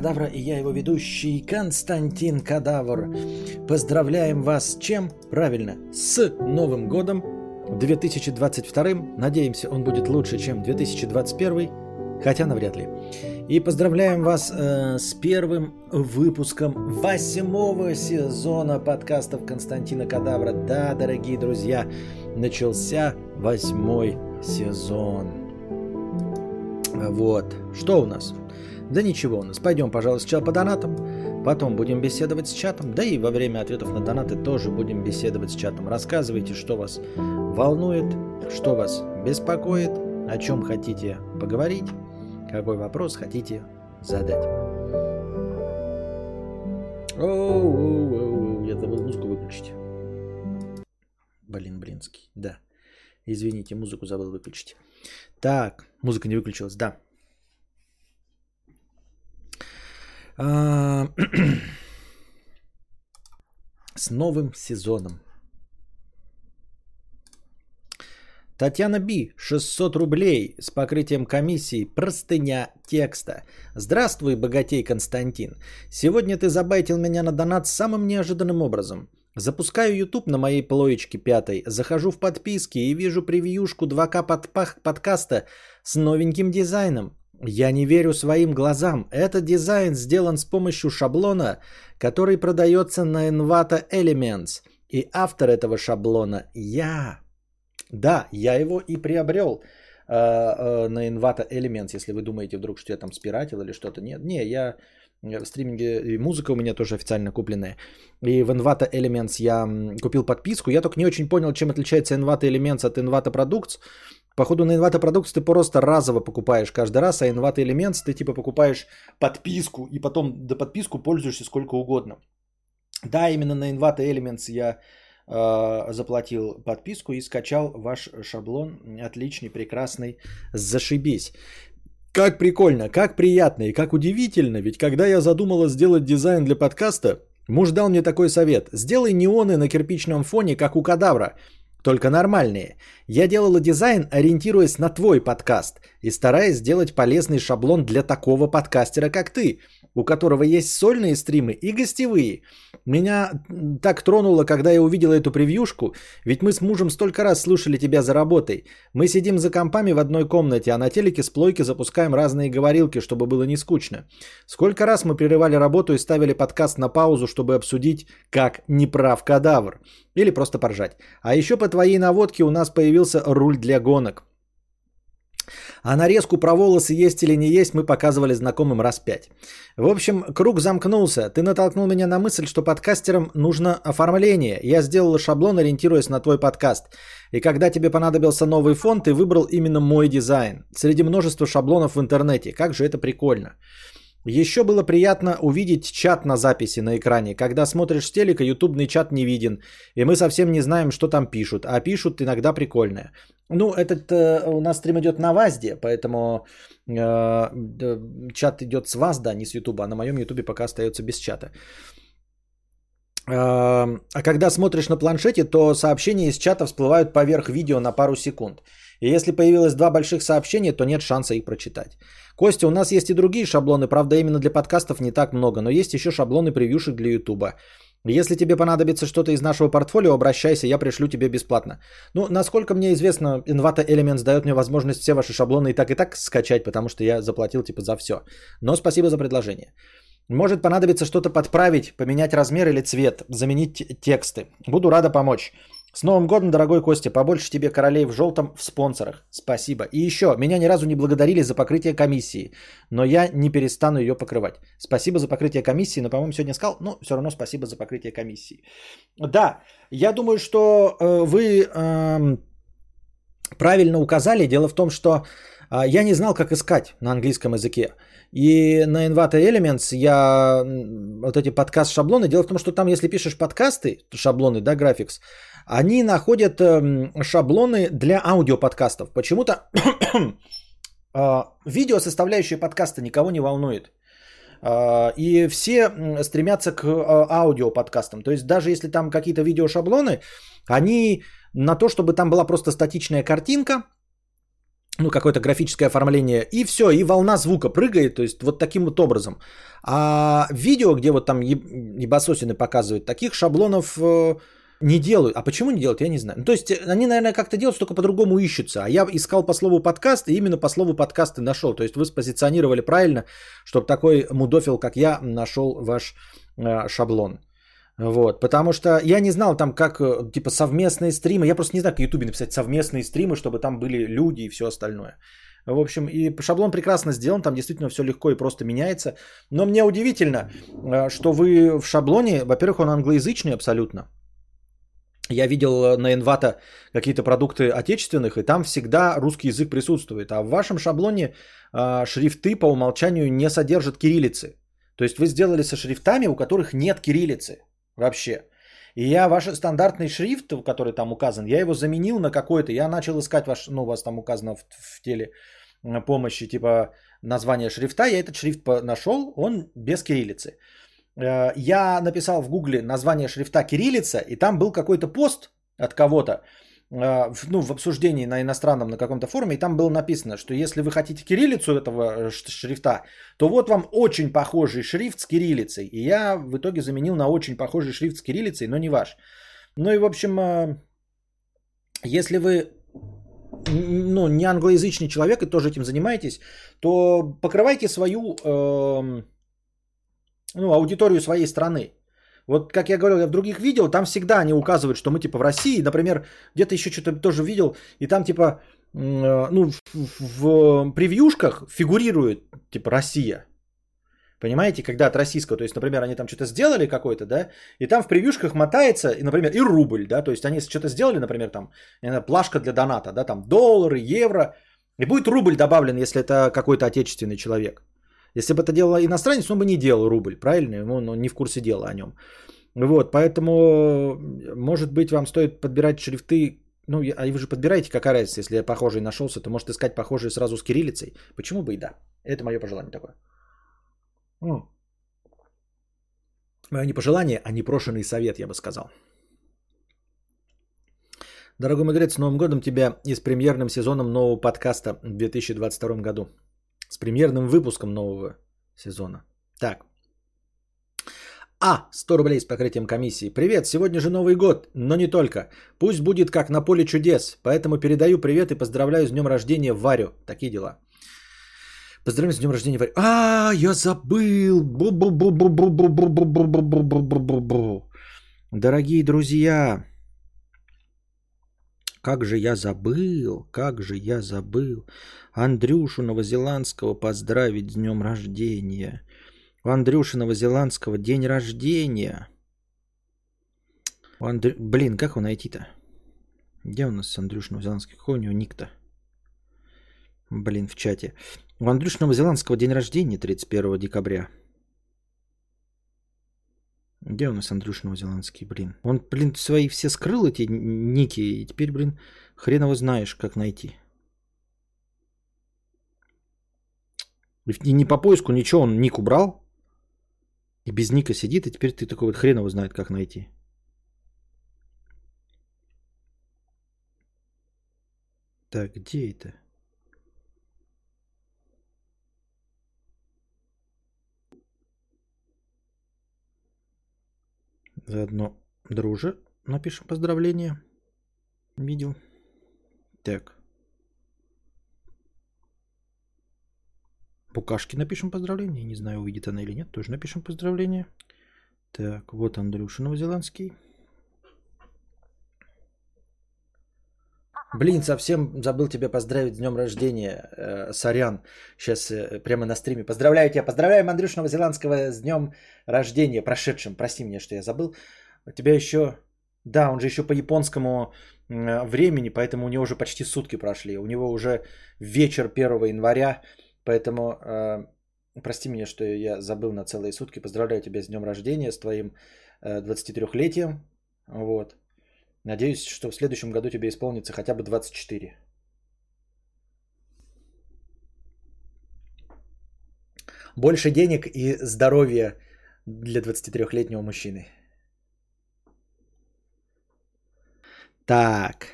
Кадавра и я его ведущий Константин Кадавр. Поздравляем вас с чем? Правильно, с Новым годом 2022. Надеемся, он будет лучше, чем 2021, хотя навряд ли. И поздравляем вас э, с первым выпуском восьмого сезона подкастов Константина Кадавра. Да, дорогие друзья, начался восьмой сезон. Вот. Что у нас? Да ничего у нас. Пойдем, пожалуй, сначала по донатам, потом будем беседовать с чатом, да и во время ответов на донаты тоже будем беседовать с чатом. Рассказывайте, что вас волнует, что вас беспокоит, о чем хотите поговорить, какой вопрос хотите задать. Оу, я забыл музыку выключить. Блин, блинский, да. Извините, музыку забыл выключить. Так, музыка не выключилась, да. А, с новым сезоном. Татьяна Би, 600 рублей с покрытием комиссии, простыня текста. Здравствуй, богатей Константин. Сегодня ты забайтил меня на донат самым неожиданным образом. Запускаю YouTube на моей плоечке пятой, захожу в подписки и вижу превьюшку 2К под подкаста с новеньким дизайном. Я не верю своим глазам. Этот дизайн сделан с помощью шаблона, который продается на Envato Elements. И автор этого шаблона я. Да, я его и приобрел э, э, на Envato Elements, если вы думаете вдруг, что я там спиратил или что-то. Нет, не, я в стриминге, и музыка у меня тоже официально купленная. И в Envato Elements я купил подписку. Я только не очень понял, чем отличается Envato Elements от Envato Products. Походу на Envato Products ты просто разово покупаешь каждый раз, а Envato Elements ты типа покупаешь подписку и потом до подписку пользуешься сколько угодно. Да, именно на Envato Elements я э, заплатил подписку и скачал ваш шаблон. Отличный, прекрасный, зашибись. Как прикольно, как приятно и как удивительно, ведь когда я задумала сделать дизайн для подкаста, муж дал мне такой совет. Сделай неоны на кирпичном фоне, как у кадавра, только нормальные. Я делала дизайн, ориентируясь на твой подкаст и стараясь сделать полезный шаблон для такого подкастера, как ты, у которого есть сольные стримы и гостевые. Меня так тронуло, когда я увидела эту превьюшку, ведь мы с мужем столько раз слушали тебя за работой. Мы сидим за компами в одной комнате, а на телеке с плойки запускаем разные говорилки, чтобы было не скучно. Сколько раз мы прерывали работу и ставили подкаст на паузу, чтобы обсудить, как неправ кадавр. Или просто поржать. А еще по твоей наводке у нас появился руль для гонок. А нарезку про волосы есть или не есть мы показывали знакомым раз пять. В общем, круг замкнулся. Ты натолкнул меня на мысль, что подкастерам нужно оформление. Я сделал шаблон, ориентируясь на твой подкаст. И когда тебе понадобился новый фон, ты выбрал именно мой дизайн. Среди множества шаблонов в интернете. Как же это прикольно. Еще было приятно увидеть чат на записи на экране. Когда смотришь с телека, ютубный чат не виден. И мы совсем не знаем, что там пишут. А пишут иногда прикольное. Ну, этот э, у нас стрим идет на ВАЗде, поэтому э, чат идет с ВАЗ, да, не с Ютуба. А на моем Ютубе пока остается без чата. Э, а когда смотришь на планшете, то сообщения из чата всплывают поверх видео на пару секунд. И если появилось два больших сообщения, то нет шанса их прочитать. Костя, у нас есть и другие шаблоны, правда именно для подкастов не так много, но есть еще шаблоны превьюшек для Ютуба. Если тебе понадобится что-то из нашего портфолио, обращайся, я пришлю тебе бесплатно. Ну, насколько мне известно, Envato Elements дает мне возможность все ваши шаблоны и так и так скачать, потому что я заплатил типа за все. Но спасибо за предложение. Может понадобиться что-то подправить, поменять размер или цвет, заменить тексты. Буду рада помочь. С Новым годом, дорогой Костя, побольше тебе королей в желтом в спонсорах. Спасибо. И еще, меня ни разу не благодарили за покрытие комиссии, но я не перестану ее покрывать. Спасибо за покрытие комиссии, но, по-моему, сегодня сказал, но все равно спасибо за покрытие комиссии. Да, я думаю, что э, вы э, правильно указали. Дело в том, что э, я не знал, как искать на английском языке. И на Envato Elements я вот эти подкаст-шаблоны. Дело в том, что там, если пишешь подкасты, шаблоны, да, графикс, они находят эм, шаблоны для аудиоподкастов. Почему-то а, видео, составляющие подкаста, никого не волнует. А, и все стремятся к а, аудиоподкастам. То есть даже если там какие-то видеошаблоны, они на то, чтобы там была просто статичная картинка, ну, какое-то графическое оформление, и все, и волна звука прыгает, то есть вот таким вот образом. А видео, где вот там ебасосины показывают, таких шаблонов э, не делают. А почему не делают, я не знаю. Ну, то есть они, наверное, как-то делают, только по-другому ищутся. А я искал по слову подкаст, и именно по слову подкаст и нашел. То есть вы спозиционировали правильно, чтобы такой мудофил, как я, нашел ваш э, шаблон. Вот, потому что я не знал там, как, э, типа, совместные стримы. Я просто не знаю, как в Ютубе написать совместные стримы, чтобы там были люди и все остальное. В общем, и шаблон прекрасно сделан, там действительно все легко и просто меняется. Но мне удивительно, э, что вы в шаблоне, во-первых, он англоязычный абсолютно. Я видел э, на Envato какие-то продукты отечественных, и там всегда русский язык присутствует. А в вашем шаблоне шрифты по умолчанию не содержат кириллицы. То есть вы сделали со шрифтами, у которых нет кириллицы. Вообще. И я ваш стандартный шрифт, который там указан, я его заменил на какой-то. Я начал искать ваш, ну, у вас там указано в, в теле помощи, типа название шрифта. Я этот шрифт нашел, он без кириллицы. Э, я написал в гугле название шрифта кириллица, и там был какой-то пост от кого-то, а, ну, в обсуждении на иностранном на каком-то форуме, и там было написано, что если вы хотите кириллицу этого э, шрифта, то вот вам очень похожий шрифт с кириллицей. И я в итоге заменил на очень похожий шрифт с кириллицей, но не ваш. Ну и, в общем, э, если вы ну, не англоязычный человек и тоже этим занимаетесь, то покрывайте свою э, ну, аудиторию своей страны. Вот как я говорил, я в других видел, там всегда они указывают, что мы типа в России, например, где-то еще что-то тоже видел, и там типа, э, ну, в, в превьюшках фигурирует типа Россия. Понимаете, когда от российского, то есть, например, они там что-то сделали какое-то, да, и там в превьюшках мотается, и, например, и рубль, да, то есть они что-то сделали, например, там, плашка для доната, да, там доллары, евро, и будет рубль добавлен, если это какой-то отечественный человек. Если бы это делал иностранец, он бы не делал рубль, правильно? Он не в курсе дела о нем. Вот, поэтому, может быть, вам стоит подбирать шрифты, ну, а вы же подбираете, какая разница, если я похожий нашелся, то может искать похожие сразу с кириллицей. Почему бы и да? Это мое пожелание такое. Мое не пожелание, а непрошенный совет, я бы сказал. Дорогой мудрец, с Новым годом тебя и с премьерным сезоном нового подкаста в 2022 году. С премьерным выпуском нового сезона. Так. А, 100 рублей с покрытием комиссии. Привет, сегодня же Новый год, но не только. Пусть будет как на поле чудес. Поэтому передаю привет и поздравляю с днем рождения Варю. Такие дела. Поздравляю с днем рождения Варю. А, я забыл. Дорогие друзья, как же я забыл, как же я забыл. Андрюшу Новозеландского поздравить с днем рождения. У Андрюши Новозеландского день рождения. У Андрю... Блин, как его найти-то? Где у нас Андрюш Новозеландский? Какой у него ник-то? Блин, в чате. У Андрюши Новозеландского день рождения 31 декабря. Где у нас Андрюш Новозеландский, блин? Он, блин, свои все скрыл эти ники, и теперь, блин, хрен его знаешь, как найти. И не по поиску ничего, он ник убрал. И без ника сидит, и теперь ты такой вот хрен его знает, как найти. Так, где это? Заодно, друже, напишем поздравления. Видел. Так. Букашки напишем поздравления. Не знаю, увидит она или нет. Тоже напишем поздравления. Так, вот Андрюша Новозеландский. Блин, совсем забыл тебя поздравить с днем рождения, э, сорян. Сейчас э, прямо на стриме. Поздравляю тебя, поздравляем Андрюша Новозеландского с днем рождения, прошедшим. Прости меня, что я забыл. У тебя еще... Да, он же еще по японскому э, времени, поэтому у него уже почти сутки прошли. У него уже вечер 1 января, поэтому э, прости меня, что я забыл на целые сутки. Поздравляю тебя с днем рождения, с твоим э, 23-летием. Вот. Надеюсь, что в следующем году тебе исполнится хотя бы 24. Больше денег и здоровья для 23-летнего мужчины. Так.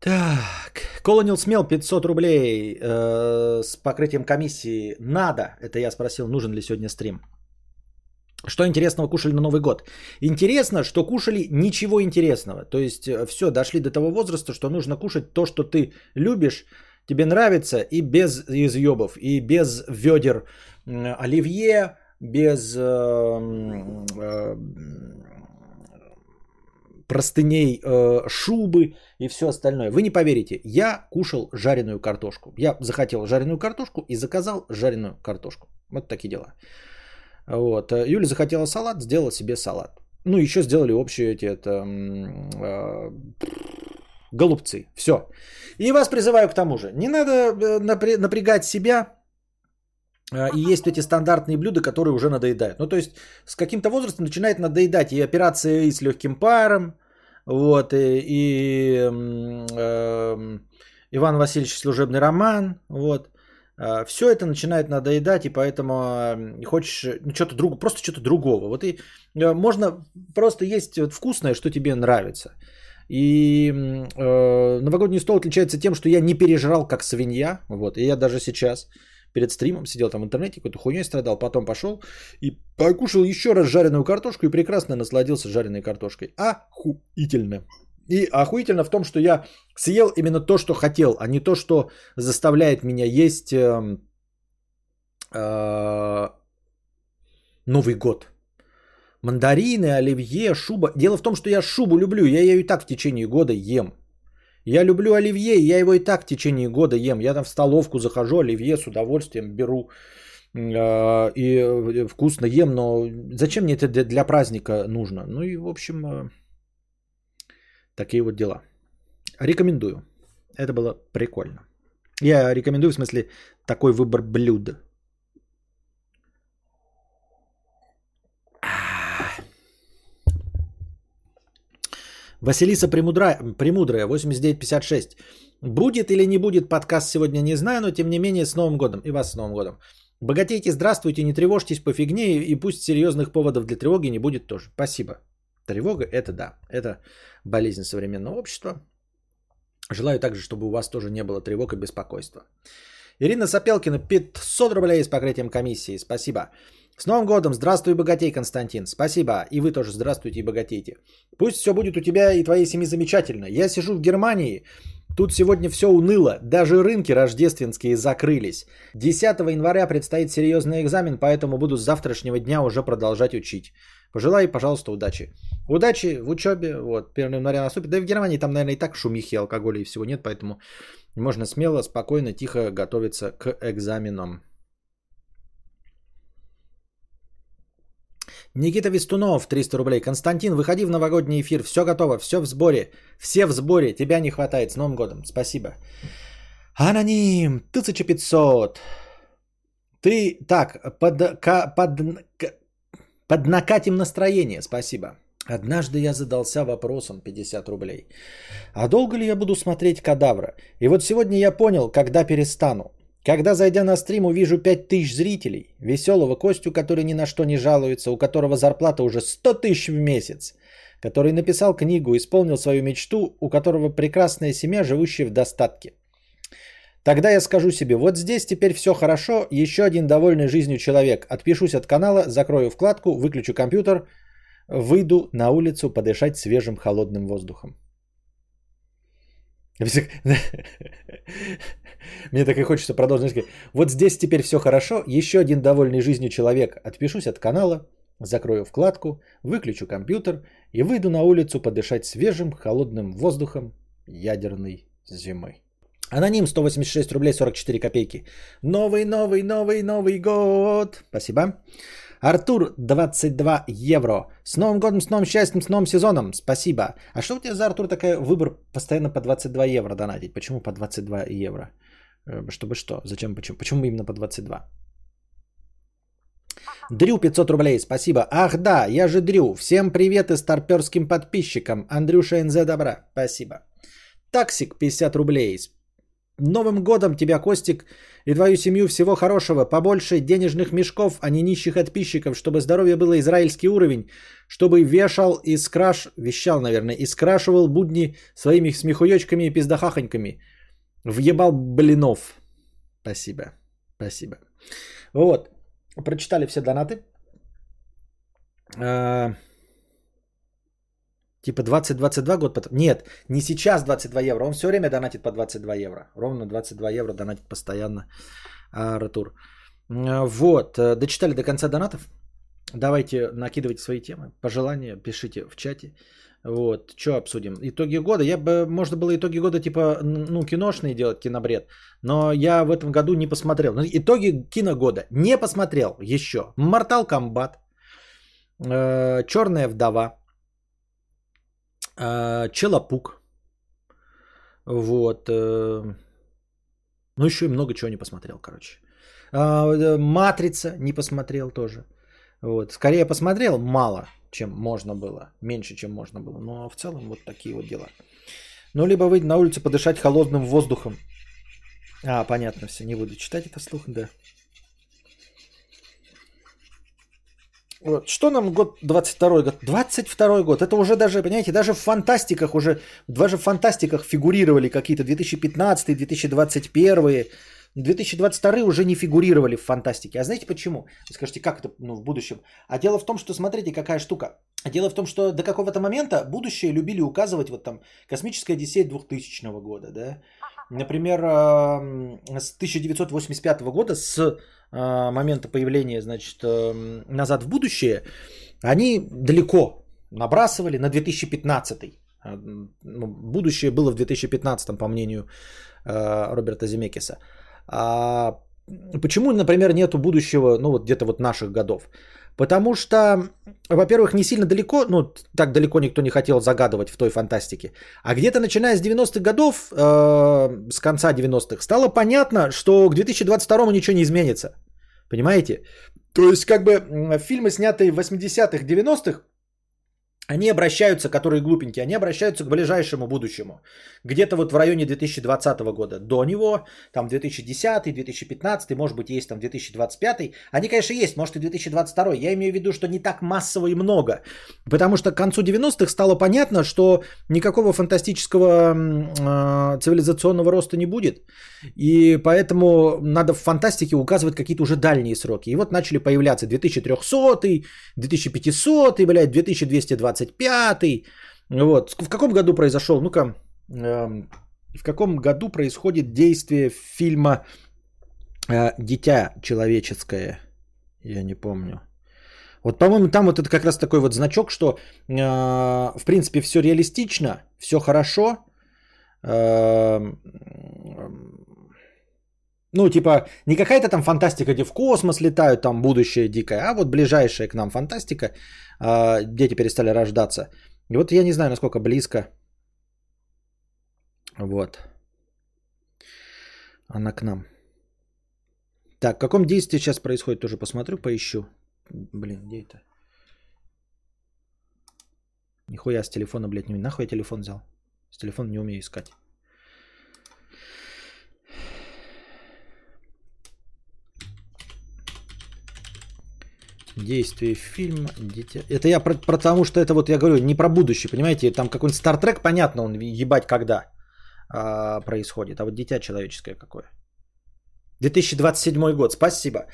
Так. Колонил Смел 500 рублей э, с покрытием комиссии. Надо. Это я спросил, нужен ли сегодня стрим. Что интересного кушали на Новый год? Интересно, что кушали ничего интересного. То есть э, все, дошли до того возраста, что нужно кушать то, что ты любишь, тебе нравится, и без изъебов, и без ведер оливье, без э, э, простыней, э, шубы и все остальное. Вы не поверите, я кушал жареную картошку. Я захотел жареную картошку и заказал жареную картошку. Вот такие дела. Вот. Юля захотела салат, сделала себе салат. Ну, еще сделали общие эти это, э, голубцы. Все. И вас призываю к тому же. Не надо э, напрягать себя э, и есть эти стандартные блюда, которые уже надоедают. Ну, то есть, с каким-то возрастом начинает надоедать и операция и с легким паром, вот, и, и э, Иван Васильевич служебный роман, вот. А, Все это начинает надоедать, и поэтому хочешь ну, что-то другого, просто что-то другого. Вот и э, можно просто есть вот вкусное, что тебе нравится. И э, новогодний стол отличается тем, что я не пережрал как свинья. Вот, и я даже сейчас перед стримом сидел там в интернете, какой-то хуйней страдал, потом пошел и покушал еще раз жареную картошку и прекрасно насладился жареной картошкой. Охуительно. И охуительно в том, что я съел именно то, что хотел, а не то, что заставляет меня есть э, э, Новый год. Мандарины, оливье, шуба. Дело в том, что я шубу люблю, я ее и так в течение года ем. Я люблю оливье, я его и так в течение года ем. Я там в столовку захожу, оливье с удовольствием беру э, и вкусно ем, но зачем мне это для праздника нужно? Ну и, в общем, э, Такие вот дела. Рекомендую. Это было прикольно. Я рекомендую, в смысле, такой выбор блюд. Василиса Премудрая, Премудрая 8956. Будет или не будет подкаст сегодня, не знаю, но тем не менее с Новым годом. И вас с Новым годом. Богатейте, здравствуйте, не тревожьтесь по фигне, и пусть серьезных поводов для тревоги не будет тоже. Спасибо. Тревога – это да, это болезнь современного общества. Желаю также, чтобы у вас тоже не было тревог и беспокойства. Ирина Сапелкина, 500 рублей с покрытием комиссии. Спасибо. С Новым годом! Здравствуй, богатей, Константин. Спасибо. И вы тоже здравствуйте и богатейте. Пусть все будет у тебя и твоей семьи замечательно. Я сижу в Германии. Тут сегодня все уныло. Даже рынки рождественские закрылись. 10 января предстоит серьезный экзамен, поэтому буду с завтрашнего дня уже продолжать учить. Пожелай, пожалуйста, удачи. Удачи в учебе. Вот, 1 января наступит. Да и в Германии там, наверное, и так шумихи, алкоголя и всего нет, поэтому можно смело, спокойно, тихо готовиться к экзаменам. Никита Вестунов, 300 рублей. Константин, выходи в новогодний эфир. Все готово, все в сборе. Все в сборе. Тебя не хватает. С Новым годом. Спасибо. Аноним, 1500. Ты так, под, под, Поднакатим настроение, спасибо. Однажды я задался вопросом 50 рублей. А долго ли я буду смотреть кадавра? И вот сегодня я понял, когда перестану. Когда, зайдя на стрим, увижу 5000 зрителей, веселого Костю, который ни на что не жалуется, у которого зарплата уже 100 тысяч в месяц, который написал книгу, исполнил свою мечту, у которого прекрасная семья, живущая в достатке. Тогда я скажу себе, вот здесь теперь все хорошо, еще один довольный жизнью человек. Отпишусь от канала, закрою вкладку, выключу компьютер, выйду на улицу подышать свежим холодным воздухом. Мне так и хочется продолжить. Вот здесь теперь все хорошо, еще один довольный жизнью человек. Отпишусь от канала, закрою вкладку, выключу компьютер и выйду на улицу подышать свежим холодным воздухом ядерной зимой. Аноним 186 рублей 44 копейки. Новый, новый, новый, новый год. Спасибо. Артур 22 евро. С Новым годом, с новым счастьем, с новым сезоном. Спасибо. А что у тебя за Артур такая выбор постоянно по 22 евро донатить? Почему по 22 евро? Э, чтобы что? Зачем? Почему? Почему именно по 22? Дрю 500 рублей, спасибо. Ах да, я же Дрю. Всем привет и старперским подписчикам. Андрюша НЗ добра, спасибо. Таксик 50 рублей, Новым годом тебя, Костик, и твою семью всего хорошего, побольше денежных мешков, а не нищих подписчиков, чтобы здоровье было израильский уровень, чтобы вешал и скраш, вещал, наверное, и скрашивал будни своими смехуёчками и пиздахахоньками. Въебал блинов. Спасибо. Спасибо. Вот. Прочитали все донаты. А, Типа 20-22 год потом. Нет, не сейчас 22 евро. Он все время донатит по 22 евро. Ровно 22 евро донатит постоянно Артур. Вот, э, дочитали до конца донатов. Давайте накидывайте свои темы. Пожелания пишите в чате. Вот, что обсудим? Итоги года. Я бы, можно было итоги года типа, ну, киношные делать, кинобред. Но я в этом году не посмотрел. Но итоги киногода не посмотрел еще. Mortal Kombat. Э, Черная вдова. А, Челопук. Вот. Э, ну, еще и много чего не посмотрел, короче. А, э, Матрица не посмотрел тоже. Вот. Скорее посмотрел мало, чем можно было. Меньше, чем можно было. Но в целом вот такие вот дела. Ну, либо выйти на улицу подышать холодным воздухом. А, понятно все, не буду читать это слух, да. Вот. Что нам год 22 год? 22 год. Это уже даже, понимаете, даже в фантастиках уже, даже в фантастиках фигурировали какие-то 2015, 2021, 2022 уже не фигурировали в фантастике. А знаете почему? Вы скажете, как это ну, в будущем? А дело в том, что смотрите, какая штука. Дело в том, что до какого-то момента будущее любили указывать вот там космическая Одиссея 2000 года, да? Например, с 1985 года, с момента появления, значит, эм, назад в будущее, они далеко набрасывали на 2015. А, ну, будущее было в 2015, по мнению э, Роберта Земекиса. А почему, например, нету будущего, ну вот где-то вот наших годов? Потому что, во-первых, не сильно далеко, ну так далеко никто не хотел загадывать в той фантастике. А где-то начиная с 90-х годов, э, с конца 90-х, стало понятно, что к 2022 ничего не изменится. Понимаете? То есть, как бы фильмы, снятые в 80-х, 90-х, они обращаются, которые глупенькие, они обращаются к ближайшему будущему. Где-то вот в районе 2020 года. До него, там 2010, 2015, может быть, есть там 2025. Они, конечно, есть, может и 2022. Я имею в виду, что не так массово и много. Потому что к концу 90-х стало понятно, что никакого фантастического э, цивилизационного роста не будет. И поэтому надо в фантастике указывать какие-то уже дальние сроки. И вот начали появляться 2300, 2500, блядь, 2220 25-й. Вот. В каком году произошел, ну-ка, э, в каком году происходит действие фильма э, «Дитя человеческое»? Я не помню. Вот, по-моему, там вот это как раз такой вот значок, что, э, в принципе, все реалистично, все хорошо. Э, ну, типа, не какая-то там фантастика, где в космос летают, там будущее дикое, а вот ближайшая к нам фантастика, э, дети перестали рождаться. И вот я не знаю, насколько близко. Вот. Она к нам. Так, в каком действии сейчас происходит, тоже посмотрю, поищу. Блин, где это? Нихуя с телефона, блядь, не Нахуй я телефон взял? С телефона не умею искать. Действие фильма, дитя. Это я про, потому что это вот я говорю не про будущее, понимаете? Там какой-нибудь Стартрек, понятно, он ебать когда а, происходит. А вот дитя человеческое какое? 2027 год, спасибо.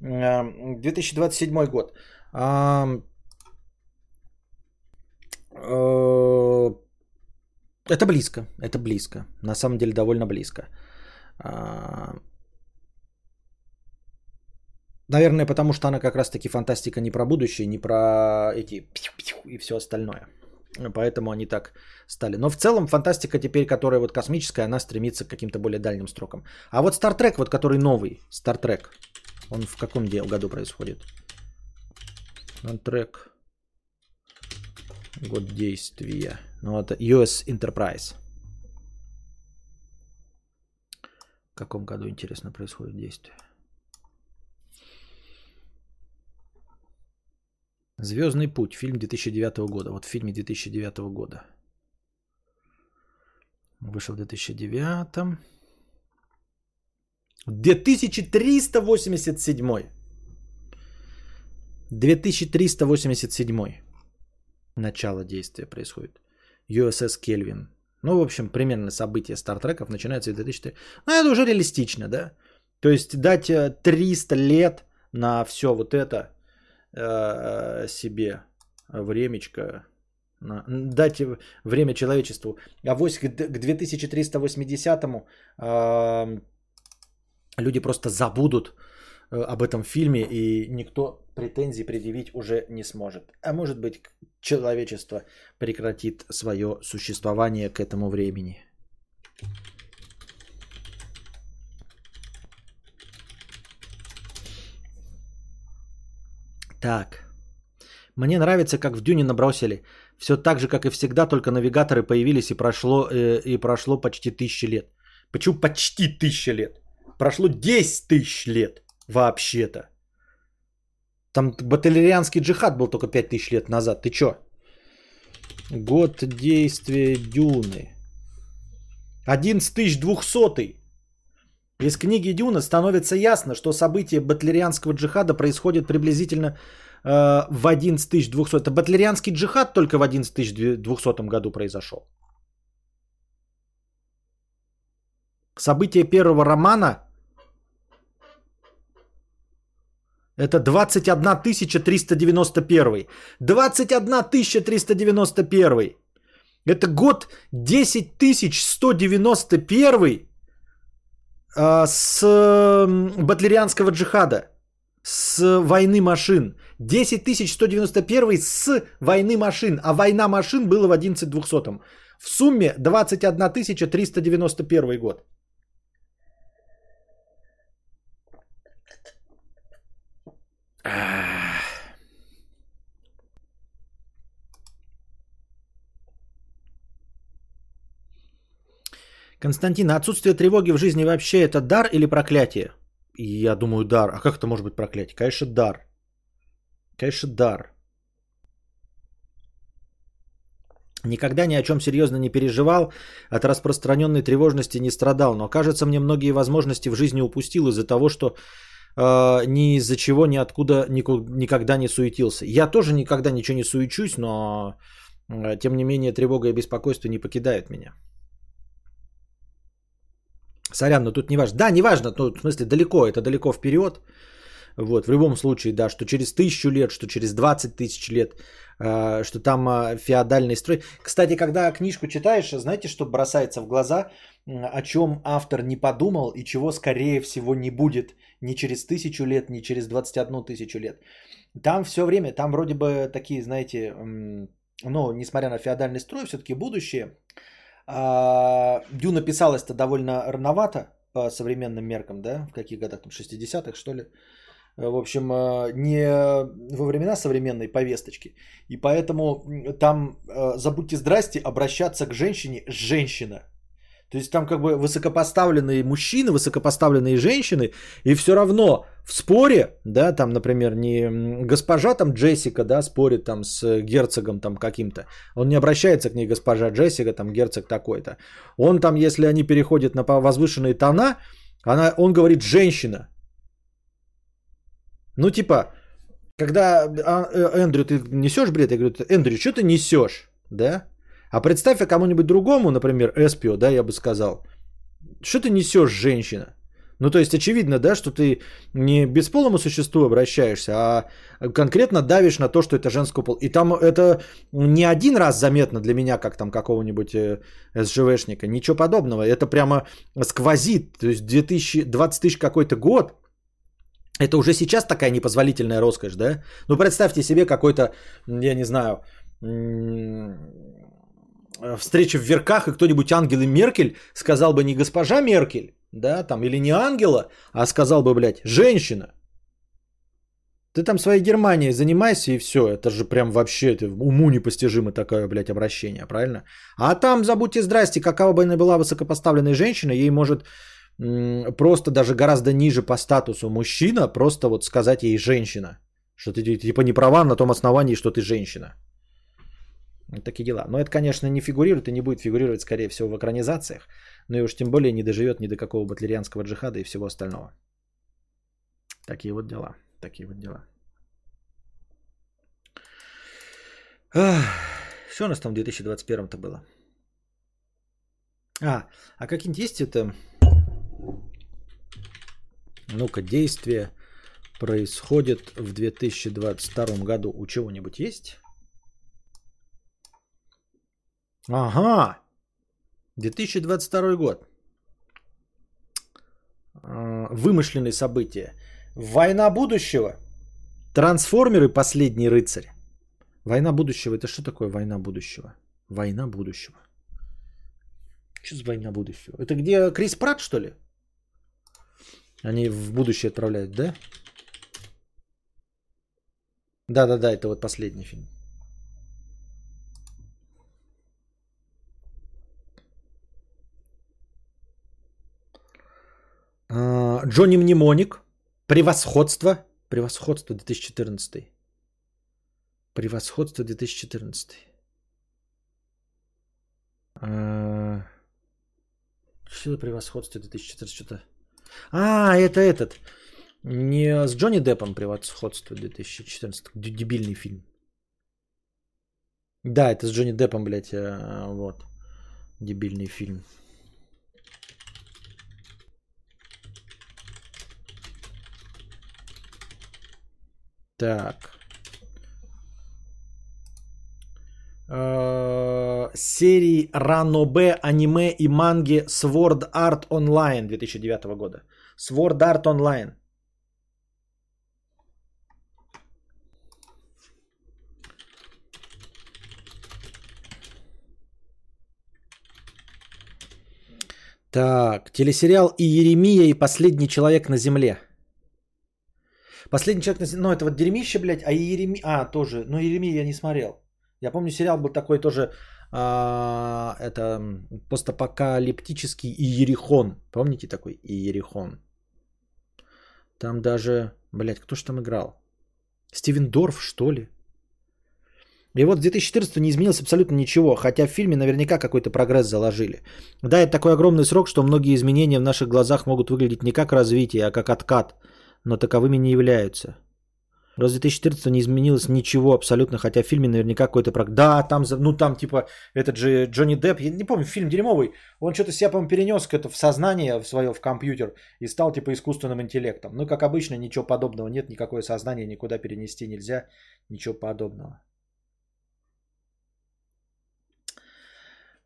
2027 год. А, это близко, это близко. На самом деле довольно близко. Наверное, потому что она как раз-таки фантастика не про будущее, не про эти и все остальное. Поэтому они так стали. Но в целом фантастика теперь, которая вот космическая, она стремится к каким-то более дальним строкам. А вот Star Trek, вот который новый, Star Trek, он в каком году происходит? Star Trek. Год действия. Ну, это US Enterprise. В каком году, интересно, происходит действие? Звездный путь, фильм 2009 года. Вот в фильме 2009 года. Вышел в 2009. 2387. 2387. Начало действия происходит. USS Кельвин. Ну, в общем, примерно события Стартреков начинаются в 2004. Ну, это уже реалистично, да? То есть дать 300 э, лет на все вот это себе времечко, на, дать время человечеству. А вось к, к 2380-му э, люди просто забудут э, об этом фильме, и никто претензий предъявить уже не сможет. А может быть, человечество прекратит свое существование к этому времени. Так. Мне нравится, как в Дюне набросили. Все так же, как и всегда, только навигаторы появились и прошло, э, и прошло почти тысячи лет. Почему почти тысяча лет? Прошло 10 тысяч лет вообще-то. Там баталерианский джихад был только 5 тысяч лет назад. Ты чё? Год действия Дюны. 11200. Из книги Дюна становится ясно, что события батлерианского джихада происходят приблизительно э, в 11200. Это батлерианский джихад только в 11200 году произошел. События первого романа Это 21 391. 21 391. Это год 10 191 а, с батлерианского джихада. С войны машин. 10 191 с войны машин. А война машин была в 11 200. В сумме 21 391 год. Константин, а отсутствие тревоги в жизни вообще это дар или проклятие? Я думаю, дар. А как это может быть проклятие? Конечно, дар. Конечно, дар. Никогда ни о чем серьезно не переживал, от распространенной тревожности не страдал, но кажется мне многие возможности в жизни упустил из-за того, что э, ни из-за чего, ни откуда никогда не суетился. Я тоже никогда ничего не суечусь, но э, тем не менее тревога и беспокойство не покидают меня. Сорян, но тут не важно. Да, не важно, ну, в смысле далеко, это далеко вперед. Вот, в любом случае, да, что через тысячу лет, что через 20 тысяч лет, э, что там э, феодальный строй. Кстати, когда книжку читаешь, знаете, что бросается в глаза, о чем автор не подумал и чего, скорее всего, не будет ни через тысячу лет, ни через 21 тысячу лет. Там все время, там вроде бы такие, знаете, ну, несмотря на феодальный строй, все-таки будущее – Дюна писалась-то довольно рановато по современным меркам, да? В каких годах? Там 60-х, что ли? В общем, а, не во времена современной повесточки. И поэтому там, а, забудьте здрасте, обращаться к женщине женщина. То есть там как бы высокопоставленные мужчины, высокопоставленные женщины, и все равно в споре, да, там, например, не госпожа там Джессика, да, спорит там с герцогом там каким-то, он не обращается к ней госпожа Джессика, там герцог такой-то. Он там, если они переходят на возвышенные тона, она, он говорит женщина. Ну типа, когда а, э, Эндрю, ты несешь бред, я говорю, Эндрю, что ты несешь, да? А представь кому-нибудь другому, например, Эспио, да, я бы сказал, что ты несешь, женщина? Ну, то есть очевидно, да, что ты не бесполому существу обращаешься, а конкретно давишь на то, что это женского пола. И там это не один раз заметно для меня, как там какого-нибудь э, СЖВшника, ничего подобного. Это прямо сквозит. То есть 2000, 20 тысяч какой-то год, это уже сейчас такая непозволительная роскошь, да? Ну, представьте себе какой-то, я не знаю, встреча в верках, и кто-нибудь Ангелы Меркель сказал бы не госпожа Меркель, да, там, или не ангела, а сказал бы, блядь, женщина. Ты там своей Германией занимайся и все. Это же прям вообще это уму непостижимо такое, блядь, обращение, правильно? А там, забудьте здрасте, какова бы она была высокопоставленной женщиной, ей может м- просто даже гораздо ниже по статусу мужчина просто вот сказать ей женщина. Что ты типа не права на том основании, что ты женщина. Такие дела. Но это, конечно, не фигурирует и не будет фигурировать, скорее всего, в экранизациях. Но и уж тем более не доживет ни до какого батлерианского джихада и всего остального. Такие вот дела. Такие вот дела. Что у нас там в 2021-то было? А, а какие-нибудь есть это... Ну-ка, действия происходят в 2022 году. У чего-нибудь есть? Ага. 2022 год. А, вымышленные события. Война будущего. Трансформеры последний рыцарь. Война будущего. Это что такое война будущего? Война будущего. Что за война будущего? Это где Крис Пратт, что ли? Они в будущее отправляют, да? Да-да-да, это вот последний фильм. Джонни Мнемоник. Превосходство. Превосходство 2014. Превосходство 2014. А... Что за превосходство 2014? Что-то... А, это этот. Не с Джонни Деппом превосходство 2014. Дебильный фильм. Да, это с Джонни Деппом, блядь. А, вот. Дебильный фильм. Так. Э, серии Ранобе, аниме и манги Sword Art Online 2009 года. Sword Art Online. Так, телесериал «Иеремия и последний человек на земле». Последний человек на ну это вот дерьмище, блядь, а Иеремия, а тоже, но Иеремия я не смотрел. Я помню, сериал был такой тоже, а, это постапокалиптический Иерихон. Помните такой Иерихон? Там даже, блядь, кто же там играл? Стивен Дорф, что ли? И вот в 2014 не изменилось абсолютно ничего, хотя в фильме наверняка какой-то прогресс заложили. Да, это такой огромный срок, что многие изменения в наших глазах могут выглядеть не как развитие, а как откат, но таковыми не являются. Разве 2014 не изменилось ничего абсолютно, хотя в фильме наверняка какой-то... Прог... Да, там, ну там типа этот же Джонни Депп, я не помню, фильм дерьмовый, он что-то себя, по-моему, перенес это в сознание в свое, в компьютер и стал типа искусственным интеллектом. Ну, как обычно, ничего подобного нет, никакое сознание никуда перенести нельзя, ничего подобного.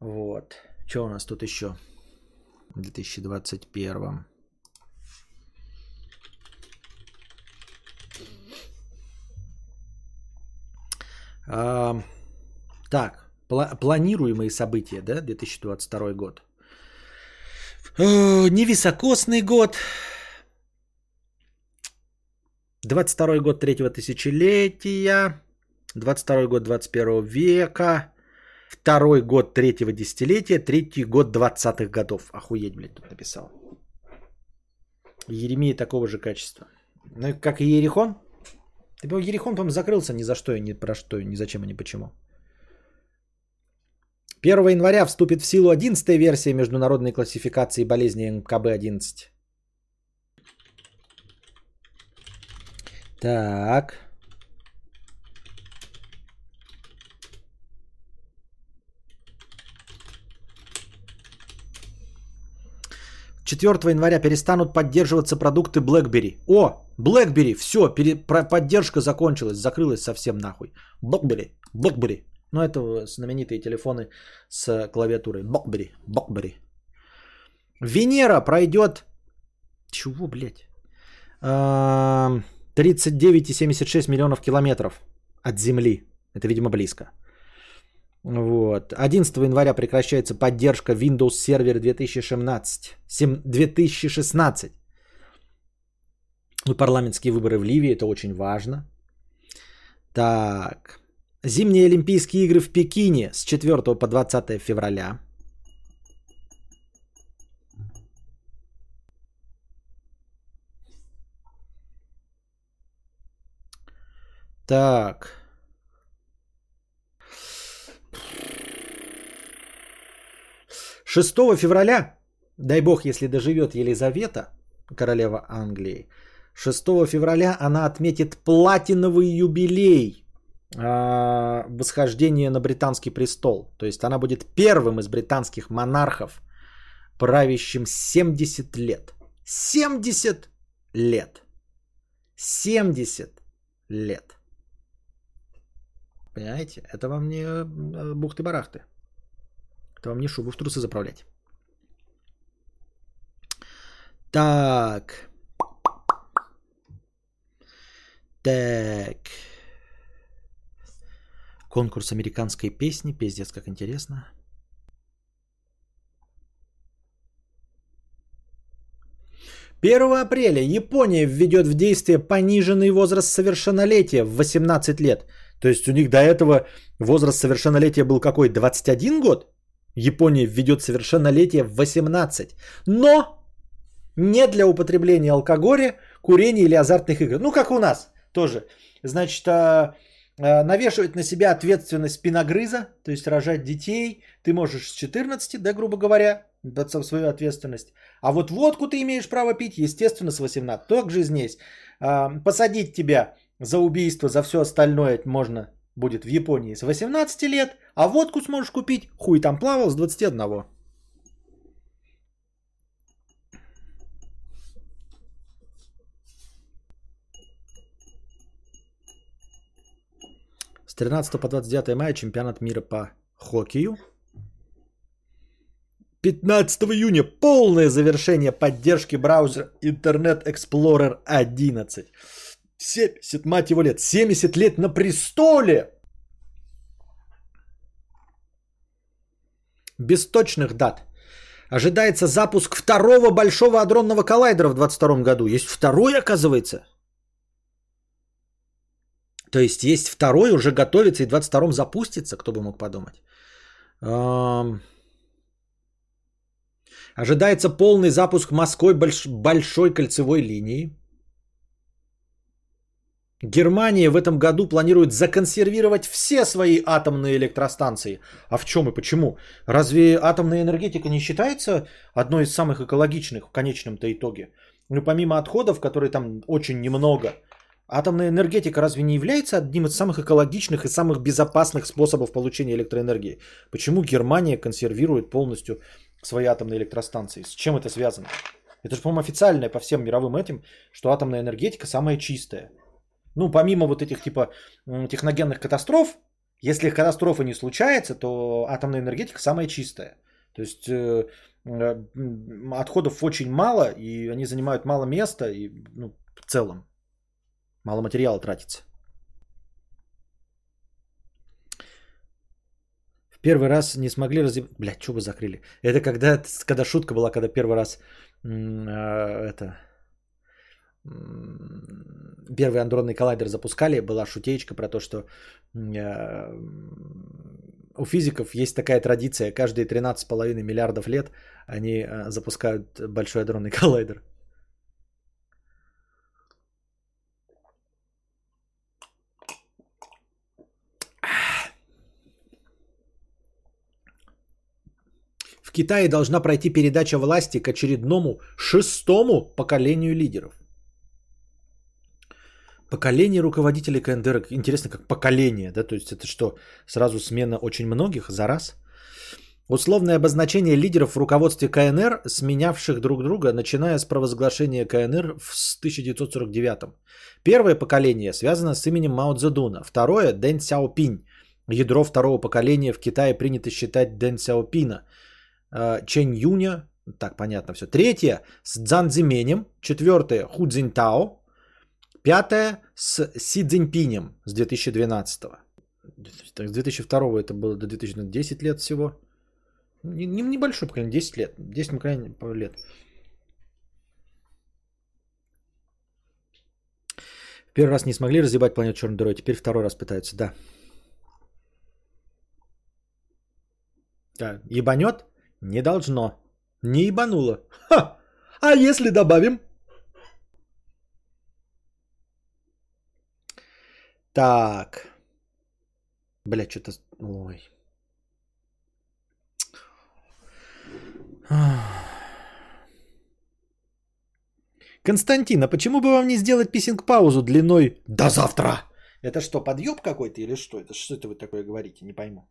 Вот. Что у нас тут еще в 2021? А, так, пла- планируемые события, да, 2022 год. Э, невисокосный год. 22 год третьего тысячелетия. 22 год 21 века. Второй год третьего десятилетия. Третий год 20-х годов. Охуеть, блядь, тут написал. Еремия такого же качества. Ну, как и Ерихон. Ерихон, по-моему, закрылся ни за что и ни про что, ни зачем и ни почему. 1 января вступит в силу 11 версия международной классификации болезней МКБ-11. Так. 4 января перестанут поддерживаться продукты BlackBerry. О, BlackBerry, все, пере, про, поддержка закончилась, закрылась совсем нахуй. BlackBerry, BlackBerry. Ну, это знаменитые телефоны с клавиатурой. BlackBerry, BlackBerry. Венера пройдет... Чего, блядь? 39,76 миллионов километров от Земли. Это, видимо, близко. Вот. 11 января прекращается поддержка Windows Server 2016. 2016. Ну, парламентские выборы в Ливии, это очень важно. Так. Зимние Олимпийские игры в Пекине с 4 по 20 февраля. Так. 6 февраля, дай бог, если доживет Елизавета, королева Англии, 6 февраля она отметит платиновый юбилей э, восхождения на британский престол. То есть она будет первым из британских монархов, правящим 70 лет. 70 лет. 70 лет. Понимаете? Это вам не э, бухты-барахты. Это вам не шубу в трусы заправлять. Так. Так. Конкурс американской песни. Пиздец, как интересно. 1 апреля Япония введет в действие пониженный возраст совершеннолетия в 18 лет. То есть у них до этого возраст совершеннолетия был какой? 21 год? Япония введет совершеннолетие в 18. Но не для употребления алкоголя, курения или азартных игр. Ну, как у нас тоже. Значит, а, а, навешивать на себя ответственность спиногрыза, то есть рожать детей, ты можешь с 14, да, грубо говоря, в свою ответственность. А вот водку ты имеешь право пить, естественно, с 18. Так же здесь. А, посадить тебя за убийство, за все остальное можно будет в Японии с 18 лет, а водку сможешь купить, хуй там плавал, с 21. С 13 по 29 мая чемпионат мира по хоккею. 15 июня полное завершение поддержки браузера Internet Explorer 11. 70, мать его, лет. 70 лет на престоле. Без точных дат. Ожидается запуск второго большого адронного коллайдера в 2022 году. Есть второй, оказывается. То есть есть второй, уже готовится и в 22 запустится, кто бы мог подумать. Ожидается полный запуск Москвы больш... большой кольцевой линии. Германия в этом году планирует законсервировать все свои атомные электростанции. А в чем и почему? Разве атомная энергетика не считается одной из самых экологичных в конечном-то итоге? Ну, помимо отходов, которые там очень немного, атомная энергетика разве не является одним из самых экологичных и самых безопасных способов получения электроэнергии? Почему Германия консервирует полностью свои атомные электростанции? С чем это связано? Это же, по-моему, официальное по всем мировым этим, что атомная энергетика самая чистая. Ну, помимо вот этих типа техногенных катастроф, если катастрофа не случается, то атомная энергетика самая чистая. То есть э, э, отходов очень мало, и они занимают мало места, и ну, в целом мало материала тратится. В первый раз не смогли разъеб... Блядь, что вы закрыли? Это когда, когда шутка была, когда первый раз э, это первый андронный коллайдер запускали, была шутеечка про то, что у физиков есть такая традиция, каждые 13,5 миллиардов лет они э, запускают большой адронный коллайдер. В Китае должна пройти передача власти к очередному шестому поколению лидеров. Поколение руководителей КНДР. Интересно, как поколение, да? То есть это что, сразу смена очень многих за раз? Условное обозначение лидеров в руководстве КНР, сменявших друг друга, начиная с провозглашения КНР в 1949. Первое поколение связано с именем Мао Цзэдуна. Второе – Дэн Сяопинь. Ядро второго поколения в Китае принято считать Дэн Сяопина. Э, Чэнь Юня, так понятно все. Третье – с Цзан Цзименем. Четвертое – Ху Цзиньтао. Пятое с Си Цзиньпинем с 2012. С 2002 это было до 2010 лет всего. Небольшой поколение, 10 лет. 10 поколений лет. Первый раз не смогли разъебать планету черной дырой, теперь второй раз пытаются, да. Да, ебанет? Не должно. Не ебануло. Ха! А если добавим Так. Бля, что-то... Ой. Константин, а почему бы вам не сделать писинг-паузу длиной до завтра? Это что, подъеб какой-то или что? Это что это вы такое говорите? Не пойму.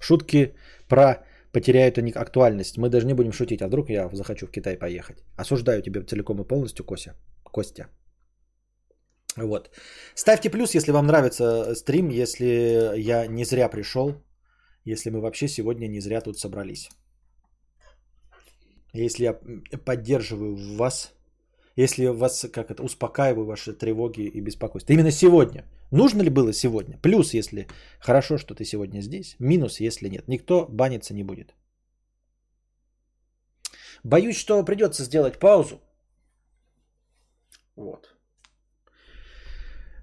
Шутки про потеряют они актуальность. Мы даже не будем шутить, а вдруг я захочу в Китай поехать. Осуждаю тебя целиком и полностью, Кося. Костя. Вот. Ставьте плюс, если вам нравится стрим, если я не зря пришел, если мы вообще сегодня не зря тут собрались. Если я поддерживаю вас, если вас как это, успокаиваю ваши тревоги и беспокойство. Именно сегодня. Нужно ли было сегодня? Плюс, если хорошо, что ты сегодня здесь. Минус, если нет. Никто баниться не будет. Боюсь, что придется сделать паузу. Вот.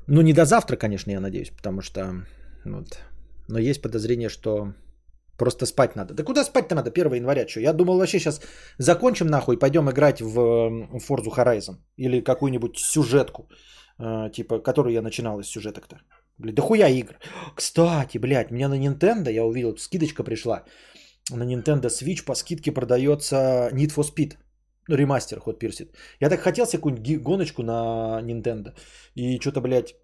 Ну, не до завтра, конечно, я надеюсь, потому что... Вот. Но есть подозрение, что просто спать надо. Да куда спать-то надо 1 января? Что? Я думал вообще сейчас закончим нахуй, пойдем играть в Forza Horizon. Или какую-нибудь сюжетку, э, типа, которую я начинал из сюжеток-то. Блин, да хуя игр. Кстати, блядь, мне на Nintendo, я увидел, скидочка пришла. На Nintendo Switch по скидке продается Need for Speed. Ну, ремастер ход пирсит. Я так хотел себе какую-нибудь гоночку на Nintendo. И что-то, блядь,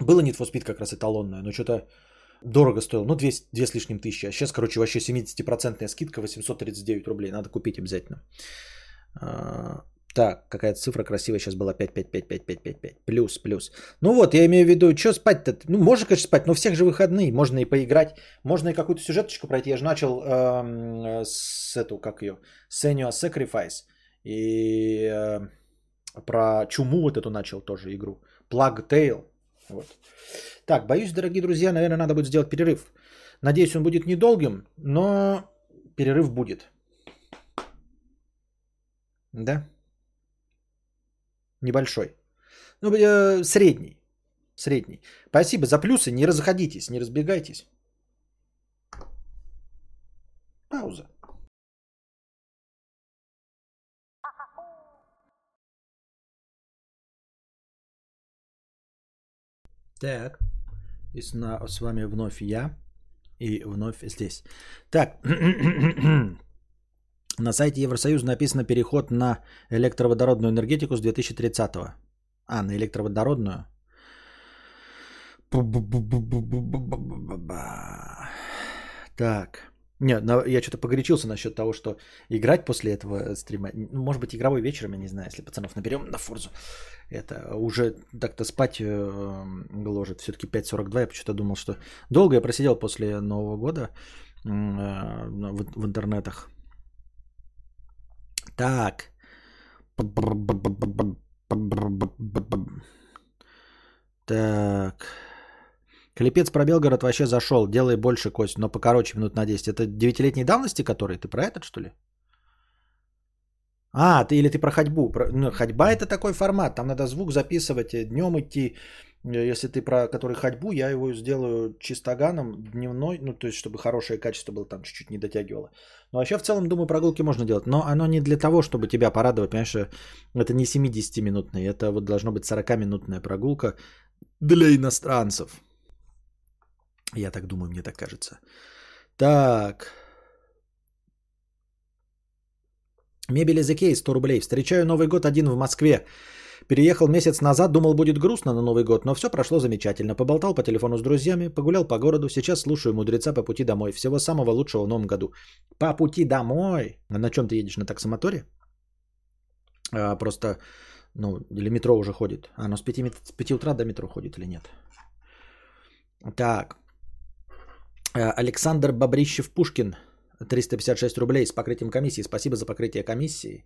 было Need for Speed как раз эталонное, но что-то дорого стоило. Ну, 2, 2 с лишним тысячи. А сейчас, короче, вообще 70% скидка, 839 рублей. Надо купить обязательно. Так, какая-то цифра красивая сейчас была 5, 5, 5, 5, 5, 5, 5. Плюс, плюс. Ну вот, я имею в виду, что спать-то? Ну, можно, конечно, спать, но всех же выходные. Можно и поиграть. Можно и какую-то сюжеточку пройти. Я же начал эм, с эту, как ее, Senua Sacrifice. И э, про чуму вот эту начал тоже игру. Plug Tale. Вот. Так, боюсь, дорогие друзья, наверное, надо будет сделать перерыв. Надеюсь, он будет недолгим, но перерыв будет. Да? Небольшой. Ну, э, средний. Средний. Спасибо за плюсы. Не разходитесь, не разбегайтесь. Пауза. Так. И с, с вами вновь я. И вновь здесь. Так. На сайте Евросоюза написано переход на электроводородную энергетику с 2030-го. А, на электроводородную. Так. Нет, я что-то погорячился насчет того, что играть после этого стрима. Ну, может быть, игровой вечером, я не знаю, если пацанов наберем на форзу. Это уже так-то спать гложет. Все-таки 5.42. Я почему-то думал, что долго я просидел после Нового года э, в интернетах. Так. Так. Клепец про Белгород вообще зашел. Делай больше, Кость, но покороче минут на 10. Это девятилетней давности который? Ты про этот, что ли? А, ты или ты про ходьбу. Про, ну, ходьба это такой формат. Там надо звук записывать, э, днем идти. Э, если ты про который ходьбу, я его сделаю чистоганом дневной, ну то есть чтобы хорошее качество было, там чуть-чуть не дотягивало. Но вообще в целом, думаю, прогулки можно делать. Но оно не для того, чтобы тебя порадовать, понимаешь, э, это не 70-минутная, это вот должно быть 40-минутная прогулка для иностранцев. Я так думаю, мне так кажется. Так. Мебель из Икеи 100 рублей. Встречаю Новый год один в Москве. Переехал месяц назад, думал, будет грустно на Новый год, но все прошло замечательно. Поболтал по телефону с друзьями, погулял по городу. Сейчас слушаю мудреца по пути домой. Всего самого лучшего в новом году. По пути домой. А на чем ты едешь? На таксомоторе? А, просто, ну, или метро уже ходит. А, ну с 5, с 5 утра до метро ходит или нет? Так. Э, Александр Бобрищев-Пушкин, 356 рублей с покрытием комиссии. Спасибо за покрытие комиссии.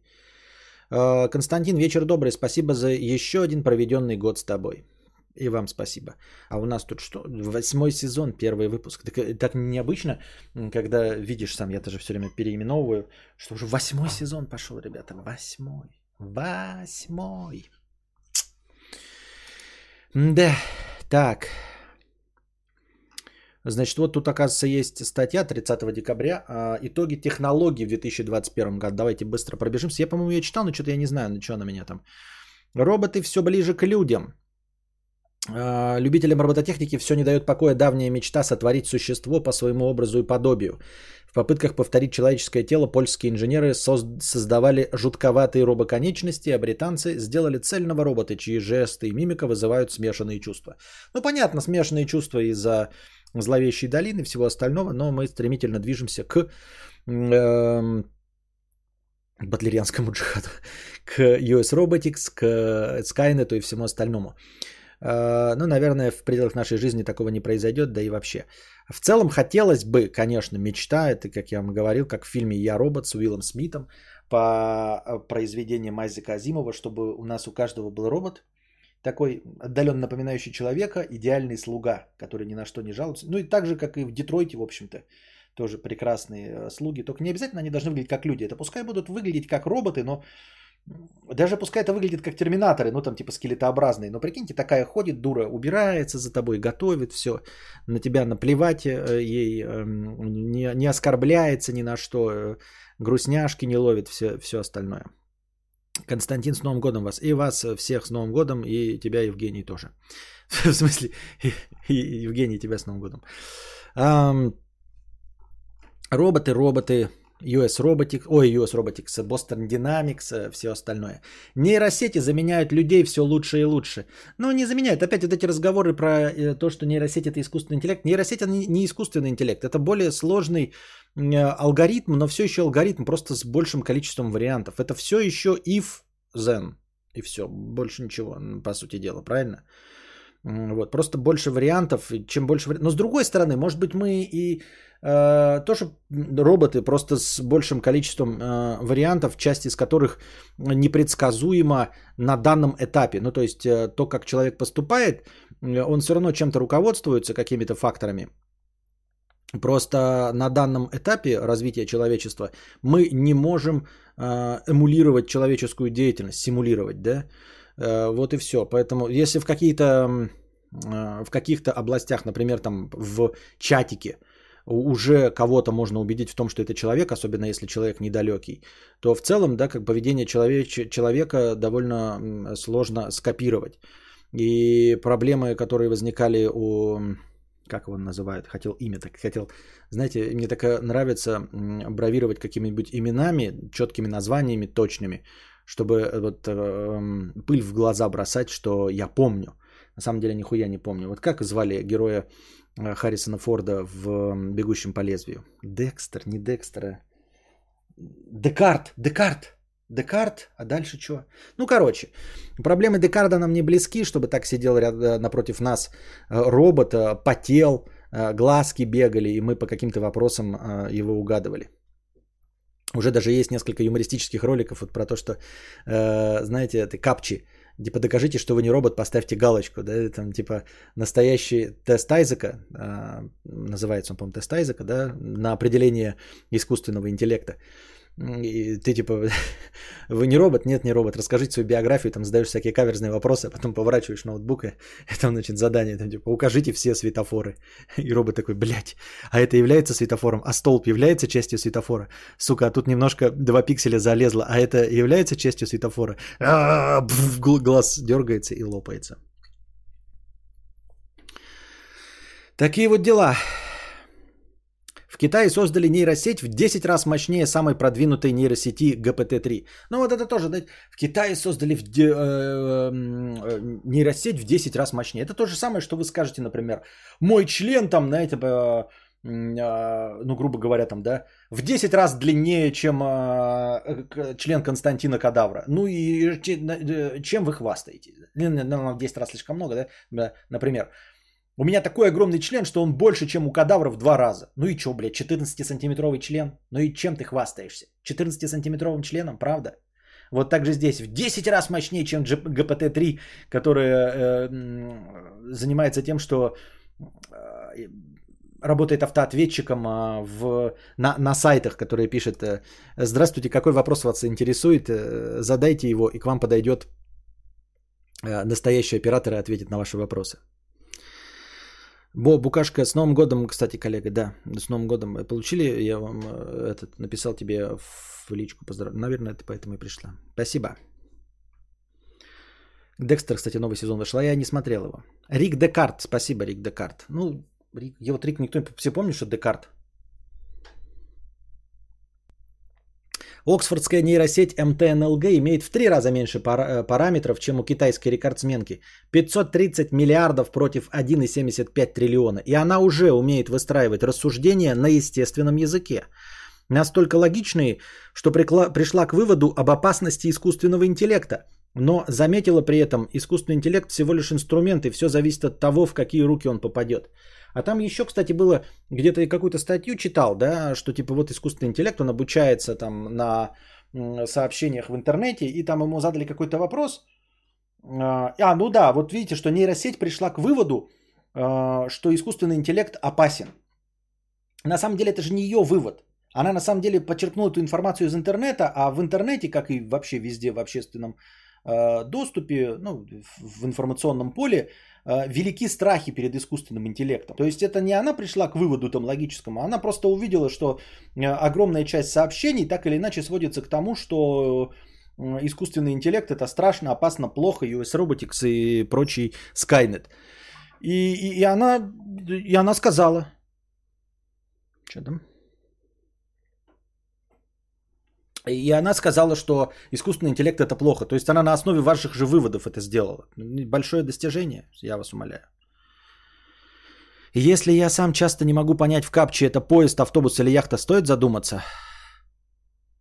Э, Константин, вечер добрый. Спасибо за еще один проведенный год с тобой. И вам спасибо. А у нас тут что? Восьмой сезон, первый выпуск. Так, э, так необычно, когда видишь сам, я тоже все время переименовываю, что уже восьмой сезон пошел, ребята. Восьмой. Восьмой. Да, так. Значит, вот тут, оказывается, есть статья 30 декабря. А, итоги технологий в 2021 году. Давайте быстро пробежимся. Я, по-моему, ее читал, но что-то я не знаю, на что она меня там. Роботы все ближе к людям. А, любителям робототехники все не дает покоя давняя мечта сотворить существо по своему образу и подобию. В попытках повторить человеческое тело польские инженеры создавали жутковатые робоконечности, а британцы сделали цельного робота, чьи жесты и мимика вызывают смешанные чувства. Ну, понятно, смешанные чувства из-за зловещей долины и всего остального, но мы стремительно движемся к э, батлерианскому джихаду, к US Robotics, к Skynet и всему остальному. Э, ну, наверное, в пределах нашей жизни такого не произойдет, да и вообще. В целом хотелось бы, конечно, мечта, это, как я вам говорил, как в фильме «Я робот» с Уиллом Смитом по э, произведениям Айзека Азимова, чтобы у нас у каждого был робот, такой отдаленно напоминающий человека, идеальный слуга, который ни на что не жалуется. Ну и так же, как и в Детройте, в общем-то, тоже прекрасные э, слуги. Только не обязательно они должны выглядеть как люди. Это пускай будут выглядеть как роботы, но даже пускай это выглядит как терминаторы, ну там типа скелетообразные, но прикиньте, такая ходит дура, убирается за тобой, готовит все, на тебя наплевать э, ей, эм, не, не оскорбляется ни на что, э, грустняшки не ловит, все, все остальное. Константин, с Новым годом вас. И вас всех с Новым годом, и тебя, Евгений, тоже. В смысле, Евгений, тебя с Новым годом. Роботы, роботы, US Robotics, ой, US Robotics, Boston Dynamics, э, все остальное. Нейросети заменяют людей все лучше и лучше. Но не заменяют. Опять вот эти разговоры про э, то, что нейросеть это искусственный интеллект. Нейросеть это не искусственный интеллект. Это более сложный э, алгоритм, но все еще алгоритм, просто с большим количеством вариантов. Это все еще if, then. И все. Больше ничего, по сути дела, правильно? Вот, просто больше вариантов, чем больше вариантов. Но с другой стороны, может быть, мы и э, тоже роботы, просто с большим количеством э, вариантов, часть из которых непредсказуема на данном этапе. Ну, то есть, э, то, как человек поступает, он все равно чем-то руководствуется, какими-то факторами. Просто на данном этапе развития человечества мы не можем эмулировать человеческую деятельность, симулировать, да? Вот и все. Поэтому, если в какие-то в каких-то областях, например, там в чатике, уже кого-то можно убедить в том, что это человек, особенно если человек недалекий, то в целом, да, как поведение человек, человека довольно сложно скопировать. И проблемы, которые возникали у как его называют, хотел имя, так хотел, знаете, мне так нравится бравировать какими-нибудь именами, четкими названиями, точными, чтобы э, вот э, пыль в глаза бросать, что я помню. На самом деле нихуя не помню. Вот как звали героя э, Харрисона Форда в «Бегущем по лезвию»? Декстер, не Декстера. Декарт, Декарт. Декарт, а дальше что? Ну, короче, проблемы Декарда нам не близки, чтобы так сидел ряд, э, напротив нас робот, потел, глазки бегали, и мы по каким-то вопросам его угадывали. Уже даже есть несколько юмористических роликов вот про то, что, э, знаете, это капчи. Типа, докажите, что вы не робот, поставьте галочку, да, там, типа, настоящий тест Айзека, э, называется он, по-моему, тест Айзека, да, на определение искусственного интеллекта. И ты типа, вы не робот? Нет, не робот. Расскажите свою биографию, там задаешь всякие каверзные вопросы, а потом поворачиваешь ноутбук, и там, значит, задание, там, типа, укажите все светофоры. И робот такой, блядь, а это является светофором? А столб является частью светофора? Сука, а тут немножко два пикселя залезло, а это является частью светофора? Глаз дергается и лопается. Такие вот дела. В Китае создали нейросеть в 10 раз мощнее самой продвинутой нейросети GPT-3. Ну вот это тоже, да, в Китае создали в э, э, нейросеть в 10 раз мощнее. Это то же самое, что вы скажете, например, мой член там, знаете, э, э, ну, грубо говоря, там, да, в 10 раз длиннее, чем э, член Константина Кадавра. Ну и э, чем вы хвастаете? Ну, в 10 раз слишком много, да? Например, у меня такой огромный член, что он больше, чем у кадавра в два раза. Ну и чё, блядь, 14-сантиметровый член? Ну и чем ты хвастаешься? 14-сантиметровым членом, правда? Вот так же здесь в 10 раз мощнее, чем GPT-3, которая э, занимается тем, что э, работает автоответчиком э, в, на, на сайтах, которые пишет э, «Здравствуйте, какой вопрос вас интересует? Э, задайте его, и к вам подойдет э, настоящий оператор и ответит на ваши вопросы». Бо, Букашка, с Новым годом, кстати, коллега, да, с Новым годом получили, я вам э, этот, написал тебе в личку, поздрав... наверное, это поэтому и пришла. Спасибо. Декстер, кстати, новый сезон вышел, а я не смотрел его. Рик Декарт, спасибо, Рик Декарт. Ну, Рик, я вот Рик никто, все помнят, что Декарт? Оксфордская нейросеть МТНЛГ имеет в три раза меньше пара- э, параметров, чем у китайской рекордсменки. 530 миллиардов против 1,75 триллиона. И она уже умеет выстраивать рассуждения на естественном языке. Настолько логичные, что прикла- пришла к выводу об опасности искусственного интеллекта. Но заметила при этом, искусственный интеллект всего лишь инструмент, и все зависит от того, в какие руки он попадет. А там еще, кстати, было, где-то какую-то статью читал, да, что типа вот искусственный интеллект, он обучается там на сообщениях в интернете, и там ему задали какой-то вопрос. А, а, ну да, вот видите, что нейросеть пришла к выводу, а, что искусственный интеллект опасен. На самом деле это же не ее вывод. Она на самом деле подчеркнула эту информацию из интернета, а в интернете, как и вообще везде в общественном а, доступе, ну, в информационном поле, велики страхи перед искусственным интеллектом. То есть это не она пришла к выводу там логическому, она просто увидела, что э, огромная часть сообщений так или иначе сводится к тому, что э, искусственный интеллект это страшно, опасно, плохо, US Robotics и прочий Skynet. И, и, и, она, и она сказала, что там? И она сказала, что искусственный интеллект это плохо. То есть она на основе ваших же выводов это сделала. Большое достижение, я вас умоляю. Если я сам часто не могу понять в капче, это поезд, автобус или яхта, стоит задуматься?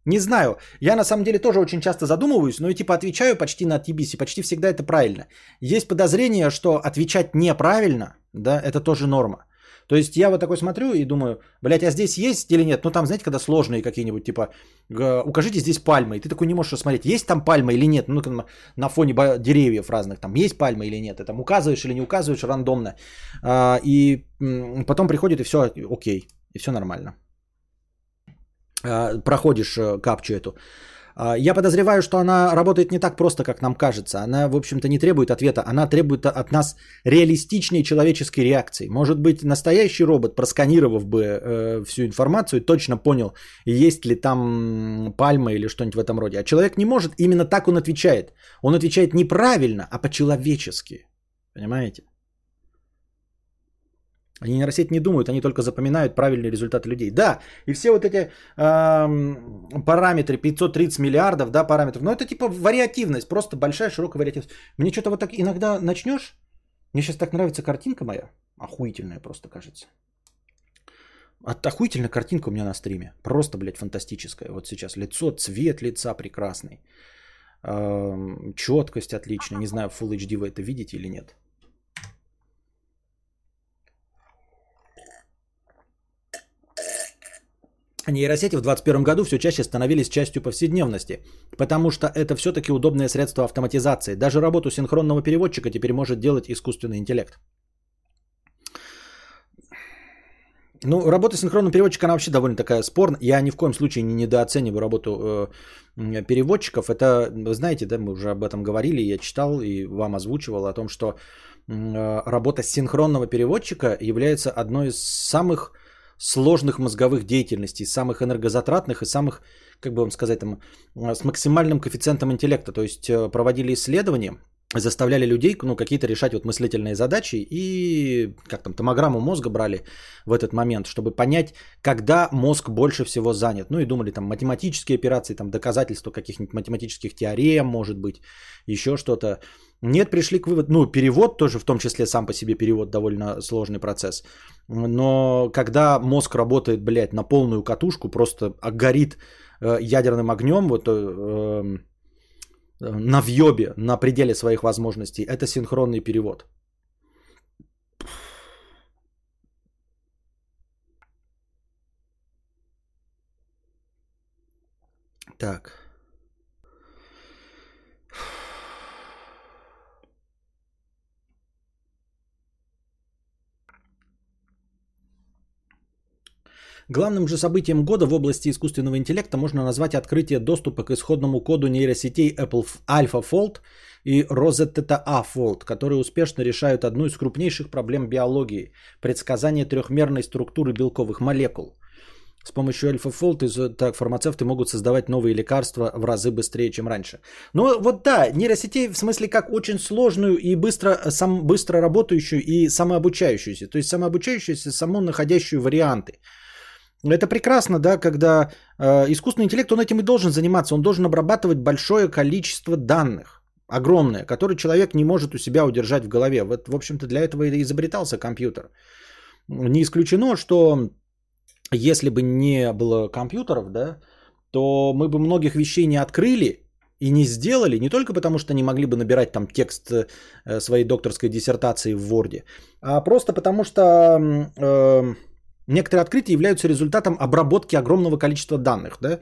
Не знаю. Я на самом деле тоже очень часто задумываюсь, но и типа отвечаю почти на TBC, почти всегда это правильно. Есть подозрение, что отвечать неправильно, да, это тоже норма. То есть я вот такой смотрю и думаю, блядь, а здесь есть или нет? Ну там, знаете, когда сложные какие-нибудь, типа, укажите здесь пальмы. И ты такой не можешь рассмотреть, есть там пальма или нет. Ну, на фоне деревьев разных, там есть пальма или нет. Ты там указываешь или не указываешь рандомно. А, и потом приходит и все окей, и все нормально. А, проходишь э, капчу эту. А, я подозреваю, что она работает не так просто, как нам кажется. Она, в общем-то, не требует ответа. Она требует от нас реалистичной человеческой реакции. Может быть, настоящий робот, просканировав бы э, всю информацию, точно понял, есть ли там пальма или что-нибудь в этом роде. А человек не может. Именно так он отвечает. Он отвечает неправильно, а по-человечески. Понимаете? Они нейросеть не думают, они только запоминают правильные результаты людей. Да, и все вот эти э, параметры, 530 миллиардов, да, параметров, но это типа вариативность, просто большая, широкая вариативность. Мне что-то вот так иногда начнешь, мне сейчас так нравится картинка моя, охуительная просто кажется. От охуительная картинка у меня на стриме, просто, блядь, фантастическая. Вот сейчас лицо, цвет лица прекрасный, э, четкость отличная, не знаю, Full HD вы это видите или нет. Нейросети в 2021 году все чаще становились частью повседневности, потому что это все-таки удобное средство автоматизации. Даже работу синхронного переводчика теперь может делать искусственный интеллект. Ну, работа синхронного переводчика, она вообще довольно такая спорная. Я ни в коем случае не недооцениваю работу э, переводчиков. Это, вы знаете, да, мы уже об этом говорили, я читал и вам озвучивал о том, что э, работа синхронного переводчика является одной из самых сложных мозговых деятельностей, самых энергозатратных и самых, как бы вам сказать, там, э, с максимальным коэффициентом интеллекта. То есть э, проводили исследования, заставляли людей ну, какие-то решать вот мыслительные задачи и как там томограмму мозга брали в этот момент, чтобы понять, когда мозг больше всего занят. Ну и думали там математические операции, там доказательства каких-нибудь математических теорем, может быть, еще что-то. Нет, пришли к выводу, ну перевод тоже в том числе сам по себе перевод довольно сложный процесс. Но когда мозг работает, блядь, на полную катушку, просто горит э, ядерным огнем, вот э, на въебе, на пределе своих возможностей, это синхронный перевод. Так. Главным же событием года в области искусственного интеллекта можно назвать открытие доступа к исходному коду нейросетей Apple AlphaFold и Rosetta A Fold, которые успешно решают одну из крупнейших проблем биологии – предсказание трехмерной структуры белковых молекул. С помощью AlphaFold так, фармацевты могут создавать новые лекарства в разы быстрее, чем раньше. Ну вот да, нейросетей в смысле как очень сложную и быстро, сам, быстро работающую и самообучающуюся. То есть самообучающуюся, само находящую варианты. Это прекрасно, да, когда э, искусственный интеллект, он этим и должен заниматься. Он должен обрабатывать большое количество данных, огромное, которые человек не может у себя удержать в голове. Вот, в общем-то, для этого и изобретался компьютер. Не исключено, что если бы не было компьютеров, да, то мы бы многих вещей не открыли и не сделали, не только потому, что не могли бы набирать там текст э, своей докторской диссертации в Word, а просто потому, что э, некоторые открытия являются результатом обработки огромного количества данных. Да?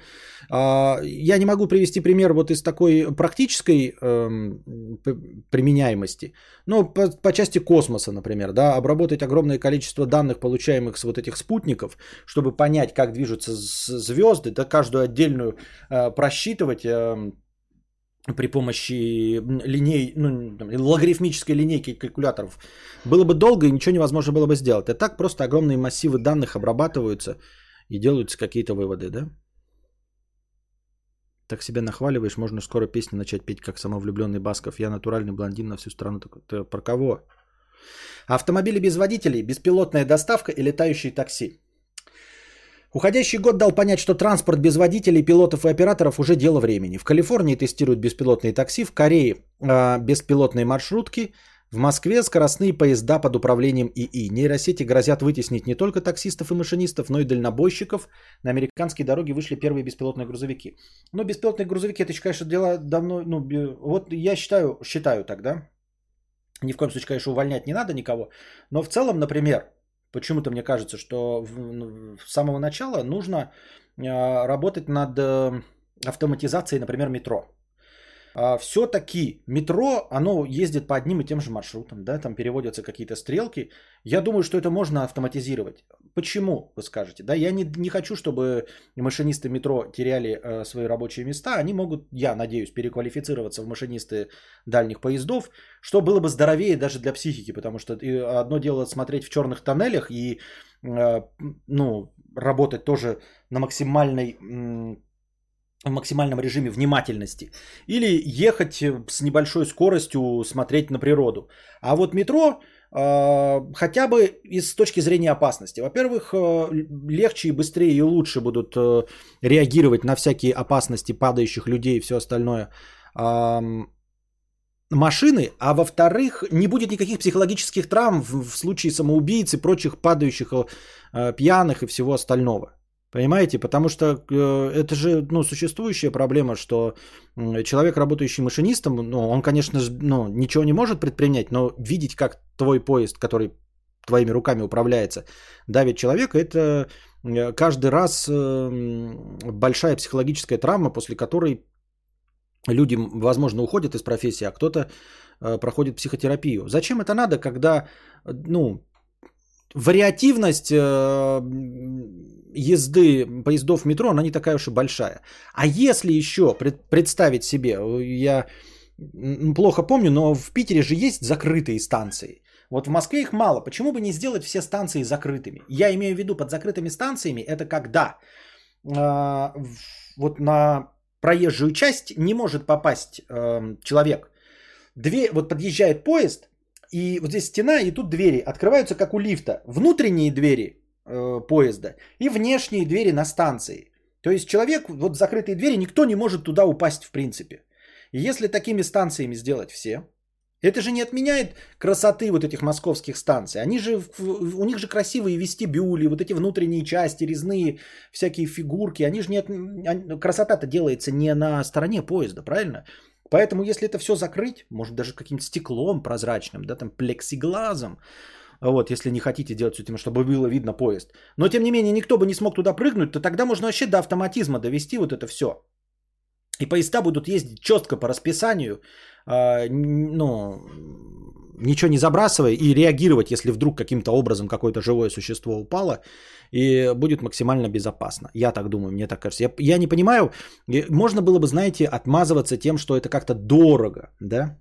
А, я не могу привести пример вот из такой практической эм, применяемости, но по, по части космоса, например, да, обработать огромное количество данных, получаемых с вот этих спутников, чтобы понять, как движутся звезды, да, каждую отдельную э, просчитывать эм, при помощи линей, ну, логарифмической линейки калькуляторов было бы долго и ничего невозможно было бы сделать. А так просто огромные массивы данных обрабатываются и делаются какие-то выводы, да? Так себя нахваливаешь, можно скоро песни начать петь, как самовлюбленный Басков. Я натуральный блондин на всю страну. Ты про кого? Автомобили без водителей, беспилотная доставка и летающие такси. Уходящий год дал понять, что транспорт без водителей, пилотов и операторов уже дело времени. В Калифорнии тестируют беспилотные такси, в Корее э, беспилотные маршрутки, в Москве скоростные поезда под управлением ИИ. Нейросети грозят вытеснить не только таксистов и машинистов, но и дальнобойщиков. На американские дороги вышли первые беспилотные грузовики. Но беспилотные грузовики, это, конечно, дело давно... Ну, вот я считаю, считаю тогда, ни в коем случае, конечно, увольнять не надо никого, но в целом, например, Почему-то мне кажется, что ну, с самого начала нужно а, работать над э, автоматизацией, например, метро. А, Все-таки метро, оно ездит по одним и тем же маршрутам, да, там переводятся какие-то стрелки. Я думаю, что это можно автоматизировать. Почему, вы скажете? Да, я не, не хочу, чтобы машинисты метро теряли э, свои рабочие места. Они могут, я надеюсь, переквалифицироваться в машинисты дальних поездов, что было бы здоровее даже для психики, потому что одно дело смотреть в черных тоннелях и э, ну, работать тоже на максимальной в максимальном режиме внимательности. Или ехать с небольшой скоростью смотреть на природу. А вот метро э, хотя бы из точки зрения опасности. Во-первых, э, легче и быстрее и лучше будут э, реагировать на всякие опасности падающих людей и все остальное э, машины. А во-вторых, не будет никаких психологических травм в, случае самоубийц и прочих падающих э, пьяных и всего остального. Понимаете? Потому что э, это же ну, существующая проблема, что человек, работающий машинистом, ну, он, конечно, ну, ничего не может предпринять, но видеть, как твой поезд, который твоими руками управляется, давит человека, это э, каждый раз э, большая психологическая травма, после которой люди, возможно, уходят из профессии, а кто-то проходит психотерапию. Зачем это надо, когда, ну, вариативность езды поездов в метро, она не такая уж и большая. А если еще представить себе, я плохо помню, но в Питере же есть закрытые станции. Вот в Москве их мало. Почему бы не сделать все станции закрытыми? Я имею в виду под закрытыми станциями, это когда э, вот на проезжую часть не может попасть э, человек. Две, вот подъезжает поезд, и вот здесь стена, и тут двери открываются, как у лифта. Внутренние двери э, поезда и внешние двери на станции. То есть человек, вот закрытые двери, никто не может туда упасть в принципе. И если такими станциями сделать все, это же не отменяет красоты вот этих московских станций. Они же, у них же красивые вестибюли, вот эти внутренние части, резные всякие фигурки. Они же не от... Красота-то делается не на стороне поезда, правильно? Поэтому если это все закрыть, может даже каким-то стеклом прозрачным, да, там плексиглазом, вот, если не хотите делать все этим, чтобы было видно поезд. Но, тем не менее, никто бы не смог туда прыгнуть, то тогда можно вообще до автоматизма довести вот это все. И поезда будут ездить четко по расписанию, э, ну, ничего не забрасывая и реагировать, если вдруг каким-то образом какое-то живое существо упало, и будет максимально безопасно. Я так думаю, мне так кажется. Я, я не понимаю, можно было бы, знаете, отмазываться тем, что это как-то дорого, да?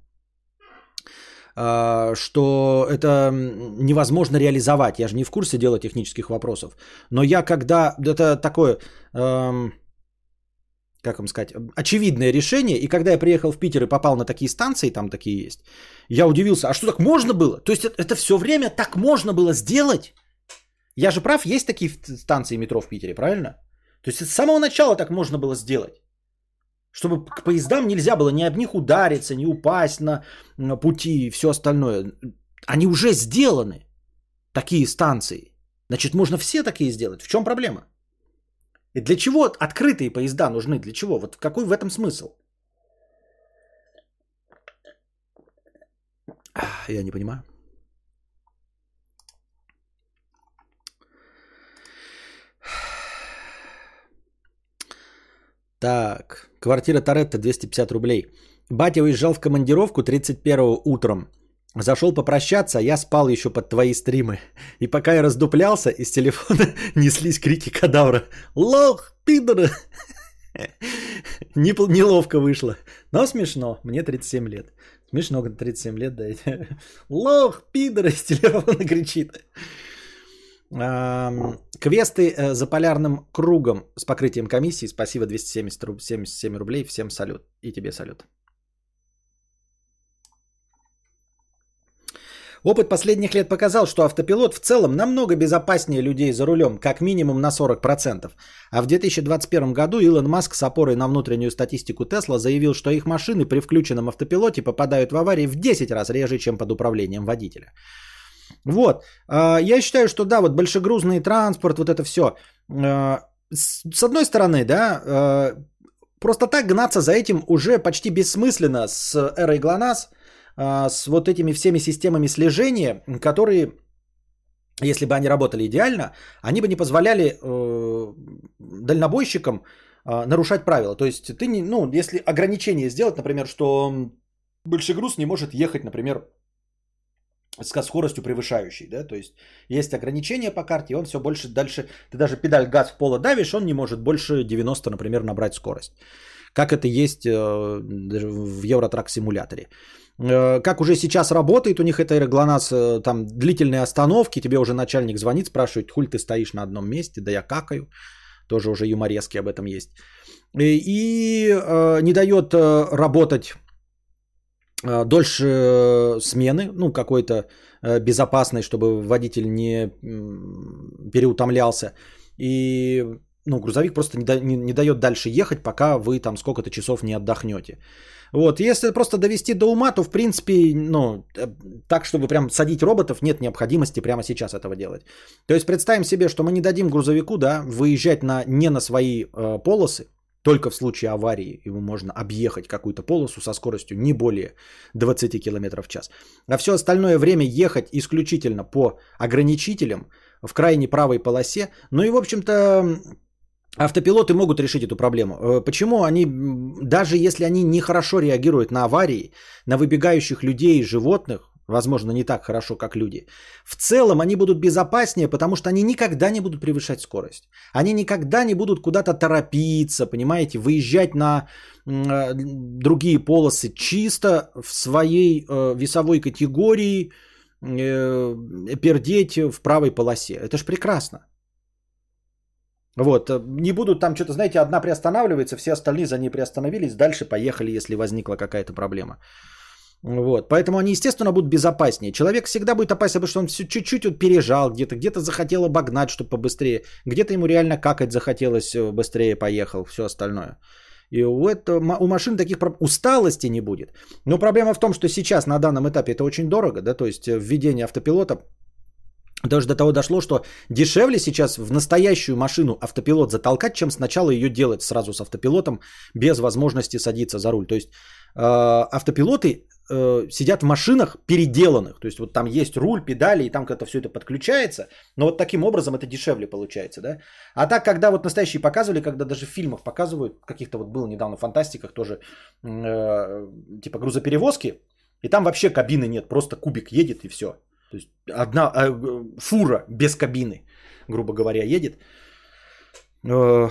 Э, что это невозможно реализовать. Я же не в курсе дела технических вопросов. Но я когда... Это такое... Э, как вам сказать, очевидное решение. И когда я приехал в Питер и попал на такие станции, там такие есть, я удивился, а что так можно было? То есть это, это все время так можно было сделать? Я же прав, есть такие станции метро в Питере, правильно? То есть с самого начала так можно было сделать. Чтобы к поездам нельзя было ни об них удариться, ни упасть на, на пути и все остальное. Они уже сделаны, такие станции. Значит, можно все такие сделать. В чем проблема? И для чего открытые поезда нужны? Для чего? Вот какой в этом смысл? Я не понимаю. Так, квартира Торетто 250 рублей. Батя уезжал в командировку 31 утром. Зашел попрощаться, а я спал еще под твои стримы. И пока я раздуплялся, из телефона неслись крики кадавра. Лох, пидор! Неловко вышло. Но смешно. Мне 37 лет. Смешно, 37 лет, да. Лох, пидор, из телефона кричит. Квесты э, за полярным кругом с покрытием комиссии. Спасибо, 277 рублей. Всем салют. И тебе салют. Опыт последних лет показал, что автопилот в целом намного безопаснее людей за рулем, как минимум на 40%. А в 2021 году Илон Маск с опорой на внутреннюю статистику Тесла заявил, что их машины при включенном автопилоте попадают в аварии в 10 раз реже, чем под управлением водителя. Вот. А, я считаю, что да, вот большегрузный транспорт, вот это все. А, с одной стороны, да, а, просто так гнаться за этим уже почти бессмысленно с эрой ГЛОНАСС, с вот этими всеми системами слежения, которые, если бы они работали идеально, они бы не позволяли э, дальнобойщикам нарушать правила. То есть ты не, ну, если ограничение сделать, например, что большегруз не может ехать, например, с скоростью превышающей, да, то есть есть ограничения по карте, он все больше дальше, ты даже педаль газ в поло давишь, он не может больше 90, например, набрать скорость. Как это есть э, в Евротрак симуляторе. Э, как уже сейчас работает у них это аэроглонасс, э, там длительные остановки, тебе уже начальник звонит, спрашивает, хуль ты стоишь на одном месте, да я какаю, тоже уже юморески об этом есть. И, и не дает работать дольше э, смены, ну, какой-то э, безопасной, чтобы водитель не переутомлялся. И ну, грузовик просто не, да, не, не дает дальше ехать, пока вы там сколько-то часов не отдохнете. Вот, если просто довести до ума, то в принципе, ну, так, чтобы прям садить роботов, нет необходимости прямо сейчас этого делать. То есть представим себе, что мы не дадим грузовику, да, выезжать на, не на свои э, полосы, только в случае аварии ему можно объехать какую-то полосу со скоростью не более 20 км в час. А все остальное время ехать исключительно по ограничителям в крайне правой полосе. Ну и, в общем-то, Автопилоты могут решить эту проблему. Э, почему они, даже если они нехорошо реагируют на аварии, на выбегающих людей и животных, Возможно, не так хорошо, как люди. В целом они будут безопаснее, потому что они никогда не будут превышать скорость. Они никогда не будут куда-то торопиться, понимаете, выезжать на э, другие полосы чисто в своей э, весовой категории, э, пердеть в правой полосе. Это ж прекрасно. Вот, э, не будут там что-то, знаете, одна приостанавливается, все остальные за ней приостановились, дальше поехали, если возникла какая-то проблема. Вот, поэтому они, естественно, будут безопаснее. Человек всегда будет опасен, потому что он все чуть-чуть вот пережал где-то, где-то захотел обогнать, чтобы побыстрее, где-то ему реально какать захотелось, э, быстрее поехал, все остальное. И у, это, у машин таких усталости не будет. Но проблема в том, что сейчас на данном этапе это очень дорого, да, то есть э, введение автопилота даже до того дошло, что дешевле сейчас в настоящую машину автопилот затолкать, чем сначала ее делать сразу с автопилотом без возможности садиться за руль. То есть автопилоты э, сидят в машинах переделанных. То есть вот там есть руль, педали, и там как-то все это подключается. Но вот таким образом это дешевле получается, да. А так, когда вот настоящие показывали, когда даже в фильмах показывают, каких-то вот было недавно в фантастиках тоже, э, типа грузоперевозки, и там вообще кабины нет, просто кубик едет и все. То есть одна э, фура без кабины, грубо говоря, едет. Э,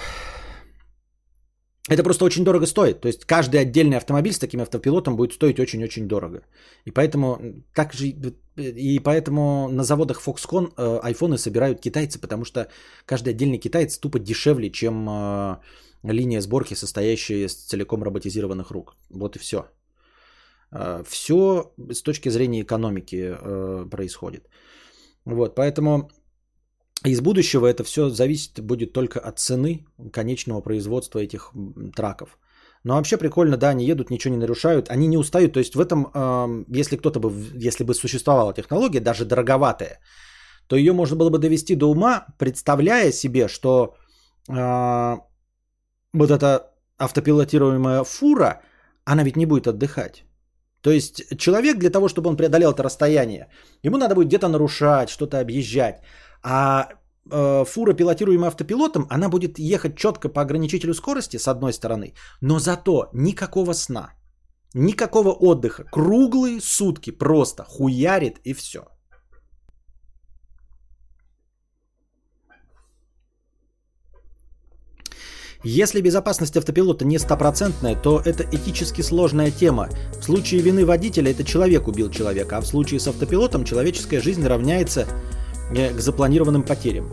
это просто очень дорого стоит. То есть каждый отдельный автомобиль с таким автопилотом будет стоить очень-очень дорого. И поэтому, так же, и поэтому на заводах Foxconn э, айфоны собирают китайцы, потому что каждый отдельный китаец тупо дешевле, чем э, линия сборки, состоящая из целиком роботизированных рук. Вот и все. Э, все с точки зрения экономики э, происходит. Вот, поэтому из будущего это все зависит будет только от цены конечного производства этих траков. Но вообще прикольно, да, они едут, ничего не нарушают, они не устают. То есть в этом, если кто-то бы, если бы существовала технология, даже дороговатая, то ее можно было бы довести до ума, представляя себе, что э, вот эта автопилотируемая фура, она ведь не будет отдыхать. То есть человек для того, чтобы он преодолел это расстояние, ему надо будет где-то нарушать, что-то объезжать. А э, фура, пилотируемая автопилотом, она будет ехать четко по ограничителю скорости, с одной стороны, но зато никакого сна, никакого отдыха. Круглые сутки просто хуярит и все. Если безопасность автопилота не стопроцентная, то это этически сложная тема. В случае вины водителя это человек убил человека, а в случае с автопилотом человеческая жизнь равняется к запланированным потерям.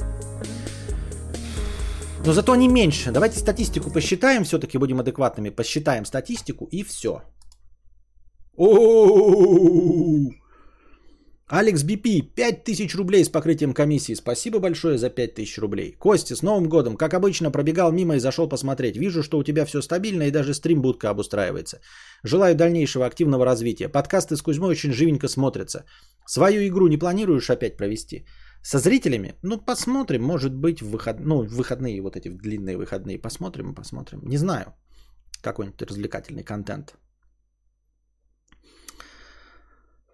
Но зато они меньше. Давайте статистику посчитаем, все-таки будем адекватными. Посчитаем статистику и все. Алекс Бипи, 5000 рублей с покрытием комиссии. Спасибо большое за 5000 рублей. Костя, с Новым годом. Как обычно, пробегал мимо и зашел посмотреть. Вижу, что у тебя все стабильно и даже стрим будка обустраивается. Желаю дальнейшего активного развития. Подкасты с Кузьмой очень живенько смотрятся. Свою игру не планируешь опять провести? Со зрителями? Ну, посмотрим. Может быть, в выход... ну, выходные, вот эти длинные выходные. Посмотрим, посмотрим. Не знаю. Какой-нибудь развлекательный контент.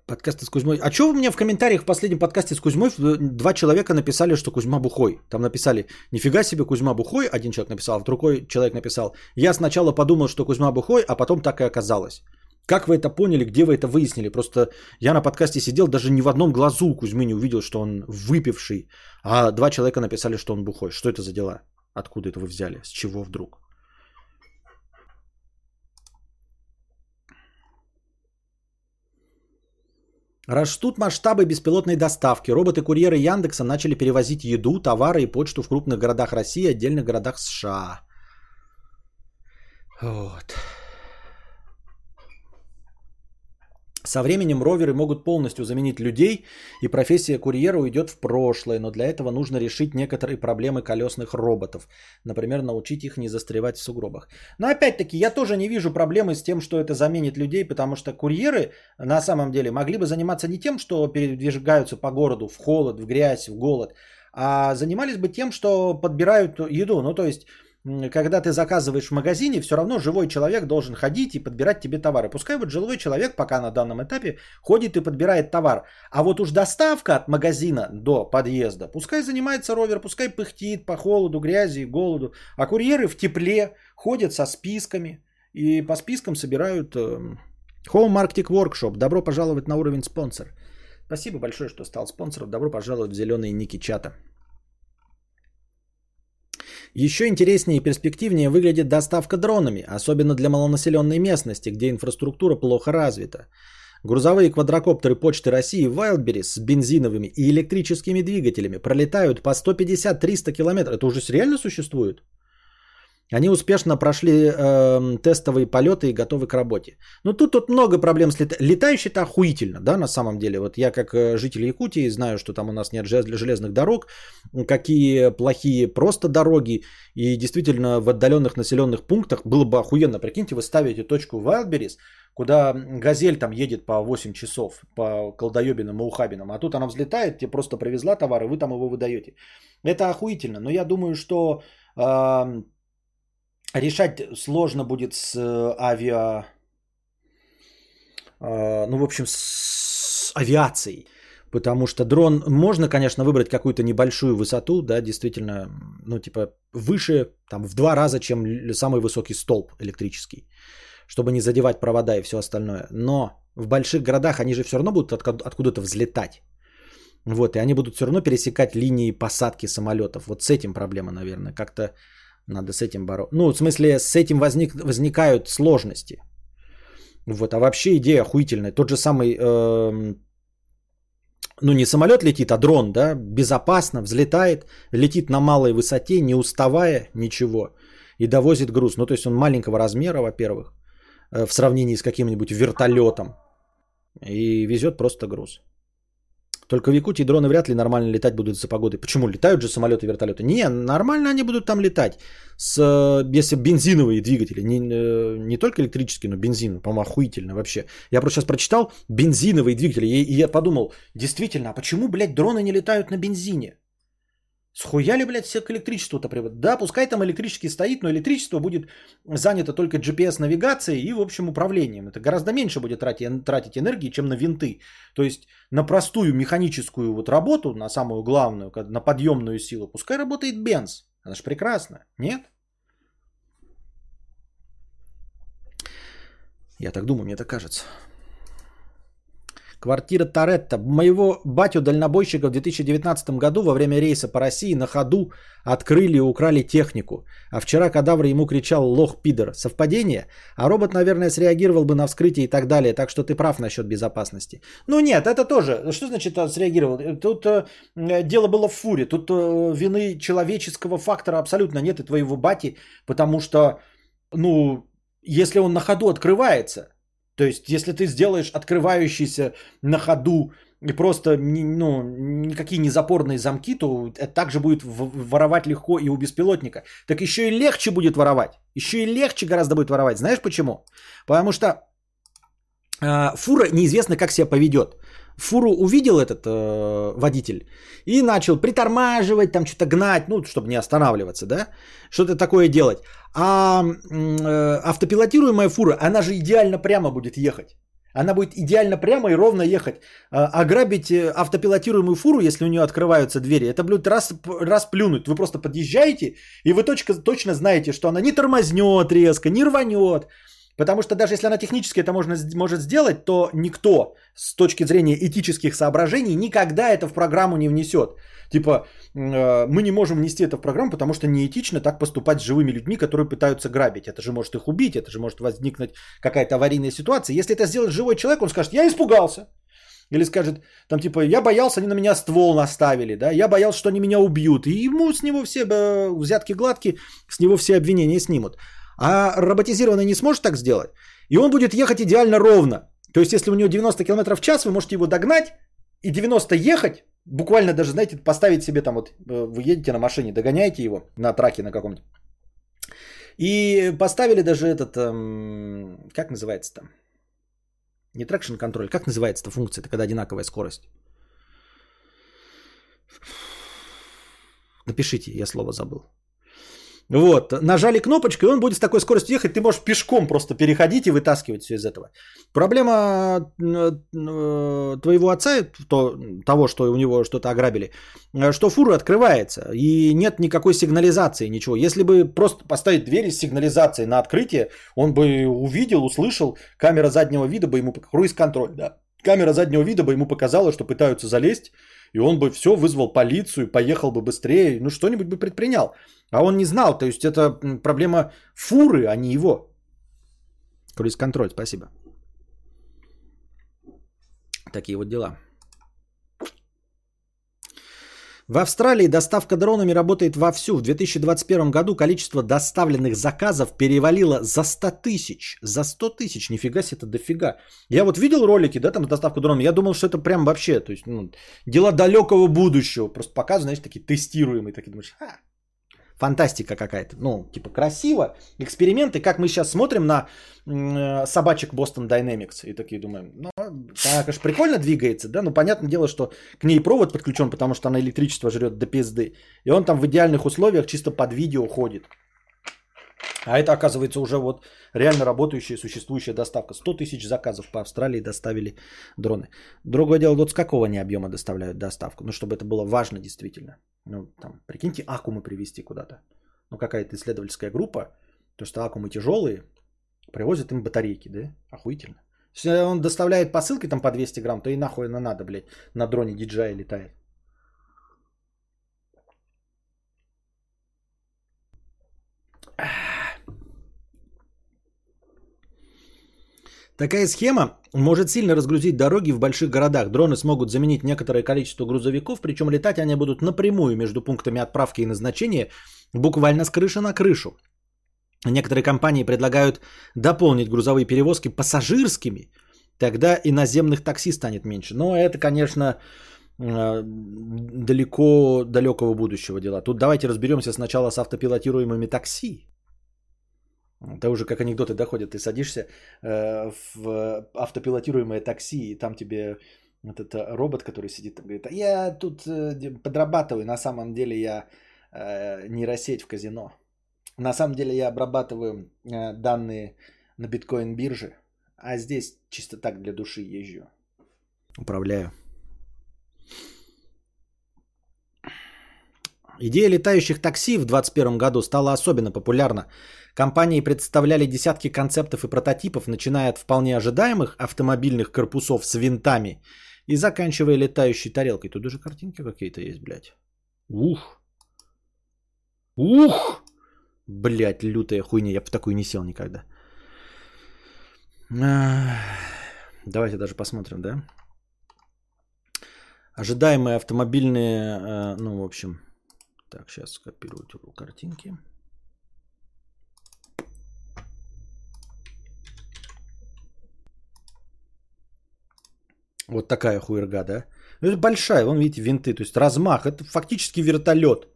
Подкасты с Кузьмой. А что вы мне в комментариях в последнем подкасте с Кузьмой два человека написали, что Кузьма бухой? Там написали, нифига себе Кузьма бухой, один человек написал, а другой человек написал, я сначала подумал, что Кузьма бухой, а потом так и оказалось. Как вы это поняли, где вы это выяснили? Просто я на подкасте сидел, даже ни в одном глазу Кузьмы не увидел, что он выпивший, а два человека написали, что он бухой. Что это за дела? Откуда это вы взяли? С чего вдруг? Растут масштабы беспилотной доставки. Роботы-курьеры Яндекса начали перевозить еду, товары и почту в крупных городах России и отдельных городах США. Вот. Со временем роверы могут полностью заменить людей, и профессия курьера уйдет в прошлое, но для этого нужно решить некоторые проблемы колесных роботов. Например, научить их не застревать в сугробах. Но опять-таки, я тоже не вижу проблемы с тем, что это заменит людей, потому что курьеры на самом деле могли бы заниматься не тем, что передвигаются по городу в холод, в грязь, в голод, а занимались бы тем, что подбирают еду. Ну, то есть когда ты заказываешь в магазине, все равно живой человек должен ходить и подбирать тебе товары. Пускай вот живой человек пока на данном этапе ходит и подбирает товар. А вот уж доставка от магазина до подъезда, пускай занимается ровер, пускай пыхтит по холоду, грязи и голоду. А курьеры в тепле ходят со списками и по спискам собирают Home Arctic Workshop. Добро пожаловать на уровень спонсор. Спасибо большое, что стал спонсором. Добро пожаловать в зеленые ники чата. Еще интереснее и перспективнее выглядит доставка дронами, особенно для малонаселенной местности, где инфраструктура плохо развита. Грузовые квадрокоптеры Почты России Wildberries с бензиновыми и электрическими двигателями пролетают по 150-300 км. Это уже реально существует? Они успешно прошли э, тестовые полеты и готовы к работе. Но тут, тут много проблем с лета... Летающий-то охуительно, да, на самом деле. Вот я как э, житель Якутии знаю, что там у нас нет железных дорог, какие плохие просто дороги. И действительно в отдаленных населенных пунктах было бы охуенно. Прикиньте, вы ставите точку в Wildberries, куда газель там едет по 8 часов по колдоебинам и ухабинам, а тут она взлетает, тебе просто привезла товар, и вы там его выдаете. Это охуительно, но я думаю, что э, решать сложно будет с э, авиа... Э, ну, в общем, с авиацией. Потому что дрон можно, конечно, выбрать какую-то небольшую высоту, да, действительно, ну, типа, выше, там, в два раза, чем самый высокий столб электрический, чтобы не задевать провода и все остальное. Но в больших городах они же все равно будут откуда-то взлетать. Вот, и они будут все равно пересекать линии посадки самолетов. Вот с этим проблема, наверное. Как-то Надо с этим бороться. Ну, в смысле, с этим возник, возникают сложности. Вот, а вообще идея охуительная. Тот же самый, э, ну не самолет летит, а дрон, да, безопасно взлетает, летит на малой высоте, не уставая, ничего, и довозит груз. Ну, то есть он маленького размера, во-первых, э, в сравнении с каким-нибудь вертолетом, и везет просто груз. Только в Якутии дроны вряд ли нормально летать будут за погодой. Почему? Летают же самолеты и вертолеты. Не, нормально они будут там летать. С, если бензиновые двигатели. Не, э, не только электрические, но бензин. По-моему, охуительно вообще. Я просто сейчас прочитал бензиновые двигатели. И, и я подумал, действительно, а почему, блядь, дроны не летают на бензине? Схуя ли, блядь, все к электричеству-то приводят? Да, пускай там электрический стоит, но электричество будет занято только GPS-навигацией и, в общем, управлением. Это гораздо меньше будет тратить, тратить энергии, чем на винты. То есть на простую механическую вот работу, на самую главную, на подъемную силу, пускай работает бенз. Она же прекрасна, нет? Я так думаю, мне так кажется. Квартира Торетто. Моего батю дальнобойщика в 2019 году во время рейса по России на ходу открыли и украли технику. А вчера кадавр ему кричал «лох пидор». Совпадение? А робот, наверное, среагировал бы на вскрытие и так далее. Так что ты прав насчет безопасности. Ну нет, это тоже. Что значит среагировал? Тут э, дело было в фуре. Тут э, вины человеческого фактора абсолютно нет и твоего бати. Потому что, ну, если он на ходу открывается, то есть, если ты сделаешь открывающийся на ходу и просто ну, никакие не запорные замки, то это также будет воровать легко и у беспилотника. Так еще и легче будет воровать. Еще и легче гораздо будет воровать. Знаешь почему? Потому что э, фура неизвестно, как себя поведет. Фуру увидел этот э, водитель и начал притормаживать, там что-то гнать, ну, чтобы не останавливаться, да, что-то такое делать. А э, автопилотируемая фура, она же идеально прямо будет ехать. Она будет идеально прямо и ровно ехать. А, ограбить э, автопилотируемую фуру, если у нее открываются двери, это будет раз, раз плюнуть. Вы просто подъезжаете, и вы точно, точно знаете, что она не тормознет резко, не рванет. Потому что даже если она технически это можно, может сделать, то никто с точки зрения этических соображений никогда это в программу не внесет. Типа, э, мы не можем внести это в программу, потому что неэтично так поступать с живыми людьми, которые пытаются грабить. Это же может их убить, это же может возникнуть какая-то аварийная ситуация. Если это сделает живой человек, он скажет, я испугался. Или скажет, там типа, я боялся, они на меня ствол наставили, да, я боялся, что они меня убьют. И ему с него все э, взятки гладкие, с него все обвинения снимут. А роботизированный не сможет так сделать. И он будет ехать идеально ровно. То есть, если у него 90 км в час, вы можете его догнать и 90 ехать, буквально даже, знаете, поставить себе там вот, э, вы едете на машине, догоняете его на траке на каком-то. И поставили даже этот, эм, как называется там? Не трекшн контроль, как называется эта функция, это когда одинаковая скорость? Напишите, я слово забыл. Вот, нажали кнопочку, и он будет с такой скоростью ехать, ты можешь пешком просто переходить и вытаскивать все из этого. Проблема э, э, твоего отца, то, того, что у него что-то ограбили, э, что фура открывается, и нет никакой сигнализации, ничего. Если бы просто поставить двери с сигнализацией на открытие, он бы увидел, услышал, камера заднего вида бы ему, круиз-контроль, да, камера заднего вида бы ему показала, что пытаются залезть, и он бы все вызвал полицию, поехал бы быстрее, ну что-нибудь бы предпринял. А он не знал, то есть это проблема фуры, а не его. Круиз-контроль, спасибо. Такие вот дела. В Австралии доставка дронами работает вовсю. В 2021 году количество доставленных заказов перевалило за 100 тысяч. За 100 тысяч, нифига себе, это дофига. Я вот видел ролики, да, там с доставкой дронами. Я думал, что это прям вообще, то есть, ну, дела далекого будущего. Просто показывают, знаешь, такие тестируемые. Такие думаешь, а, фантастика какая-то. Ну, типа красиво. Эксперименты, как мы сейчас смотрим на э, собачек Boston Dynamics. И такие думаем, ну, она, конечно, прикольно двигается, да, но понятное дело, что к ней провод подключен, потому что она электричество жрет до пизды. И он там в идеальных условиях чисто под видео ходит. А это, оказывается, уже вот реально работающая, существующая доставка. 100 тысяч заказов по Австралии доставили дроны. Другое дело, вот с какого они объема доставляют доставку. Ну, чтобы это было важно действительно. Ну, там, прикиньте, аккумы привезти куда-то. Ну, какая-то исследовательская группа, то что аккумы тяжелые, привозят им батарейки, да? Охуительно. Если он доставляет посылки там по 200 грамм, то и нахуй она надо, блядь, на дроне DJI летает. Такая схема может сильно разгрузить дороги в больших городах. Дроны смогут заменить некоторое количество грузовиков, причем летать они будут напрямую между пунктами отправки и назначения, буквально с крыши на крышу. Некоторые компании предлагают дополнить грузовые перевозки пассажирскими, тогда и наземных такси станет меньше. Но это, конечно, э, далеко далекого будущего дела. Тут давайте разберемся сначала с автопилотируемыми такси. Это уже как анекдоты доходят. Ты садишься э, в автопилотируемое такси, и там тебе вот этот робот, который сидит, там говорит, а я тут э, подрабатываю, на самом деле я э, нейросеть в казино. На самом деле я обрабатываю э, данные на биткоин бирже, а здесь чисто так для души езжу. Управляю. Идея летающих такси в 2021 году стала особенно популярна. Компании представляли десятки концептов и прототипов, начиная от вполне ожидаемых автомобильных корпусов с винтами и заканчивая летающей тарелкой. Тут даже картинки какие-то есть, блядь. Ух. Ух! Блядь, лютая хуйня. Я бы такую не сел никогда. Давайте даже посмотрим, да? Ожидаемые автомобильные, э, ну, в общем, так, сейчас скопирую картинки. Вот такая хуерга, да? Ну, это большая, вон видите, винты, то есть размах. Это фактически вертолет.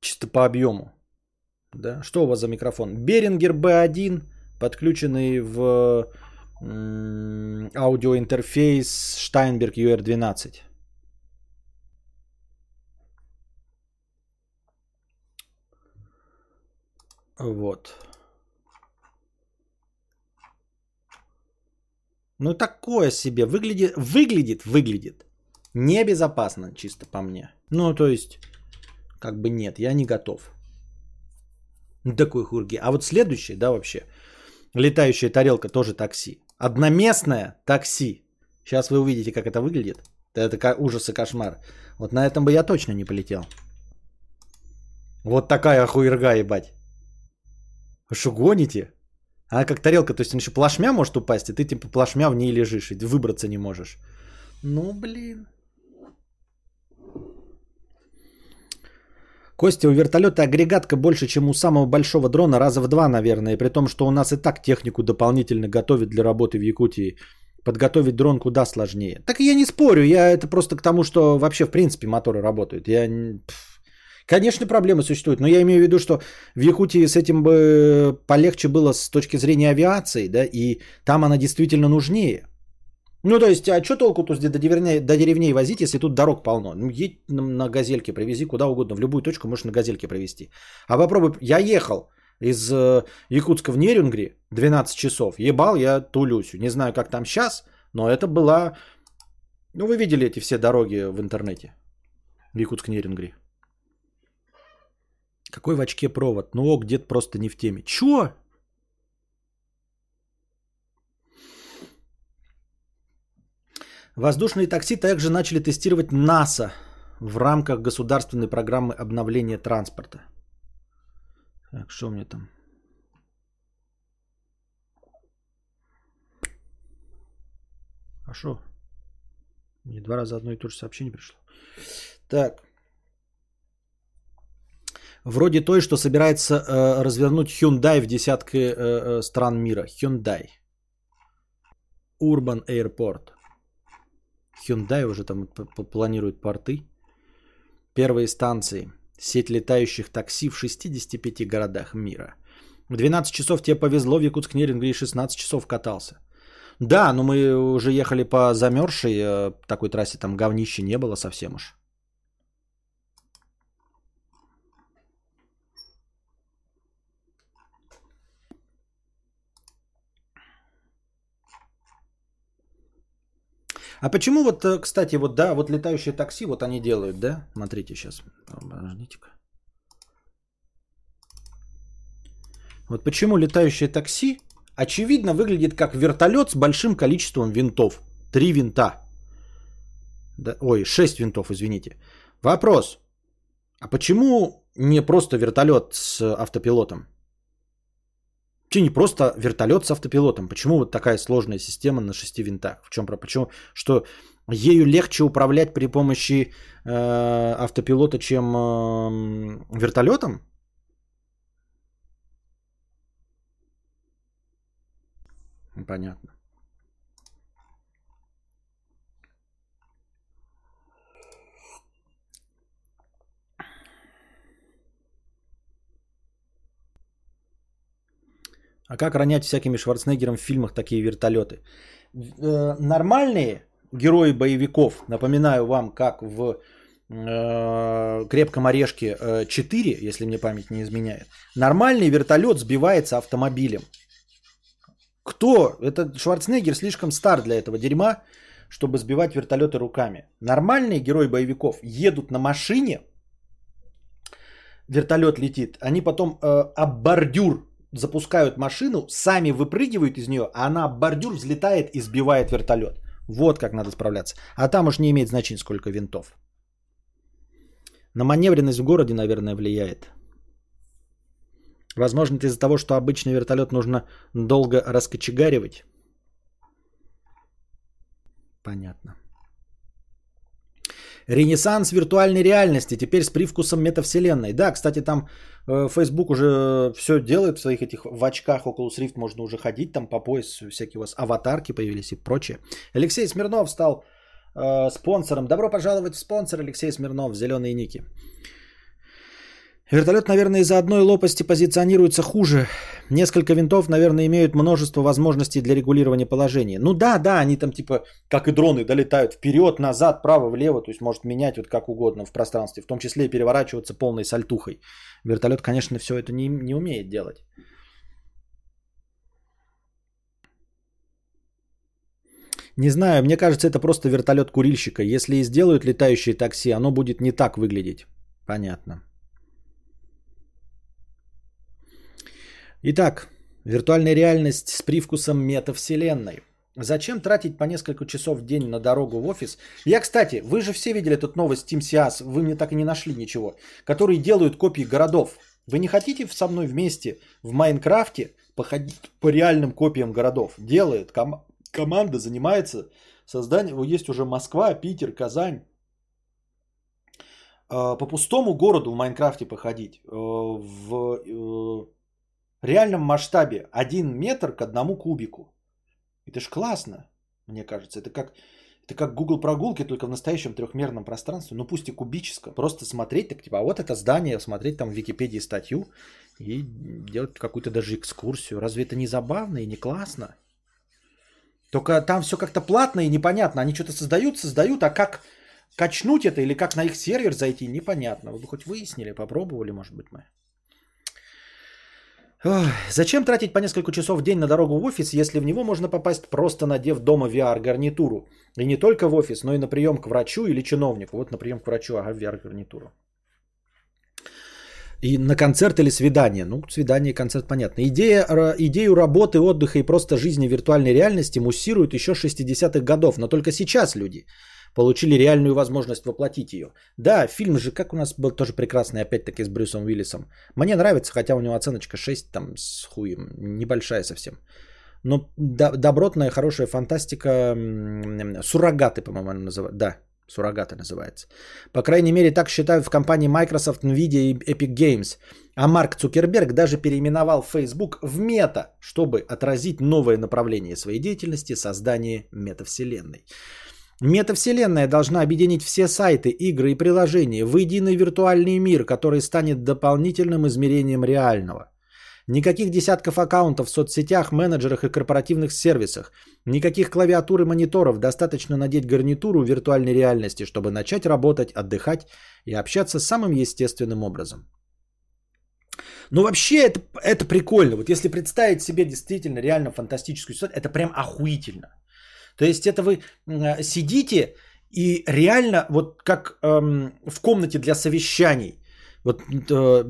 Чисто по объему. Да? Что у вас за микрофон? Берингер B1, подключенный в аудиоинтерфейс Steinberg UR12. Вот. Ну такое себе. Выглядит, выглядит, выглядит. Небезопасно, чисто по мне. Ну, то есть, как бы нет, я не готов. Такой хурги. А вот следующий, да, вообще. Летающая тарелка тоже такси. Одноместное такси. Сейчас вы увидите, как это выглядит. Это ужас и кошмар. Вот на этом бы я точно не полетел. Вот такая хуерга, ебать. Вы что, гоните? Она как тарелка, то есть он еще плашмя может упасть, и ты типа плашмя в ней лежишь, и выбраться не можешь. Ну, блин. Костя, у вертолета агрегатка больше, чем у самого большого дрона, раза в два, наверное. При том, что у нас и так технику дополнительно готовят для работы в Якутии. Подготовить дрон куда сложнее. Так я не спорю, я это просто к тому, что вообще в принципе моторы работают. Я... Пфф, Конечно, проблемы существуют, но я имею в виду, что в Якутии с этим бы полегче было с точки зрения авиации, да, и там она действительно нужнее. Ну, то есть, а что толку тут до деревней, до деревней возить, если тут дорог полно? Ну, едь на газельке, привези куда угодно, в любую точку можешь на газельке привезти. А попробуй, я ехал из э, Якутска в Нерюнгри 12 часов, ебал я Тулюсю. Не знаю, как там сейчас, но это была... Ну, вы видели эти все дороги в интернете. Якутск-Нерюнгри. Какой в очке провод? Ну, ок, дед просто не в теме. Чё? Воздушные такси также начали тестировать НАСА в рамках государственной программы обновления транспорта. Так, что мне там? А что? Мне два раза одно и то же сообщение пришло. Так. Вроде той, что собирается э, развернуть Hyundai в десятки э, э, стран мира. Hyundai. Urban Airport. Hyundai уже там планирует порты. Первые станции. Сеть летающих такси в 65 городах мира. В 12 часов тебе повезло, в Якутск Нерингри 16 часов катался. Да, но мы уже ехали по замерзшей э, такой трассе, там говнище не было совсем уж. А почему вот, э, кстати, вот да, вот летающие такси, вот они делают, да? Смотрите сейчас, подождите-ка. Вот почему летающее такси очевидно выглядит как вертолет с большим количеством винтов. Три винта. Да, ой, шесть винтов, извините. Вопрос. А почему не просто вертолет с автопилотом? Че не просто вертолет с автопилотом? Почему вот такая сложная система на шести винтах? В чем почему? Что ею легче управлять при помощи э, автопилота, чем э, вертолетом? Понятно. А как ронять всякими Шварценеггером в фильмах такие вертолеты? Э, нормальные герои боевиков, напоминаю вам, как в э, Крепком орешке 4, э, если мне память не изменяет, нормальный вертолет сбивается автомобилем. Кто? Это Шварценеггер слишком стар для этого дерьма, чтобы сбивать вертолеты руками. Нормальные герои боевиков едут на машине, вертолет летит, они потом э, об бордюр запускают машину, сами выпрыгивают из нее, а она бордюр взлетает и сбивает вертолет. Вот как надо справляться. А там уж не имеет значения, сколько винтов. На маневренность в городе, наверное, влияет. Возможно, это из-за того, что обычный вертолет нужно долго раскочегаривать. Понятно. Ренессанс виртуальной реальности, теперь с привкусом метавселенной. Да, кстати, там э, Facebook уже все делает в своих этих в очках Oculus Rift можно уже ходить, там по пояс всякие у вас аватарки появились и прочее. Алексей Смирнов стал э, спонсором. Добро пожаловать в спонсор Алексей Смирнов, зеленые ники. Вертолет, наверное, из-за одной лопасти позиционируется хуже. Несколько винтов, наверное, имеют множество возможностей для регулирования положения. Ну да, да, они там типа, как и дроны, долетают вперед, назад, право, влево, то есть может менять вот как угодно в пространстве, в том числе и переворачиваться полной сальтухой. Вертолет, конечно, все это не, не умеет делать. Не знаю, мне кажется, это просто вертолет курильщика. Если и сделают летающие такси, оно будет не так выглядеть. Понятно. Итак, виртуальная реальность с привкусом метавселенной. Зачем тратить по несколько часов в день на дорогу в офис? Я, кстати, вы же все видели эту новость Team Sias, вы мне так и не нашли ничего, которые делают копии городов. Вы не хотите со мной вместе в Майнкрафте походить по реальным копиям городов? Делает, ком- команда занимается созданием, есть уже Москва, Питер, Казань. А, по пустому городу в Майнкрафте походить, э, в э, реальном масштабе 1 метр к одному кубику. Это ж классно, мне кажется. Это как, это как Google прогулки, только в настоящем трехмерном пространстве. Ну пусть и кубическом. Просто смотреть, так типа, а вот это здание, смотреть там в Википедии статью и делать какую-то даже экскурсию. Разве это не забавно и не классно? Только там все как-то платно и непонятно. Они что-то создают, создают, а как качнуть это или как на их сервер зайти, непонятно. Вы бы хоть выяснили, попробовали, может быть, мы. Зачем тратить по несколько часов в день на дорогу в офис, если в него можно попасть просто надев дома VR-гарнитуру? И не только в офис, но и на прием к врачу или чиновнику. Вот на прием к врачу, ага, VR-гарнитуру. И на концерт или свидание. Ну, свидание и концерт понятно. Идея, идею работы, отдыха и просто жизни виртуальной реальности муссируют еще 60-х годов. Но только сейчас люди получили реальную возможность воплотить ее. Да, фильм же, как у нас был тоже прекрасный, опять-таки с Брюсом Уиллисом. Мне нравится, хотя у него оценочка 6 там с хуем, небольшая совсем. Но добротная, хорошая фантастика, суррогаты, по-моему, называют. Да, суррогаты называется. По крайней мере, так считают в компании Microsoft, Nvidia и Epic Games. А Марк Цукерберг даже переименовал Facebook в мета, чтобы отразить новое направление своей деятельности – создание метавселенной. Метавселенная должна объединить все сайты, игры и приложения в единый виртуальный мир, который станет дополнительным измерением реального. Никаких десятков аккаунтов в соцсетях, менеджерах и корпоративных сервисах. Никаких клавиатур и мониторов. Достаточно надеть гарнитуру виртуальной реальности, чтобы начать работать, отдыхать и общаться самым естественным образом. Ну вообще это, это прикольно. Вот если представить себе действительно реально фантастическую ситуацию, это прям охуительно. То есть это вы сидите и реально вот как эм, в комнате для совещаний, вот э,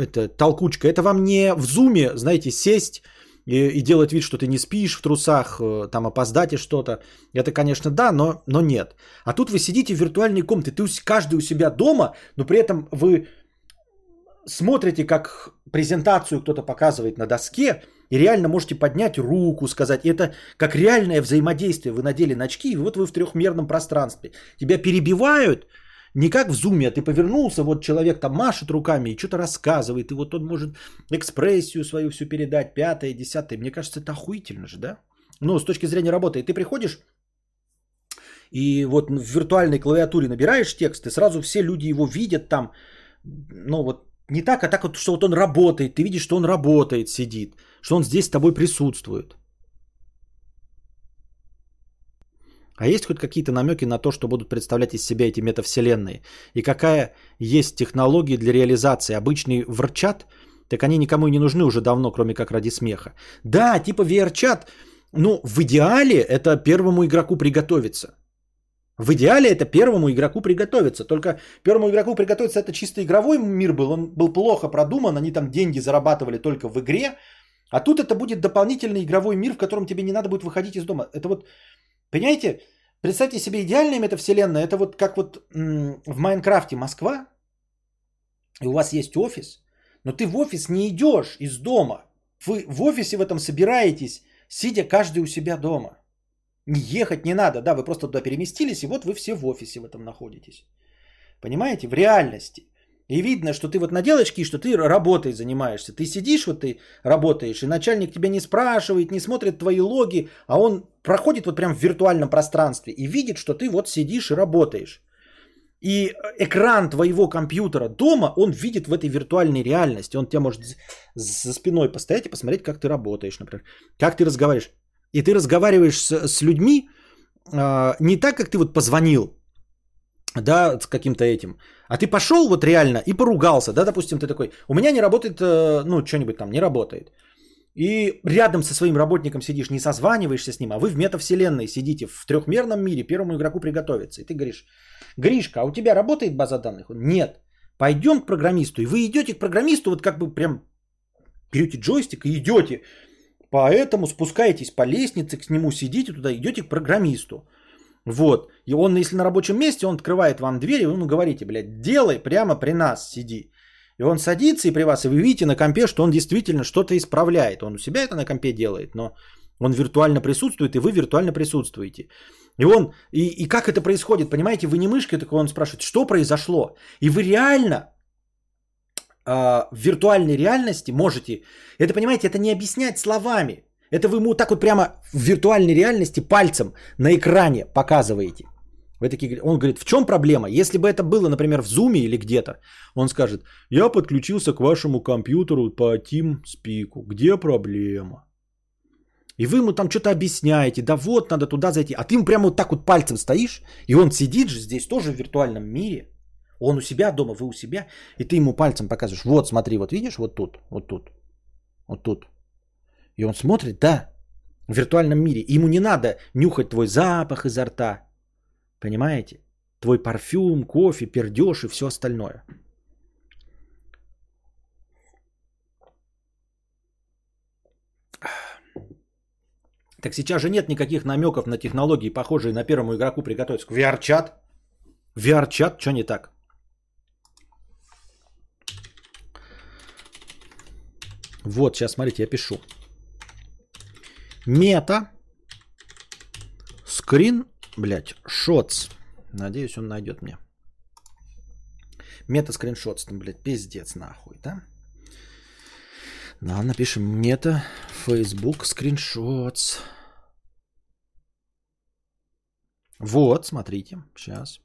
это толкучка, это вам не в зуме, знаете, сесть и, и делать вид, что ты не спишь в трусах, э, там опоздать и что-то. Это, конечно, да, но, но нет. А тут вы сидите в виртуальной комнате, ты каждый у себя дома, но при этом вы смотрите, как презентацию кто-то показывает на доске, И реально можете поднять руку, сказать. Это как реальное взаимодействие. Вы надели очки, и вот вы в трехмерном пространстве. Тебя перебивают, не как в зуме, а ты повернулся, вот человек там машет руками и что-то рассказывает, и вот он может экспрессию свою всю передать, пятое, десятое. Мне кажется, это охуительно же, да? Ну, с точки зрения работы. И ты приходишь, и вот в виртуальной клавиатуре набираешь текст, и сразу все люди его видят там, ну вот не так, а так вот, что вот он работает, ты видишь, что он работает, сидит, что он здесь с тобой присутствует. А есть хоть какие-то намеки на то, что будут представлять из себя эти метавселенные? И какая есть технология для реализации? Обычный врчат, так они никому и не нужны уже давно, кроме как ради смеха. Да, типа VR-чат, ну, в идеале это первому игроку приготовиться. В идеале это первому игроку приготовиться. Только первому игроку приготовиться это чисто игровой мир был. Он был плохо продуман, они там деньги зарабатывали только в игре. А тут это будет дополнительный игровой мир, в котором тебе не надо будет выходить из дома. Это вот, понимаете, представьте себе идеальная метавселенная. Это вот как вот в Майнкрафте Москва, и у вас есть офис, но ты в офис не идешь из дома. Вы в офисе в этом собираетесь, сидя каждый у себя дома. Ехать не надо, да, вы просто туда переместились, и вот вы все в офисе в этом находитесь. Понимаете, в реальности. И видно, что ты вот надел очки, что ты работой занимаешься. Ты сидишь, вот ты работаешь, и начальник тебя не спрашивает, не смотрит твои логи, а он проходит вот прям в виртуальном пространстве и видит, что ты вот сидишь и работаешь. И экран твоего компьютера дома, он видит в этой виртуальной реальности. Он тебя может за спиной постоять и посмотреть, как ты работаешь, например. Как ты разговариваешь. И ты разговариваешь с, с людьми э, не так, как ты вот позвонил, да, с каким-то этим, а ты пошел вот реально и поругался, да, допустим, ты такой, у меня не работает, э, ну, что-нибудь там не работает. И рядом со своим работником сидишь, не созваниваешься с ним, а вы в метавселенной сидите в трехмерном мире, первому игроку приготовиться. И ты говоришь, Гришка, а у тебя работает база данных? Нет. Пойдем к программисту. И вы идете к программисту, вот как бы прям берете джойстик и идете Поэтому спускаетесь по лестнице, к нему сидите туда, идете к программисту. Вот. И он, если на рабочем месте, он открывает вам дверь, и вы ему говорите, блядь, делай прямо при нас, сиди. И он садится и при вас, и вы видите на компе, что он действительно что-то исправляет. Он у себя это на компе делает, но он виртуально присутствует, и вы виртуально присутствуете. И он, и, и как это происходит, понимаете, вы не мышкой, такой он спрашивает, что произошло? И вы реально а, в виртуальной реальности можете, это понимаете, это не объяснять словами. Это вы ему так вот прямо в виртуальной реальности пальцем на экране показываете. Вы такие, он говорит, в чем проблема? Если бы это было, например, в Zoom или где-то, он скажет, я подключился к вашему компьютеру по TeamSpeak. Где проблема? И вы ему там что-то объясняете, да вот, надо туда зайти. А ты ему прямо вот так вот пальцем стоишь, и он сидит же здесь тоже в виртуальном мире – он у себя дома, вы у себя, и ты ему пальцем показываешь, вот смотри, вот видишь, вот тут, вот тут, вот тут. И он смотрит, да, в виртуальном мире. Ему не надо нюхать твой запах изо рта. Понимаете? Твой парфюм, кофе, пердеж и все остальное. Так сейчас же нет никаких намеков на технологии, похожие на первому игроку приготовиться. VR-чат? VR-чат, что не так? Вот, сейчас смотрите, я пишу. Мета. Скрин, блядь, шотс. Надеюсь, он найдет мне. Мета скриншотс, там, блядь, пиздец нахуй, да? Да, напишем мета, Facebook скриншотс. Вот, смотрите, сейчас.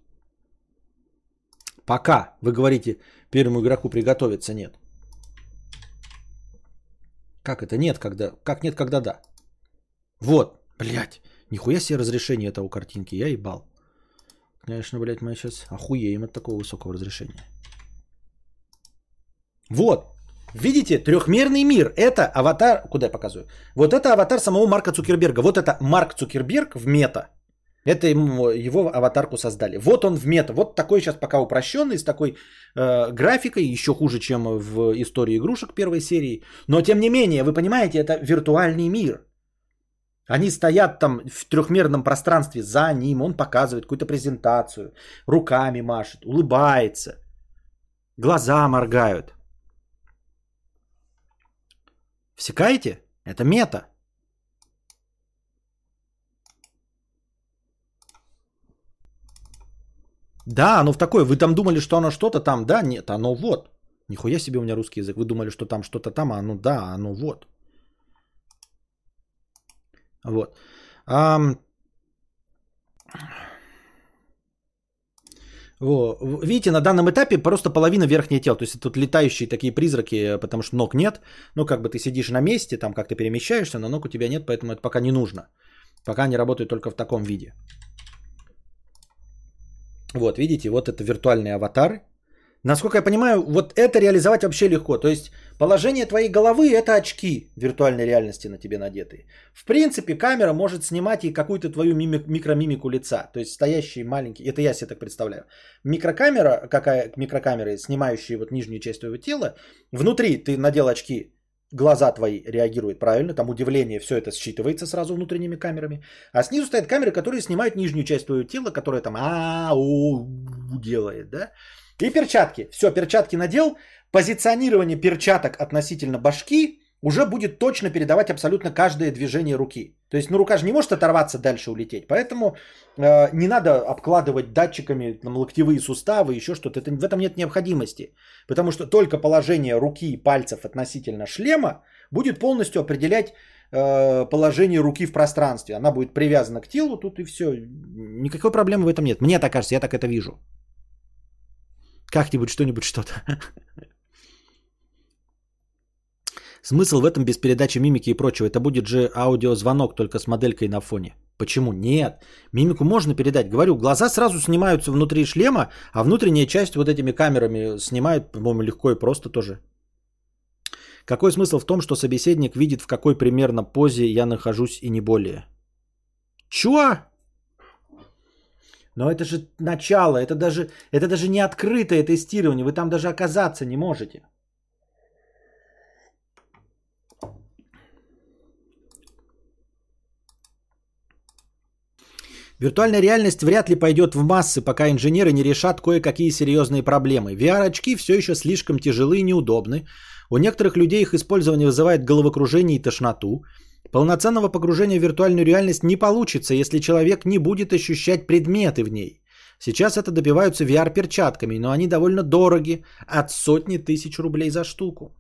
Пока вы говорите первому игроку приготовиться, нет. Как это нет, когда... Как нет, когда да? Вот, блядь. Нихуя себе разрешение этого картинки, я ебал. Конечно, блядь, мы сейчас охуеем от такого высокого разрешения. Вот, видите, трехмерный мир. Это аватар, куда я показываю? Вот это аватар самого Марка Цукерберга. Вот это Марк Цукерберг в мета. Это ему, его аватарку создали. Вот он в мета. Вот такой сейчас пока упрощенный, с такой э, графикой, еще хуже, чем в истории игрушек первой серии. Но тем не менее, вы понимаете, это виртуальный мир. Они стоят там в трехмерном пространстве за ним, он показывает какую-то презентацию, руками машет, улыбается, глаза моргают. Всекаете? Это мета. Да, оно в такое. Вы там думали, что оно что-то там, да? Нет, оно вот. Нихуя себе у меня русский язык. Вы думали, что там что-то там, а оно да, оно вот. Вот. А, во. Видите, на данном этапе просто половина верхнее тело. То есть тут летающие такие призраки, потому что ног нет. Ну, как бы ты сидишь на месте, там как ты перемещаешься, но ног у тебя нет, поэтому это пока не нужно. Пока они работают только в таком виде. Вот, видите, вот это виртуальные аватары. Насколько я понимаю, вот это реализовать вообще легко. То есть положение твоей головы – это очки виртуальной реальности на тебе надетые. В принципе, камера может снимать и какую-то твою мимик, микромимику лица. То есть стоящий маленький, это я себе так представляю. Микрокамера, какая микрокамера, снимающая вот нижнюю часть твоего тела, внутри ты надел очки, глаза твои реагируют правильно, там удивление, все это считывается сразу внутренними камерами. А снизу стоят камеры, которые снимают нижнюю часть твоего тела, которая там а делает, да? И перчатки. Все, перчатки надел. Позиционирование перчаток относительно башки уже будет точно передавать абсолютно каждое движение руки. То есть, ну, рука же не может оторваться дальше улететь. Поэтому э, не надо обкладывать датчиками там, локтевые суставы, еще что-то. Это, в этом нет необходимости. Потому что только положение руки и пальцев относительно шлема будет полностью определять э, положение руки в пространстве. Она будет привязана к телу тут и все. Никакой проблемы в этом нет. Мне так кажется, я так это вижу. Как-нибудь что-нибудь что-то. Смысл в этом без передачи мимики и прочего. Это будет же аудиозвонок только с моделькой на фоне. Почему? Нет. Мимику можно передать. Говорю, глаза сразу снимаются внутри шлема, а внутренняя часть вот этими камерами снимают, по-моему, легко и просто тоже. Какой смысл в том, что собеседник видит, в какой примерно позе я нахожусь и не более? Чё? Но это же начало, это даже, это даже не открытое тестирование, вы там даже оказаться не можете. Виртуальная реальность вряд ли пойдет в массы, пока инженеры не решат кое-какие серьезные проблемы. VR-очки все еще слишком тяжелы и неудобны. У некоторых людей их использование вызывает головокружение и тошноту. Полноценного погружения в виртуальную реальность не получится, если человек не будет ощущать предметы в ней. Сейчас это добиваются VR-перчатками, но они довольно дороги, от сотни тысяч рублей за штуку.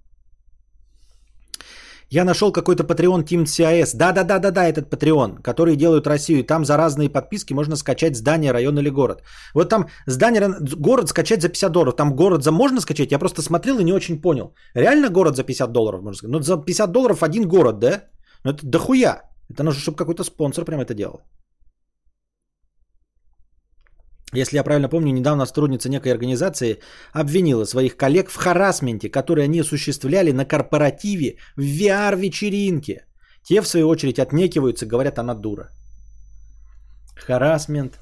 Я нашел какой-то Patreon Team CIS. Да-да-да-да-да, этот Patreon, который делают Россию. И там за разные подписки можно скачать здание, район или город. Вот там здание, город скачать за 50 долларов. Там город за можно скачать? Я просто смотрел и не очень понял. Реально город за 50 долларов можно сказать? Ну за 50 долларов один город, да? Ну это дохуя. Это нужно, чтобы какой-то спонсор прям это делал. Если я правильно помню, недавно сотрудница некой организации обвинила своих коллег в харасменте, который они осуществляли на корпоративе в VR-вечеринке. Те, в свою очередь, отнекиваются, говорят, она дура. Харасмент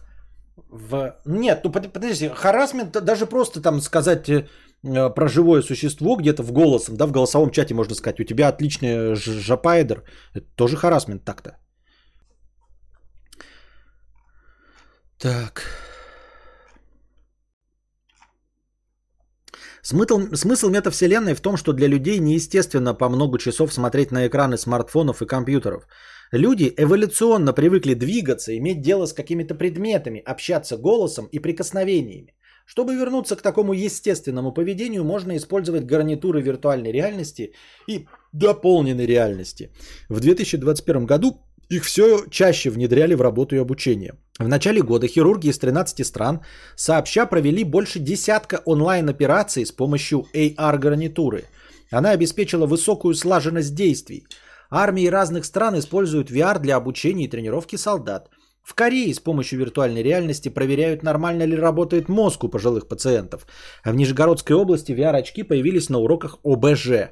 в... Нет, ну подожди, харасмент, даже просто там сказать э, про живое существо где-то в голосом, да, в голосовом чате можно сказать, у тебя отличный жапайдер, это тоже харасмент так-то. Так. Смысл, смысл метавселенной в том, что для людей неестественно по много часов смотреть на экраны смартфонов и компьютеров. Люди эволюционно привыкли двигаться, иметь дело с какими-то предметами, общаться голосом и прикосновениями. Чтобы вернуться к такому естественному поведению, можно использовать гарнитуры виртуальной реальности и дополненной реальности. В 2021 году их все чаще внедряли в работу и обучение. В начале года хирурги из 13 стран сообща провели больше десятка онлайн-операций с помощью AR-гарнитуры. Она обеспечила высокую слаженность действий. Армии разных стран используют VR для обучения и тренировки солдат. В Корее с помощью виртуальной реальности проверяют, нормально ли работает мозг у пожилых пациентов. А в Нижегородской области VR-очки появились на уроках ОБЖ.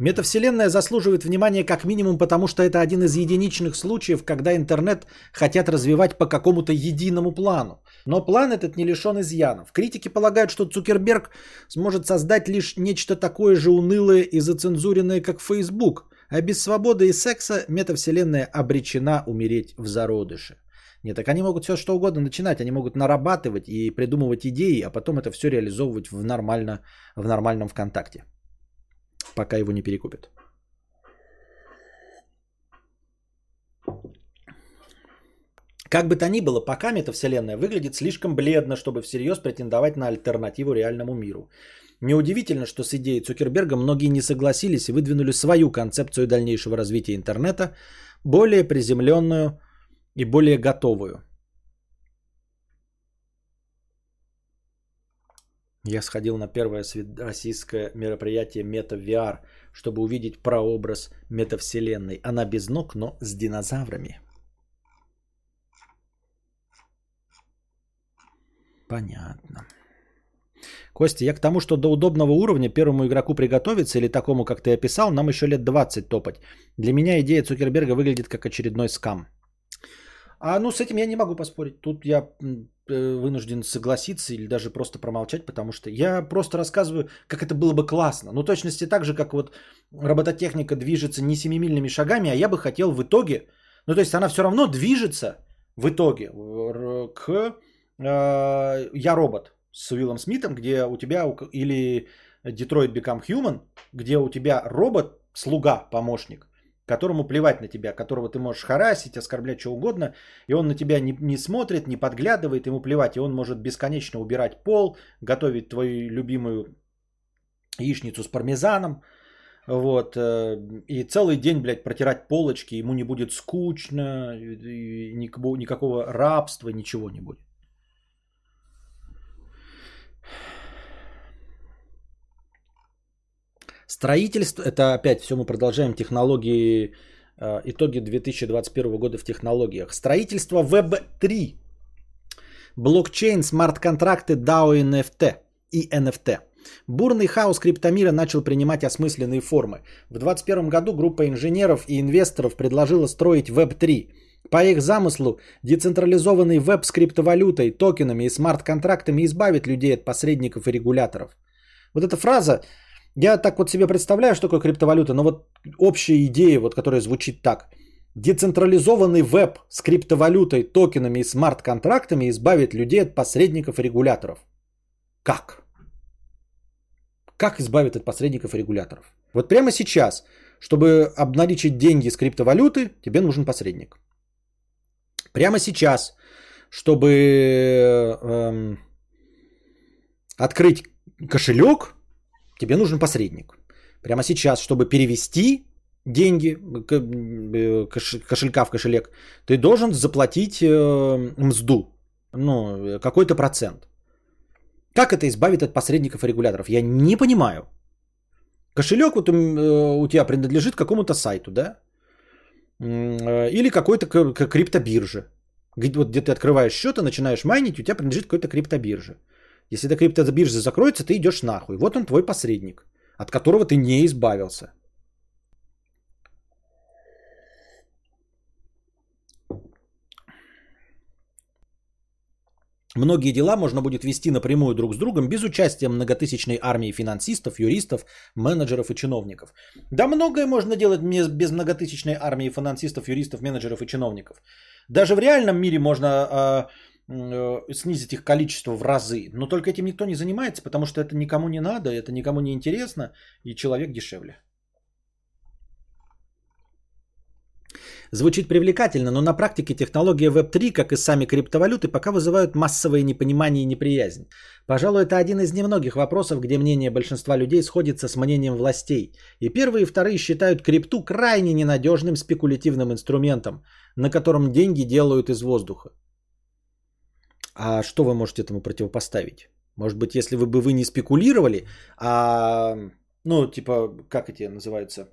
Метавселенная заслуживает внимания как минимум потому, что это один из единичных случаев, когда интернет хотят развивать по какому-то единому плану. Но план этот не лишен изъянов. Критики полагают, что Цукерберг сможет создать лишь нечто такое же унылое и зацензуренное, как Facebook. А без свободы и секса метавселенная обречена умереть в зародыше. Нет, так они могут все что угодно начинать, они могут нарабатывать и придумывать идеи, а потом это все реализовывать в, нормально, в нормальном ВКонтакте, пока его не перекупят. Как бы то ни было, пока метавселенная выглядит слишком бледно, чтобы всерьез претендовать на альтернативу реальному миру. Неудивительно, что с идеей Цукерберга многие не согласились и выдвинули свою концепцию дальнейшего развития интернета, более приземленную и более готовую. Я сходил на первое российское мероприятие Мета VR, чтобы увидеть прообраз метавселенной. Она без ног, но с динозаврами. Понятно. Костя, я к тому, что до удобного уровня первому игроку приготовиться или такому, как ты описал, нам еще лет 20 топать. Для меня идея Цукерберга выглядит как очередной скам. А ну с этим я не могу поспорить. Тут я э, вынужден согласиться или даже просто промолчать, потому что я просто рассказываю, как это было бы классно. Ну, точности так же, как вот робототехника движется не семимильными шагами, а я бы хотел в итоге, ну, то есть она все равно движется в итоге к э, «Я робот» с Уиллом Смитом, где у тебя, или Detroit Become Human, где у тебя робот, слуга, помощник, которому плевать на тебя, которого ты можешь харасить, оскорблять, что угодно, и он на тебя не, не смотрит, не подглядывает, ему плевать, и он может бесконечно убирать пол, готовить твою любимую яичницу с пармезаном, вот, э, и целый день, блядь, протирать полочки, ему не будет скучно, никакого рабства, ничего не будет. Строительство, это опять все мы продолжаем технологии, э, итоги 2021 года в технологиях. Строительство Web 3, блокчейн, смарт-контракты, DAO и NFT. И NFT. Бурный хаос криптомира начал принимать осмысленные формы. В 2021 году группа инженеров и инвесторов предложила строить Web 3. По их замыслу, децентрализованный веб с криптовалютой, токенами и смарт-контрактами избавит людей от посредников и регуляторов. Вот эта фраза я так вот себе представляю, что такое криптовалюта, но вот общая идея, вот, которая звучит так. Децентрализованный веб с криптовалютой, токенами и смарт-контрактами избавит людей от посредников и регуляторов. Как? Как избавит от посредников и регуляторов? Вот прямо сейчас, чтобы обналичить деньги с криптовалюты, тебе нужен посредник. Прямо сейчас, чтобы эм, открыть кошелек, тебе нужен посредник. Прямо сейчас, чтобы перевести деньги, э, кошелька в кошелек, ты должен заплатить э, мзду, ну, какой-то процент. Как это избавит от посредников и регуляторов? Я не понимаю. Кошелек вот э, у тебя принадлежит какому-то сайту, да? Или какой-то криптобирже. Вот где ты открываешь счет и начинаешь майнить, у тебя принадлежит какой-то криптобирже. Если эта криптобиржа закроется, ты идешь нахуй. Вот он твой посредник, от которого ты не избавился. Многие дела можно будет вести напрямую друг с другом без участия многотысячной армии финансистов, юристов, менеджеров и чиновников. Да многое можно делать без многотысячной армии финансистов, юристов, менеджеров и чиновников. Даже в реальном мире можно а, снизить их количество в разы. Но только этим никто не занимается, потому что это никому не надо, это никому не интересно, и человек дешевле. Звучит привлекательно, но на практике технология Web3, как и сами криптовалюты, пока вызывают массовое непонимание и неприязнь. Пожалуй, это один из немногих вопросов, где мнение большинства людей сходится с мнением властей. И первые и вторые считают крипту крайне ненадежным спекулятивным инструментом, на котором деньги делают из воздуха. А что вы можете этому противопоставить? Может быть, если вы бы вы не спекулировали, а, ну, типа, как эти называются,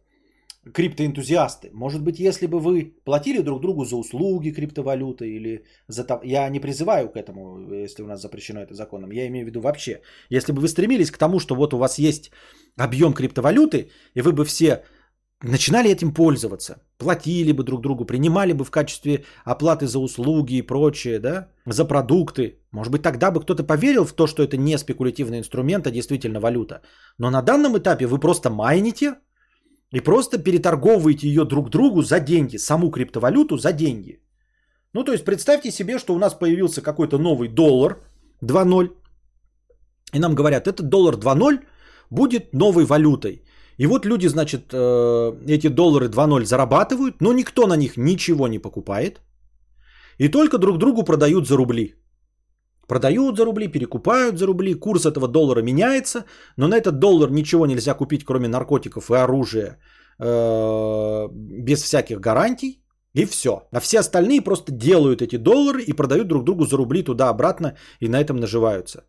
криптоэнтузиасты. Может быть, если бы вы платили друг другу за услуги криптовалюты или за... Я не призываю к этому, если у нас запрещено это законом. Я имею в виду вообще. Если бы вы стремились к тому, что вот у вас есть объем криптовалюты, и вы бы все начинали этим пользоваться, платили бы друг другу, принимали бы в качестве оплаты за услуги и прочее, да, за продукты. Может быть, тогда бы кто-то поверил в то, что это не спекулятивный инструмент, а действительно валюта. Но на данном этапе вы просто майните и просто переторговываете ее друг другу за деньги, саму криптовалюту за деньги. Ну, то есть представьте себе, что у нас появился какой-то новый доллар 2.0, и нам говорят, этот доллар 2.0 будет новой валютой. И вот люди, значит, э, эти доллары 2.0 зарабатывают, но никто на них ничего не покупает. И только друг другу продают за рубли. Продают за рубли, перекупают за рубли, курс этого доллара меняется, но на этот доллар ничего нельзя купить, кроме наркотиков и оружия, э, без всяких гарантий. И все. А все остальные просто делают эти доллары и продают друг другу за рубли туда-обратно и на этом наживаются.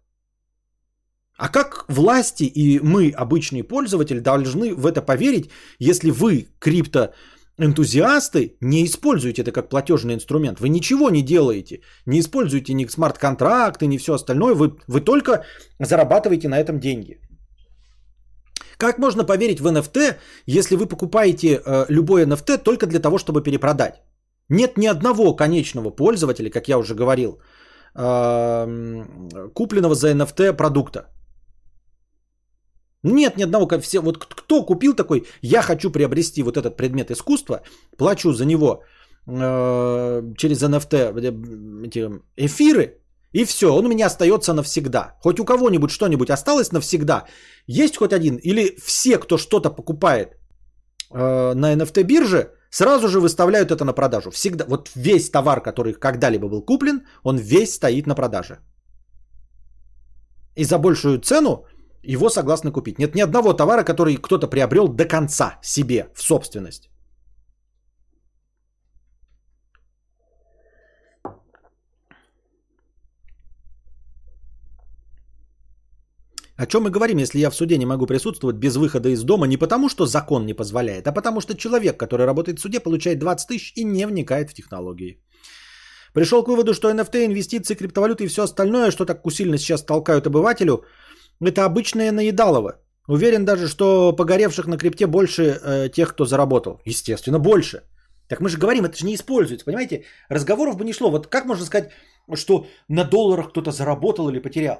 А как власти и мы, обычные пользователи, должны в это поверить, если вы, крипто энтузиасты, не используете это как платежный инструмент? Вы ничего не делаете, не используете ни смарт-контракты, ни все остальное, вы, вы только зарабатываете на этом деньги. Как можно поверить в NFT, если вы покупаете э, любой NFT только для того, чтобы перепродать? Нет ни одного конечного пользователя, как я уже говорил, э, купленного за NFT продукта. Нет ни одного, все, вот кто купил такой, я хочу приобрести вот этот предмет искусства, плачу за него э, через NFT э, эти эфиры, и все, он у меня остается навсегда. Хоть у кого-нибудь что-нибудь осталось навсегда. Есть хоть один? Или все, кто что-то покупает э, на NFT бирже, сразу же выставляют это на продажу. Всегда. Вот весь товар, который когда-либо был куплен, он весь стоит на продаже. И за большую цену его согласны купить. Нет ни одного товара, который кто-то приобрел до конца себе в собственность. О чем мы говорим, если я в суде не могу присутствовать без выхода из дома не потому, что закон не позволяет, а потому что человек, который работает в суде, получает 20 тысяч и не вникает в технологии. Пришел к выводу, что NFT, инвестиции, криптовалюты и все остальное, что так усиленно сейчас толкают обывателю, это обычное наедалово. Уверен даже, что погоревших на крипте больше э, тех, кто заработал. Естественно, больше. Так мы же говорим, это же не используется, понимаете? Разговоров бы не шло. Вот как можно сказать, что на долларах кто-то заработал или потерял?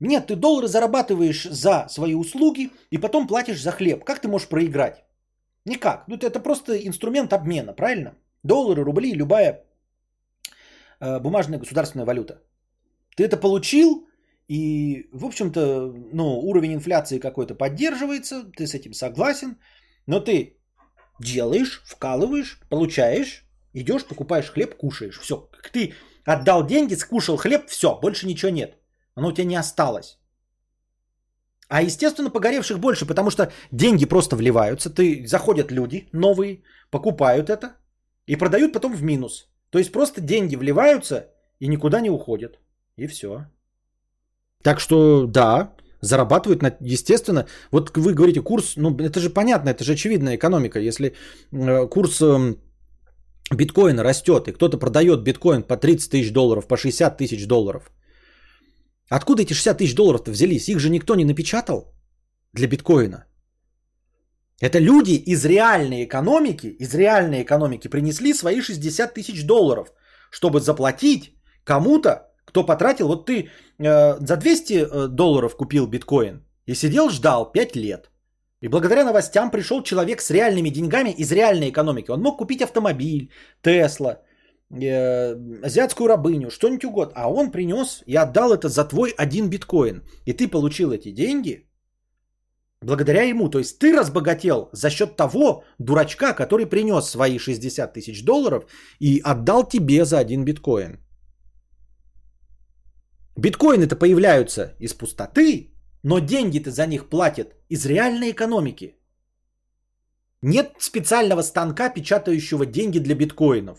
Нет, ты доллары зарабатываешь за свои услуги и потом платишь за хлеб. Как ты можешь проиграть? Никак. Ну, это просто инструмент обмена, правильно? Доллары, рубли, любая э, бумажная государственная валюта. Ты это получил, и, в общем-то, ну, уровень инфляции какой-то поддерживается, ты с этим согласен, но ты делаешь, вкалываешь, получаешь, идешь, покупаешь хлеб, кушаешь. Все. Ты отдал деньги, скушал хлеб, все, больше ничего нет. Оно у тебя не осталось. А естественно погоревших больше, потому что деньги просто вливаются, ты, заходят люди новые, покупают это и продают потом в минус. То есть просто деньги вливаются и никуда не уходят. И все. Так что да, зарабатывают, на, естественно. Вот вы говорите курс, ну это же понятно, это же очевидная экономика. Если э, курс э, биткоина растет, и кто-то продает биткоин по 30 тысяч долларов, по 60 тысяч долларов, Откуда эти 60 тысяч долларов-то взялись? Их же никто не напечатал для биткоина. Это люди из реальной экономики, из реальной экономики принесли свои 60 тысяч долларов, чтобы заплатить кому-то, кто потратил, вот ты э, за 200 э, долларов купил биткоин и сидел, ждал 5 лет. И благодаря новостям пришел человек с реальными деньгами из реальной экономики. Он мог купить автомобиль, Тесла, э, азиатскую рабыню, что-нибудь угодно. А он принес и отдал это за твой один биткоин. И ты получил эти деньги благодаря ему. То есть ты разбогател за счет того дурачка, который принес свои 60 тысяч долларов и отдал тебе за один биткоин. Биткоины-то появляются из пустоты, но деньги-то за них платят из реальной экономики. Нет специального станка, печатающего деньги для биткоинов.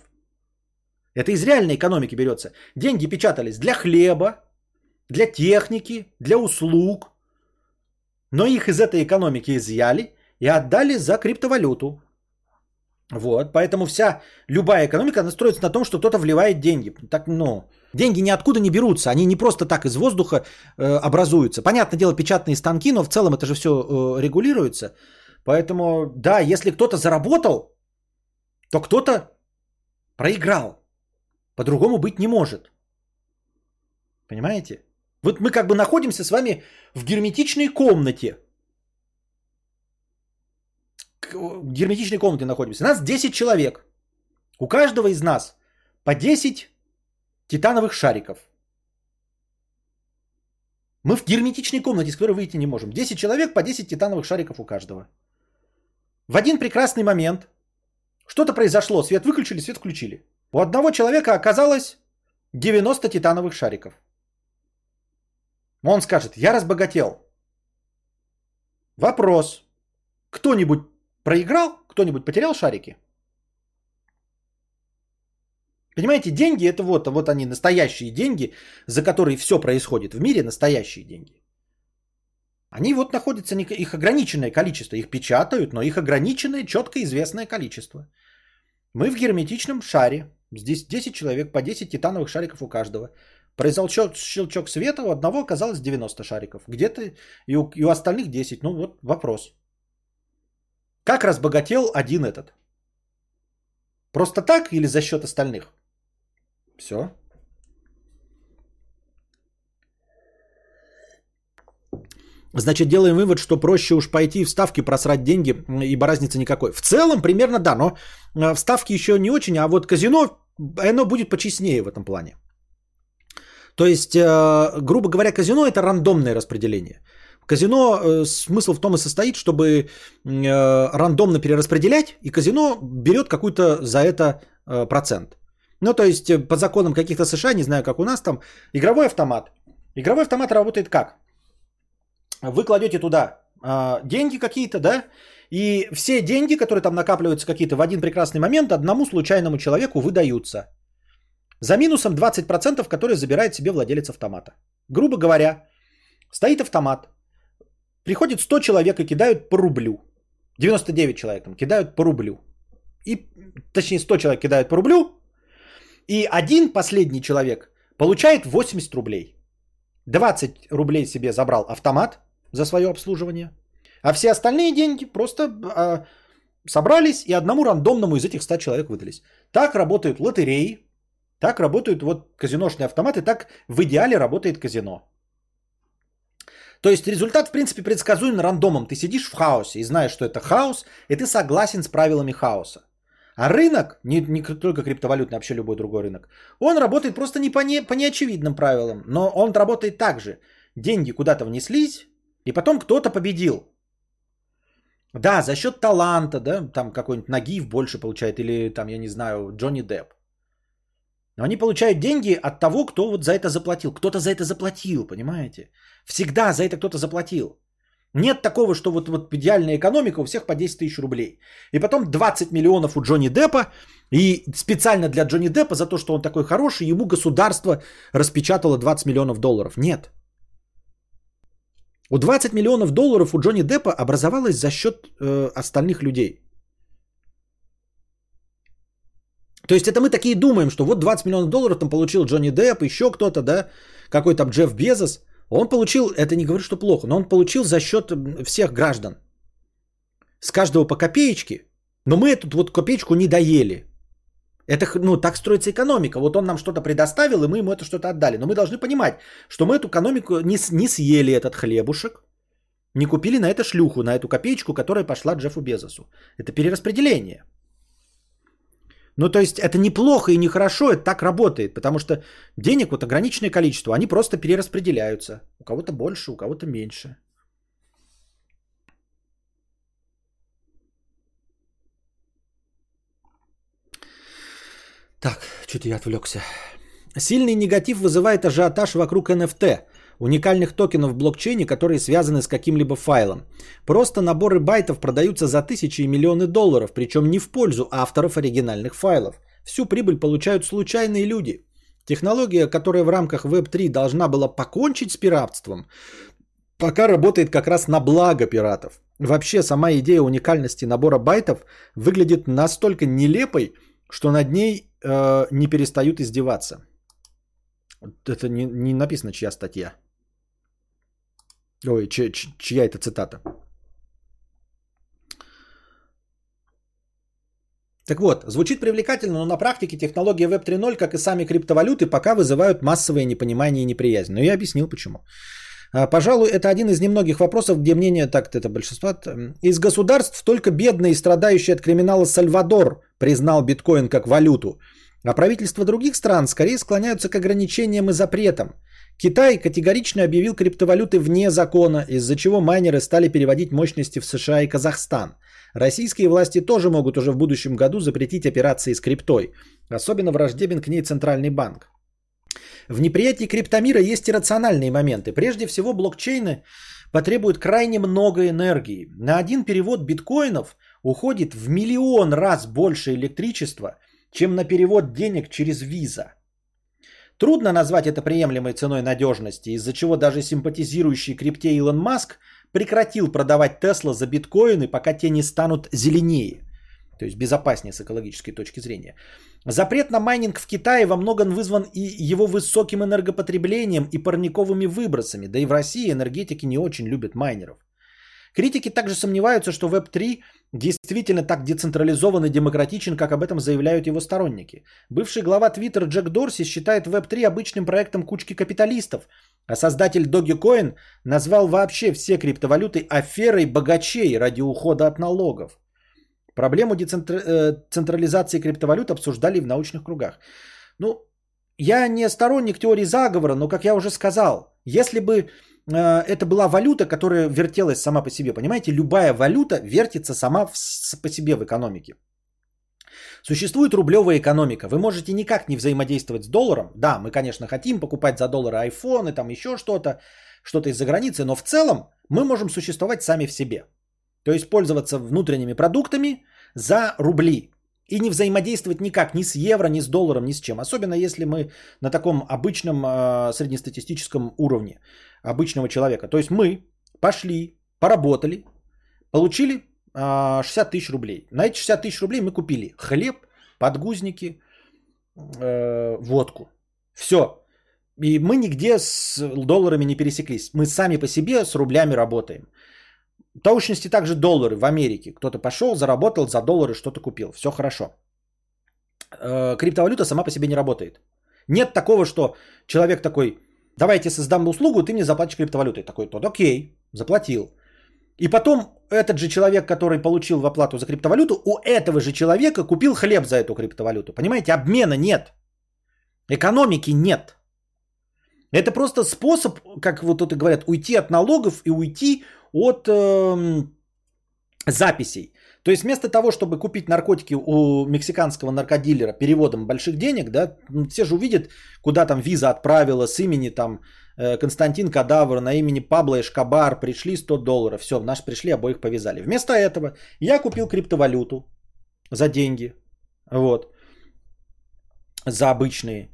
Это из реальной экономики берется. Деньги печатались для хлеба, для техники, для услуг. Но их из этой экономики изъяли и отдали за криптовалюту. Вот, поэтому вся любая экономика она на том, что кто-то вливает деньги. Так, ну, деньги ниоткуда не берутся, они не просто так из воздуха э, образуются. Понятное дело, печатные станки, но в целом это же все э, регулируется. Поэтому, да, если кто-то заработал, то кто-то проиграл. По-другому быть не может. Понимаете? Вот мы как бы находимся с вами в герметичной комнате. В герметичной комнате находимся. Нас 10 человек. У каждого из нас по 10 титановых шариков. Мы в герметичной комнате, с которой выйти не можем. 10 человек по 10 титановых шариков у каждого. В один прекрасный момент что-то произошло. Свет выключили, свет включили. У одного человека оказалось 90 титановых шариков. Он скажет, я разбогател. Вопрос. Кто-нибудь проиграл? Кто-нибудь потерял шарики? Понимаете, деньги это вот, вот они, настоящие деньги, за которые все происходит в мире, настоящие деньги. Они вот находятся, их ограниченное количество, их печатают, но их ограниченное, четко известное количество. Мы в герметичном шаре, здесь 10 человек, по 10 титановых шариков у каждого. Произошел щелчок света, у одного оказалось 90 шариков, где-то и у, и у остальных 10. Ну вот вопрос. Как разбогател один этот? Просто так или за счет остальных? Все. Значит, делаем вывод, что проще уж пойти в ставки просрать деньги, ибо разницы никакой. В целом, примерно да, но э, в ставки еще не очень, а вот казино, оно будет почестнее в этом плане. То есть, э, грубо говоря, казино это рандомное распределение. Казино э, смысл в том и состоит, чтобы рандомно перераспределять, и казино берет какой-то за это процент. Ну, то есть, по законам каких-то США, не знаю, как у нас там, игровой автомат. Игровой автомат работает как? Вы кладете туда э, деньги какие-то, да, и все деньги, которые там накапливаются какие-то в один прекрасный момент, одному случайному человеку выдаются. За минусом 20%, которые забирает себе владелец автомата. Грубо говоря, стоит автомат, приходит 100 человек и кидают по рублю. 99 человек там кидают по рублю. И, точнее, 100 человек кидают по рублю, и один последний человек получает 80 рублей. 20 рублей себе забрал автомат за свое обслуживание, а все остальные деньги просто а, собрались и одному рандомному из этих 100 человек выдались. Так работают лотереи, так работают вот казиношные автоматы, так в идеале работает казино. То есть результат, в принципе, предсказуем рандомом. Ты сидишь в хаосе и знаешь, что это хаос, и ты согласен с правилами хаоса. А рынок, не, не только криптовалютный, а вообще любой другой рынок, он работает просто не по, не по неочевидным правилам, но он работает так же. Деньги куда-то внеслись, и потом кто-то победил. Да, за счет таланта, да, там какой-нибудь Нагиев больше получает, или там, я не знаю, Джонни Депп. Но они получают деньги от того, кто вот за это заплатил. Кто-то за это заплатил, понимаете? Всегда за это кто-то заплатил. Нет такого, что вот, вот идеальная экономика у всех по 10 тысяч рублей. И потом 20 миллионов у Джонни Деппа. И специально для Джонни Деппа за то, что он такой хороший, ему государство распечатало 20 миллионов долларов. Нет. У 20 миллионов долларов у Джонни Деппа образовалось за счет э, остальных людей. То есть это мы такие думаем, что вот 20 миллионов долларов там получил Джонни Депп, еще кто-то, да, какой там Джефф Безос. Он получил, это не говорю, что плохо, но он получил за счет всех граждан. С каждого по копеечке. Но мы эту вот копеечку не доели. Это, ну, так строится экономика. Вот он нам что-то предоставил, и мы ему это что-то отдали. Но мы должны понимать, что мы эту экономику не, не съели этот хлебушек, не купили на это шлюху, на эту копеечку, которая пошла Джеффу Безосу. Это перераспределение. Ну, то есть это неплохо и нехорошо, это так работает, потому что денег вот ограниченное количество, они просто перераспределяются. У кого-то больше, у кого-то меньше. Так, что-то я отвлекся. Сильный негатив вызывает ажиотаж вокруг NFT, уникальных токенов в блокчейне, которые связаны с каким-либо файлом. Просто наборы байтов продаются за тысячи и миллионы долларов, причем не в пользу авторов оригинальных файлов. Всю прибыль получают случайные люди. Технология, которая в рамках Web3 должна была покончить с пиратством, пока работает как раз на благо пиратов. Вообще сама идея уникальности набора байтов выглядит настолько нелепой, что над ней э, не перестают издеваться. Это не, не написано, чья статья. Ой, чья, это цитата. Так вот, звучит привлекательно, но на практике технология Web 3.0, как и сами криптовалюты, пока вызывают массовое непонимание и неприязнь. Но я объяснил почему. А, пожалуй, это один из немногих вопросов, где мнение, так это большинство, из государств только бедный и страдающий от криминала Сальвадор признал биткоин как валюту. А правительства других стран скорее склоняются к ограничениям и запретам. Китай категорично объявил криптовалюты вне закона, из-за чего майнеры стали переводить мощности в США и Казахстан. Российские власти тоже могут уже в будущем году запретить операции с криптой. Особенно враждебен к ней Центральный банк. В неприятии криптомира есть и рациональные моменты. Прежде всего, блокчейны потребуют крайне много энергии. На один перевод биткоинов уходит в миллион раз больше электричества, чем на перевод денег через виза. Трудно назвать это приемлемой ценой надежности, из-за чего даже симпатизирующий крипте Илон Маск прекратил продавать Тесла за биткоины, пока те не станут зеленее, то есть безопаснее с экологической точки зрения. Запрет на майнинг в Китае во многом вызван и его высоким энергопотреблением и парниковыми выбросами, да и в России энергетики не очень любят майнеров. Критики также сомневаются, что Web3 действительно так децентрализован и демократичен, как об этом заявляют его сторонники. Бывший глава Twitter Джек Дорси считает Web3 обычным проектом кучки капиталистов, а создатель Dogecoin назвал вообще все криптовалюты аферой богачей ради ухода от налогов. Проблему децентрализации э, криптовалют обсуждали в научных кругах. Ну, я не сторонник теории заговора, но, как я уже сказал, если бы это была валюта, которая вертелась сама по себе, понимаете, любая валюта вертится сама в, по себе в экономике. Существует рублевая экономика. Вы можете никак не взаимодействовать с долларом. Да, мы, конечно, хотим покупать за доллары айфоны, там еще что-то, что-то из-за границы, но в целом мы можем существовать сами в себе. То есть пользоваться внутренними продуктами за рубли. И не взаимодействовать никак ни с евро, ни с долларом, ни с чем. Особенно если мы на таком обычном э, среднестатистическом уровне обычного человека. То есть мы пошли, поработали, получили э, а, 60 тысяч рублей. На эти 60 тысяч рублей мы купили хлеб, подгузники, э, водку. Все. И мы нигде с долларами не пересеклись. Мы сами по себе с рублями работаем. Точности также доллары в Америке. Кто-то пошел, заработал за доллары, что-то купил. Все хорошо. Э, криптовалюта сама по себе не работает. Нет такого, что человек такой, давайте создам услугу, ты мне заплатишь криптовалютой. Такой, тот, окей, заплатил. И потом этот же человек, который получил в оплату за криптовалюту, у этого же человека купил хлеб за эту криптовалюту. Понимаете, обмена нет. Экономики нет. Это просто способ, как вот тут и говорят, уйти от налогов и уйти от э, записей. То есть вместо того, чтобы купить наркотики у мексиканского наркодилера переводом больших денег, да, все же увидят, куда там виза отправила с имени там э, Константин Кадавр на имени Пабло Эшкабар, пришли 100 долларов, все, наш пришли, обоих повязали. Вместо этого я купил криптовалюту за деньги, вот, за обычные.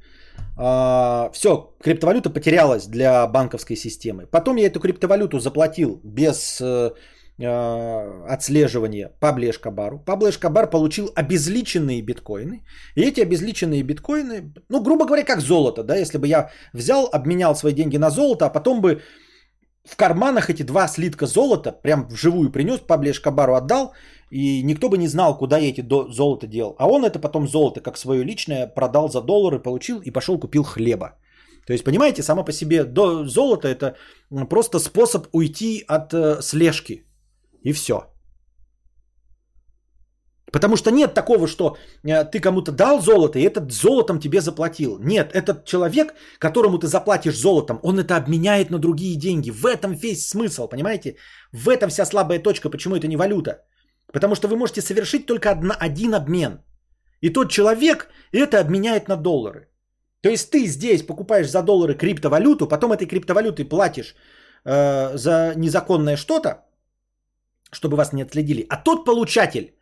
А, все, криптовалюта потерялась для банковской системы. Потом я эту криптовалюту заплатил без э, отслеживания Пабле Эшкабару. Пабло Эшкабар получил обезличенные биткоины. И эти обезличенные биткоины, ну, грубо говоря, как золото, да, если бы я взял, обменял свои деньги на золото, а потом бы в карманах эти два слитка золота, прям вживую принес, Пабле Эшкабару отдал, и никто бы не знал, куда я эти золото делал. А он это потом золото, как свое личное, продал за доллары, получил и пошел купил хлеба. То есть, понимаете, само по себе до золото это просто способ уйти от э, слежки. И все. Потому что нет такого, что э, ты кому-то дал золото, и этот золотом тебе заплатил. Нет, этот человек, которому ты заплатишь золотом, он это обменяет на другие деньги. В этом весь смысл, понимаете? В этом вся слабая точка, почему это не валюта. Потому что вы можете совершить только одна, один обмен. И тот человек это обменяет на доллары. То есть ты здесь покупаешь за доллары криптовалюту, потом этой криптовалютой платишь э, за незаконное что-то, чтобы вас не отследили. А тот получатель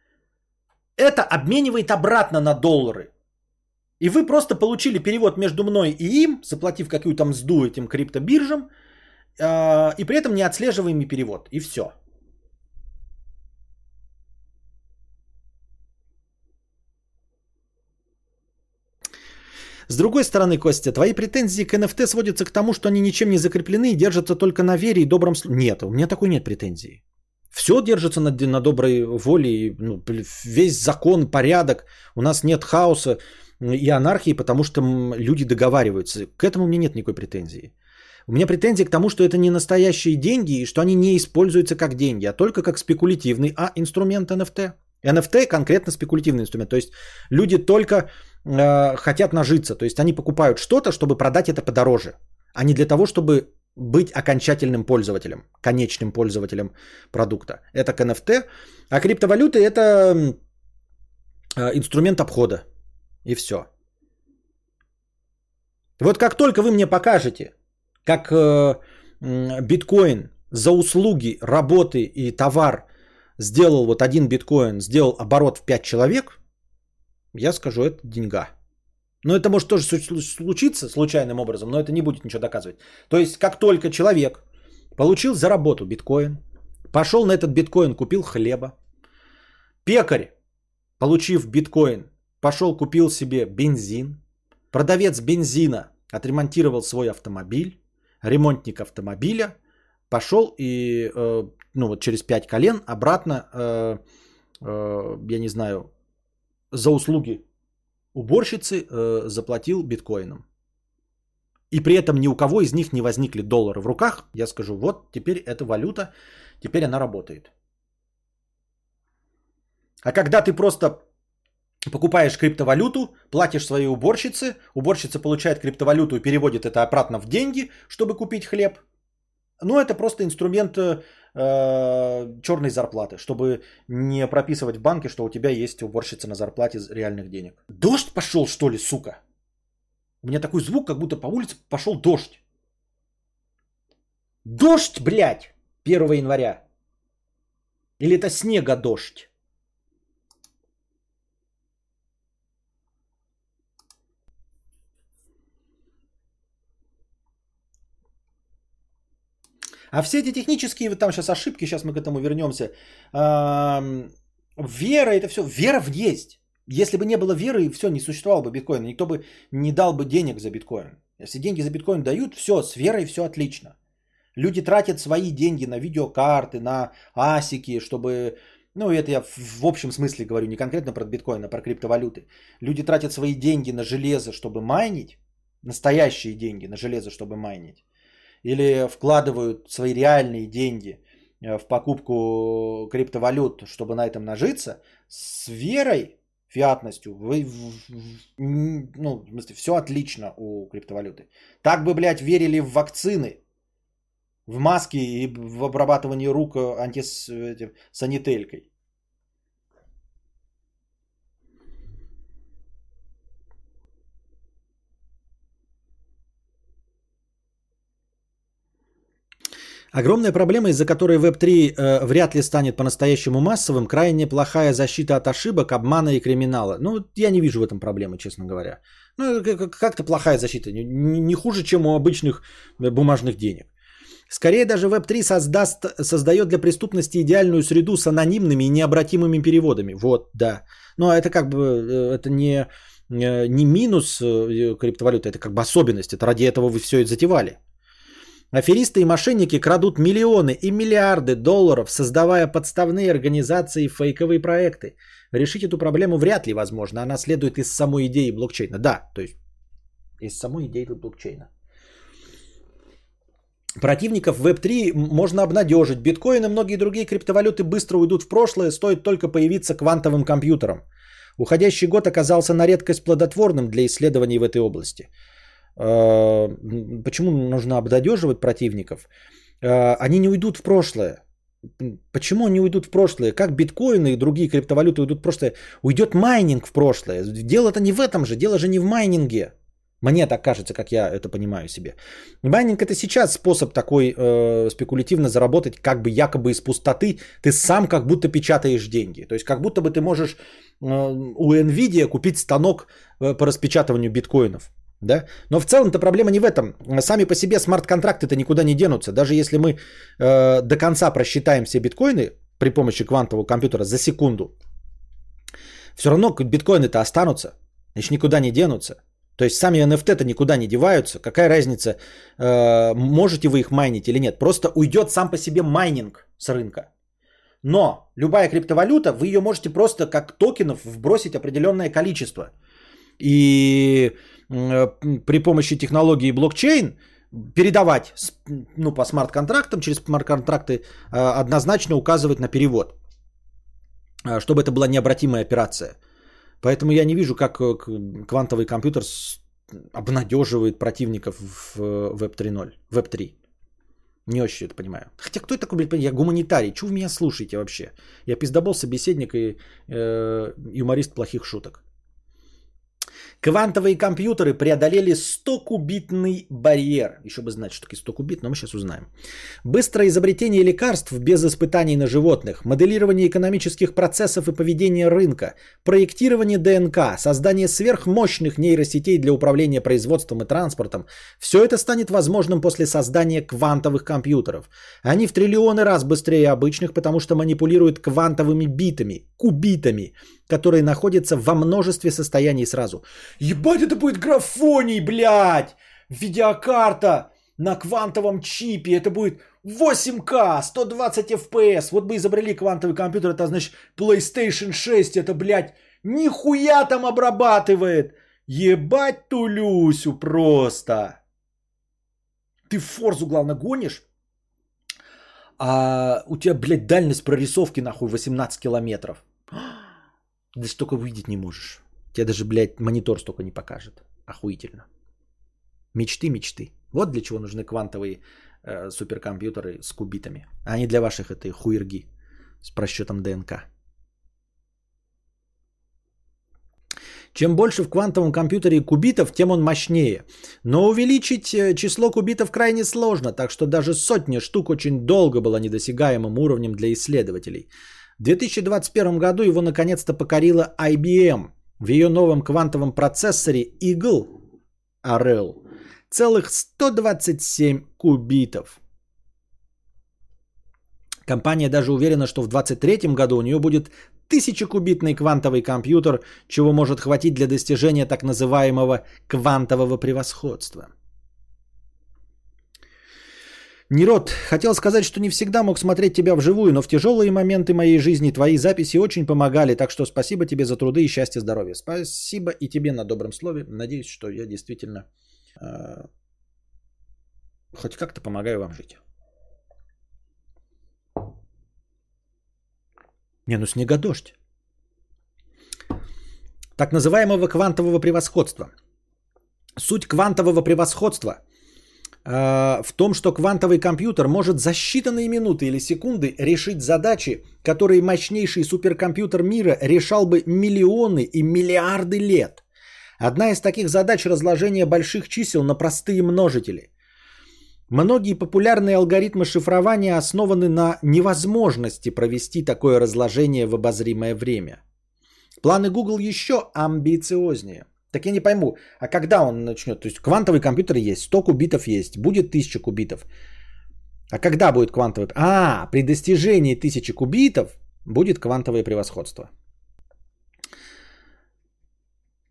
это обменивает обратно на доллары. И вы просто получили перевод между мной и им, заплатив какую-то мзду этим криптобиржам, э, и при этом неотслеживаемый перевод. И все. С другой стороны, Костя, твои претензии к NFT сводятся к тому, что они ничем не закреплены и держатся только на вере и добром слове. Нет, у меня такой нет претензий. Все держится на, на доброй воле, ну, весь закон, порядок. У нас нет хаоса и анархии, потому что люди договариваются. К этому у меня нет никакой претензии. У меня претензии к тому, что это не настоящие деньги и что они не используются как деньги, а только как спекулятивный а инструмент NFT. NFT конкретно спекулятивный инструмент. То есть люди только э, хотят нажиться. То есть они покупают что-то, чтобы продать это подороже, а не для того, чтобы быть окончательным пользователем, конечным пользователем продукта. Это к NFT. А криптовалюты это э, инструмент обхода. И все. Вот как только вы мне покажете, как э, биткоин за услуги, работы и товар сделал вот один биткоин, сделал оборот в 5 человек, я скажу, это деньга. Но это может тоже случиться случайным образом, но это не будет ничего доказывать. То есть, как только человек получил за работу биткоин, пошел на этот биткоин, купил хлеба, пекарь, получив биткоин, пошел купил себе бензин, продавец бензина отремонтировал свой автомобиль, ремонтник автомобиля пошел и э, ну вот через 5 колен обратно, э, э, я не знаю, за услуги уборщицы э, заплатил биткоином. И при этом ни у кого из них не возникли доллары в руках. Я скажу, вот теперь эта валюта, теперь она работает. А когда ты просто покупаешь криптовалюту, платишь своей уборщице, уборщица получает криптовалюту и переводит это обратно в деньги, чтобы купить хлеб. Ну, это просто инструмент э, черной зарплаты, чтобы не прописывать в банке, что у тебя есть уборщица на зарплате реальных денег. Дождь пошел, что ли, сука? У меня такой звук, как будто по улице пошел дождь. Дождь, блядь, 1 января. Или это снега дождь? А все эти технические, вот там сейчас ошибки, сейчас мы к этому вернемся. Вера, это все, вера в есть. Если бы не было веры, все, не существовало бы биткоина. Никто бы не дал бы денег за биткоин. Если деньги за биткоин дают, все, с верой все отлично. Люди тратят свои деньги на видеокарты, на асики, чтобы... Ну, это я в общем смысле говорю, не конкретно про биткоин, а про криптовалюты. Люди тратят свои деньги на железо, чтобы майнить, настоящие деньги на железо, чтобы майнить или вкладывают свои реальные деньги э, в покупку криптовалют, чтобы на этом нажиться, с верой, фиатностью, вы, ну, в смысле, все отлично у криптовалюты. Так бы, блядь, верили в вакцины, в маски и в обрабатывание рук э, антисанителькой. Огромная проблема, из-за которой Web3 э, вряд ли станет по-настоящему массовым, крайне плохая защита от ошибок, обмана и криминала. Ну, я не вижу в этом проблемы, честно говоря. Ну, как-то плохая защита, не, не хуже, чем у обычных э, бумажных денег. Скорее даже Web3 создаст, создает для преступности идеальную среду с анонимными и необратимыми переводами. Вот, да. Но это как бы, э, это не, э, не минус криптовалюты, это как бы особенность. Это ради этого вы все это затевали. Аферисты и мошенники крадут миллионы и миллиарды долларов, создавая подставные организации и фейковые проекты. Решить эту проблему вряд ли возможно. Она следует из самой идеи блокчейна. Да, то есть из самой идеи блокчейна. Противников Web3 можно обнадежить. Биткоин и многие другие криптовалюты быстро уйдут в прошлое, стоит только появиться квантовым компьютером. Уходящий год оказался на редкость плодотворным для исследований в этой области. Э, почему нужно обнадеживать противников? Э, они не уйдут в прошлое. Почему они уйдут в прошлое? Как биткоины и другие криптовалюты уйдут в прошлое? Уйдет майнинг в прошлое. Дело-то не в этом же, дело же не в майнинге. Мне так кажется, как я это понимаю себе. Майнинг это сейчас способ такой э, спекулятивно заработать, как бы якобы из пустоты. Ты сам как будто печатаешь деньги. То есть как будто бы ты можешь э, у Nvidia купить станок э, по распечатыванию биткоинов. Да? Но в целом-то проблема не в этом. Сами по себе смарт-контракты-то никуда не денутся. Даже если мы э, до конца просчитаем все биткоины при помощи квантового компьютера за секунду, все равно биткоины-то останутся. Значит, никуда не денутся. То есть сами NFT-то никуда не деваются. Какая разница, э, можете вы их майнить или нет. Просто уйдет сам по себе майнинг с рынка. Но любая криптовалюта, вы ее можете просто как токенов вбросить определенное количество. И при помощи технологии блокчейн передавать ну, по смарт-контрактам, через смарт-контракты э, однозначно указывать на перевод. а, чтобы это была необратимая операция. Поэтому я не вижу, как э, квантовый компьютер обнадеживает противников в Web 3.0, Web 3. Не очень это понимаю. Хотя кто это такой, блядь, я гуманитарий, чего вы меня слушаете вообще? Я пиздобол, собеседник и э, юморист плохих шуток. Квантовые компьютеры преодолели 100-кубитный барьер. Еще бы знать, что такое 100 кубит, но мы сейчас узнаем. Быстрое изобретение лекарств без испытаний на животных, моделирование экономических процессов и поведения рынка, проектирование ДНК, создание сверхмощных нейросетей для управления производством и транспортом. Все это станет возможным после создания квантовых компьютеров. Они в триллионы раз быстрее обычных, потому что манипулируют квантовыми битами, кубитами, которые находятся во множестве состояний сразу. Ебать, это будет графоний, блядь! Видеокарта на квантовом чипе. Это будет 8К, 120 FPS. Вот бы изобрели квантовый компьютер, это значит PlayStation 6. Это, блядь, нихуя там обрабатывает. Ебать тулюсю просто. Ты форзу, главное, гонишь, а у тебя, блядь, дальность прорисовки, нахуй, 18 километров. Да столько увидеть не можешь. Тебе даже, блядь, монитор столько не покажет. Охуительно. Мечты, мечты. Вот для чего нужны квантовые э, суперкомпьютеры с кубитами. А не для ваших этой хуерги с просчетом ДНК. Чем больше в квантовом компьютере кубитов, тем он мощнее. Но увеличить э, число кубитов крайне сложно, так что даже сотня штук очень долго была недосягаемым уровнем для исследователей. В 2021 году его наконец-то покорила IBM в ее новом квантовом процессоре Eagle RL целых 127 кубитов. Компания даже уверена, что в 2023 году у нее будет тысячекубитный квантовый компьютер, чего может хватить для достижения так называемого квантового превосходства – Нерод, хотел сказать, что не всегда мог смотреть тебя вживую, но в тяжелые моменты моей жизни твои записи очень помогали, так что спасибо тебе за труды и счастье, здоровья. Спасибо и тебе на добром слове. Надеюсь, что я действительно э, хоть как-то помогаю вам жить. Не, ну снегодождь. Так называемого квантового превосходства. Суть квантового превосходства – в том, что квантовый компьютер может за считанные минуты или секунды решить задачи, которые мощнейший суперкомпьютер мира решал бы миллионы и миллиарды лет. Одна из таких задач – разложение больших чисел на простые множители. Многие популярные алгоритмы шифрования основаны на невозможности провести такое разложение в обозримое время. Планы Google еще амбициознее – так я не пойму, а когда он начнет? То есть квантовый компьютер есть, 100 кубитов есть, будет 1000 кубитов. А когда будет квантовый? А, при достижении 1000 кубитов будет квантовое превосходство.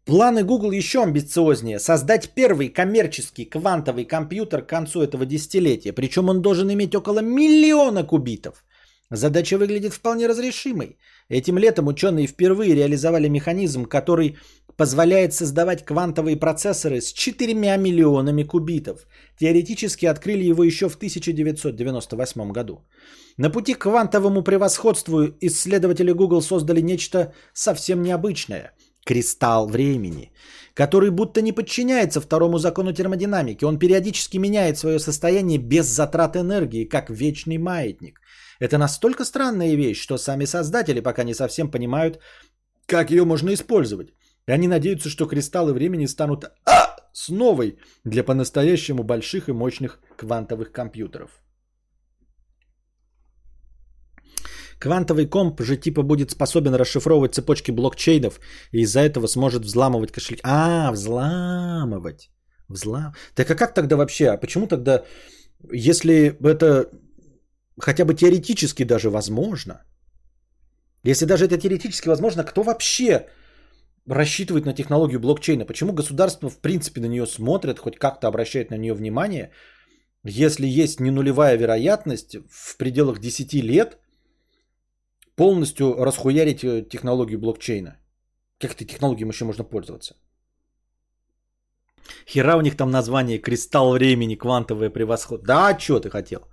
Планы Google еще амбициознее. Создать первый коммерческий квантовый компьютер к концу этого десятилетия. Причем он должен иметь около миллиона кубитов. Задача выглядит вполне разрешимой. Этим летом ученые впервые реализовали механизм, который позволяет создавать квантовые процессоры с 4 миллионами кубитов. Теоретически открыли его еще в 1998 году. На пути к квантовому превосходству исследователи Google создали нечто совсем необычное – кристалл времени, который будто не подчиняется второму закону термодинамики. Он периодически меняет свое состояние без затрат энергии, как вечный маятник. Это настолько странная вещь, что сами создатели пока не совсем понимают, как ее можно использовать. И они надеются, что кристаллы времени станут а, новой для по-настоящему больших и мощных квантовых компьютеров. Квантовый комп же типа будет способен расшифровывать цепочки блокчейнов и из-за этого сможет взламывать кошельки. А, взламывать. Взлам... Так а как тогда вообще? А почему тогда, если это хотя бы теоретически даже возможно, если даже это теоретически возможно, кто вообще рассчитывает на технологию блокчейна? Почему государство в принципе на нее смотрит, хоть как-то обращает на нее внимание, если есть не нулевая вероятность в пределах 10 лет полностью расхуярить э, технологию блокчейна? Как этой технологией еще можно пользоваться? Хера у них там название «Кристалл времени, квантовое превосходство». Да, что ты хотел?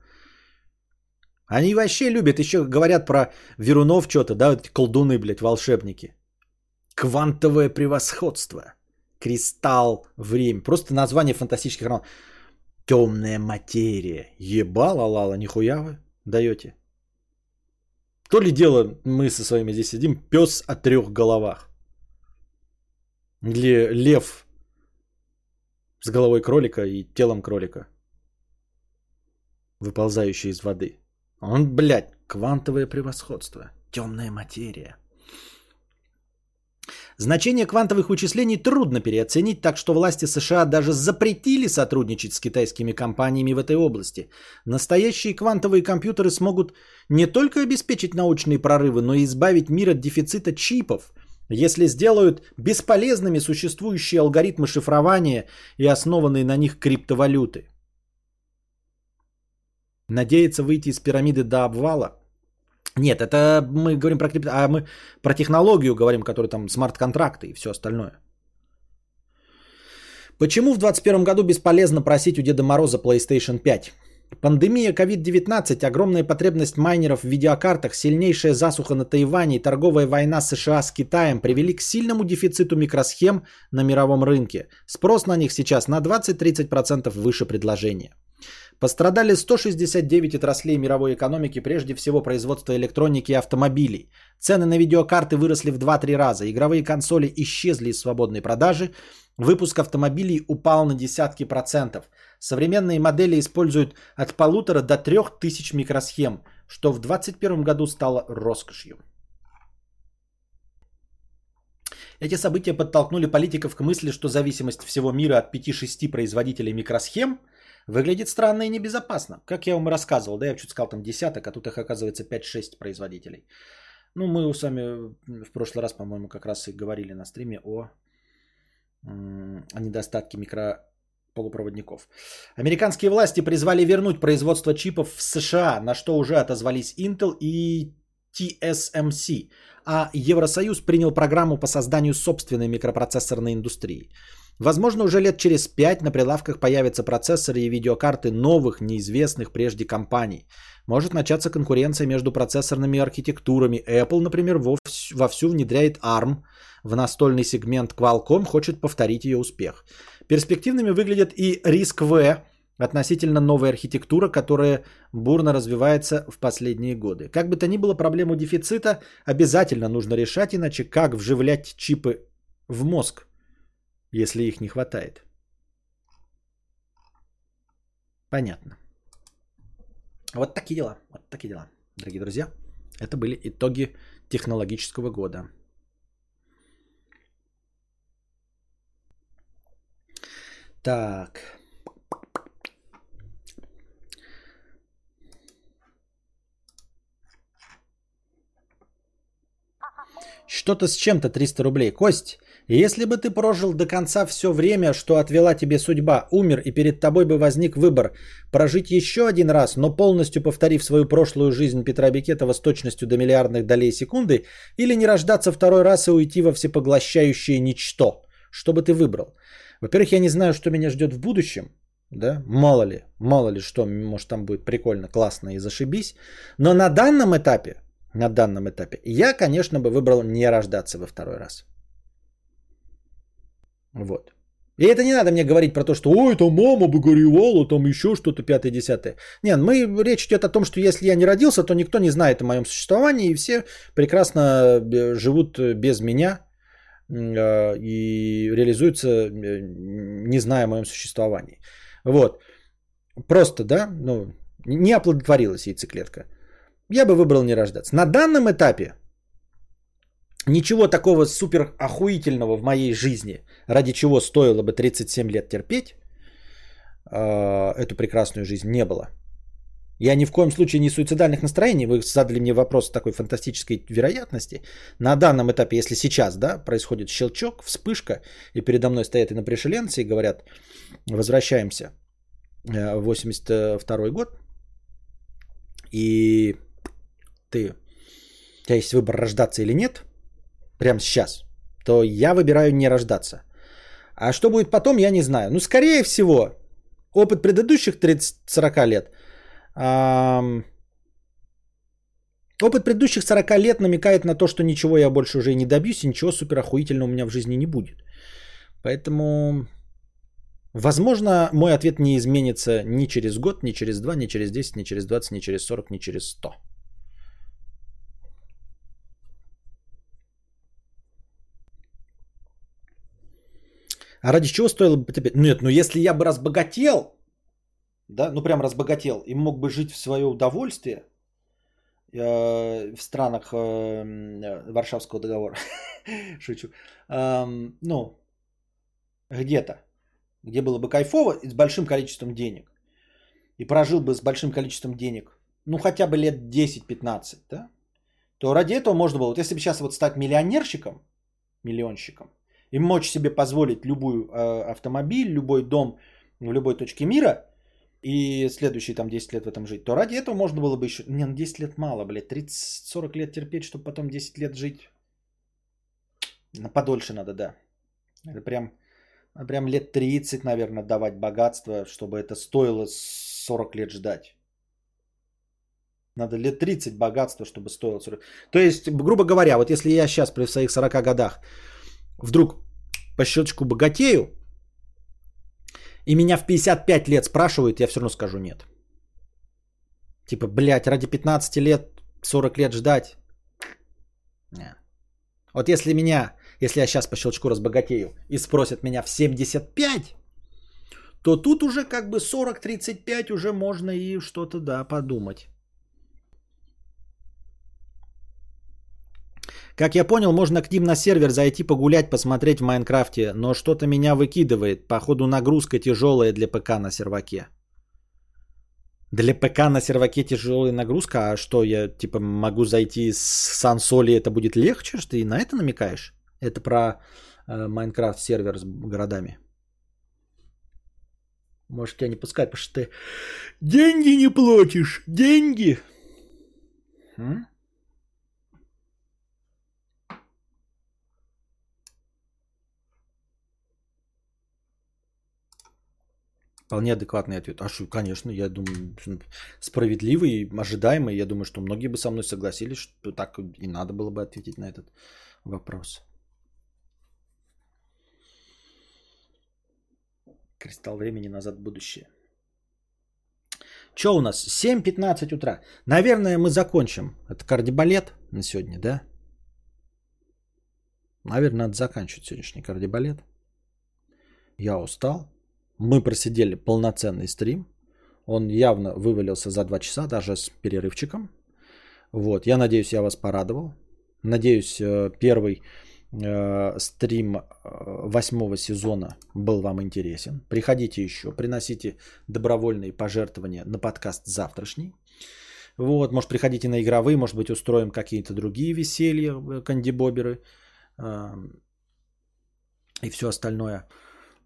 Они вообще любят, еще говорят про Верунов что-то, да, эти колдуны, блядь, волшебники. Квантовое превосходство. Кристалл время. Просто название фантастических романов. Темная материя. Ебала, лала, нихуя вы даете. То ли дело мы со своими здесь сидим, пес о трех головах. Или лев с головой кролика и телом кролика, выползающий из воды. Он, блядь, квантовое превосходство, темная материя. Значение квантовых вычислений трудно переоценить, так что власти США даже запретили сотрудничать с китайскими компаниями в этой области. Настоящие квантовые компьютеры смогут не только обеспечить научные прорывы, но и избавить мир от дефицита чипов, если сделают бесполезными существующие алгоритмы шифрования и основанные на них криптовалюты. Надеяться выйти из пирамиды до обвала – нет, это мы говорим про крипто, а мы про технологию говорим, которая там смарт-контракты и все остальное. Почему в 2021 году бесполезно просить у Деда Мороза PlayStation 5? Пандемия COVID-19, огромная потребность майнеров в видеокартах, сильнейшая засуха на Тайване и торговая война США с Китаем привели к сильному дефициту микросхем на мировом рынке. Спрос на них сейчас на 20-30% выше предложения. Пострадали 169 отраслей мировой экономики, прежде всего производство электроники и автомобилей. Цены на видеокарты выросли в 2-3 раза, игровые консоли исчезли из свободной продажи, выпуск автомобилей упал на десятки процентов. Современные модели используют от полутора до трех тысяч микросхем, что в 2021 году стало роскошью. Эти события подтолкнули политиков к мысли, что зависимость всего мира от 5-6 производителей микросхем – Выглядит странно и небезопасно. Как я вам рассказывал, да, я чуть сказал там десяток, а тут их оказывается 5-6 производителей. Ну, мы с вами в прошлый раз, по-моему, как раз и говорили на стриме о, о недостатке микрополупроводников. Американские власти призвали вернуть производство чипов в США, на что уже отозвались Intel и TSMC, а Евросоюз принял программу по созданию собственной микропроцессорной индустрии. Возможно, уже лет через пять на прилавках появятся процессоры и видеокарты новых, неизвестных прежде компаний. Может начаться конкуренция между процессорными архитектурами. Apple, например, вовсю внедряет ARM в настольный сегмент Qualcomm, хочет повторить ее успех. Перспективными выглядят и RISC-V, относительно новая архитектура, которая бурно развивается в последние годы. Как бы то ни было, проблему дефицита обязательно нужно решать, иначе как вживлять чипы в мозг? Если их не хватает. Понятно. Вот такие дела. Вот такие дела, дорогие друзья. Это были итоги технологического года. Так. Что-то с чем-то 300 рублей. Кость, если бы ты прожил до конца все время, что отвела тебе судьба, умер, и перед тобой бы возник выбор прожить еще один раз, но полностью повторив свою прошлую жизнь Петра Бекетова с точностью до миллиардных долей секунды, или не рождаться второй раз и уйти во всепоглощающее ничто, что бы ты выбрал? Во-первых, я не знаю, что меня ждет в будущем, да, мало ли, мало ли что, может там будет прикольно, классно и зашибись, но на данном этапе, на данном этапе, я, конечно, бы выбрал не рождаться во второй раз. Вот. И это не надо мне говорить про то, что ой, там мама бы горевала, там еще что-то пятое-десятое. Нет, мы, речь идет о том, что если я не родился, то никто не знает о моем существовании, и все прекрасно э, живут без меня э, и реализуются, э, не зная о моем существовании. Вот. Просто, да, ну, не оплодотворилась яйцеклетка. Я бы выбрал не рождаться. На данном этапе Ничего такого супер охуительного в моей жизни, ради чего стоило бы 37 лет терпеть э, эту прекрасную жизнь, не было. Я ни в коем случае не суицидальных настроений. Вы задали мне вопрос такой фантастической вероятности. На данном этапе, если сейчас да, происходит щелчок, вспышка, и передо мной стоят инопришеленцы и говорят, возвращаемся э, в 82 год, и ты, у тебя есть выбор рождаться или нет – прямо сейчас, то я выбираю не рождаться. А что будет потом, я не знаю. Ну, скорее всего, опыт предыдущих 30-40 лет, эм, Опыт предыдущих 40 лет намекает на то, что ничего я больше уже не добьюсь, и ничего супер охуительного у меня в жизни не будет. Поэтому, возможно, мой ответ не изменится ни через год, ни через два, ни через 10, ни через 20, ни через 40, ни через 100. А ради чего стоило бы тебе? Нет, ну если я бы разбогател, да, ну прям разбогател и мог бы жить в свое удовольствие э, в странах э, Варшавского договора, шучу, ну, где-то, где было бы кайфово и с большим количеством денег, и прожил бы с большим количеством денег, ну хотя бы лет 10-15, да, то ради этого можно было, вот если бы сейчас вот стать миллионерщиком, миллионщиком, и мочь себе позволить любой э, автомобиль, любой дом в любой точке мира и следующие там 10 лет в этом жить, то ради этого можно было бы еще... Не, ну 10 лет мало, блядь, 30-40 лет терпеть, чтобы потом 10 лет жить. На подольше надо, да. Это прям, прям лет 30, наверное, давать богатство, чтобы это стоило 40 лет ждать. Надо лет 30 богатства, чтобы стоило 40. То есть, грубо говоря, вот если я сейчас при своих 40 годах вдруг по щелчку богатею, и меня в 55 лет спрашивают, я все равно скажу нет. Типа, блядь, ради 15 лет, 40 лет ждать. Не. Вот если меня, если я сейчас по щелчку разбогатею и спросят меня в 75, то тут уже как бы 40-35 уже можно и что-то, да, подумать. Как я понял, можно к ним на сервер зайти погулять, посмотреть в Майнкрафте, но что-то меня выкидывает. Походу нагрузка тяжелая для ПК на серваке. Для ПК на серваке тяжелая нагрузка, а что я типа могу зайти с сансоли, это будет легче, что ты на это намекаешь? Это про э, Майнкрафт э, сервер с городами. Может тебя не пускать, потому что ты деньги не платишь, деньги. М? Вполне адекватный ответ. А что, конечно, я думаю, справедливый, ожидаемый. Я думаю, что многие бы со мной согласились, что так и надо было бы ответить на этот вопрос. Кристалл времени назад будущее. Что у нас? 7.15 утра. Наверное, мы закончим. Это кардибалет на сегодня, да? Наверное, надо заканчивать сегодняшний кардибалет. Я устал. Мы просидели полноценный стрим. Он явно вывалился за 2 часа, даже с перерывчиком. Вот, я надеюсь, я вас порадовал. Надеюсь, э, первый э, стрим э, восьмого сезона был вам интересен. Приходите еще, приносите добровольные пожертвования на подкаст завтрашний. Вот, может, приходите на игровые, может быть, устроим какие-то другие веселья, кандибоберы и все остальное.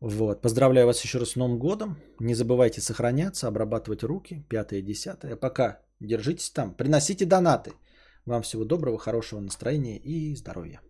Вот. Поздравляю вас еще раз с Новым годом. Не забывайте сохраняться, обрабатывать руки. Пятое, десятое. Пока. Держитесь там. Приносите донаты. Вам всего доброго, хорошего настроения и здоровья.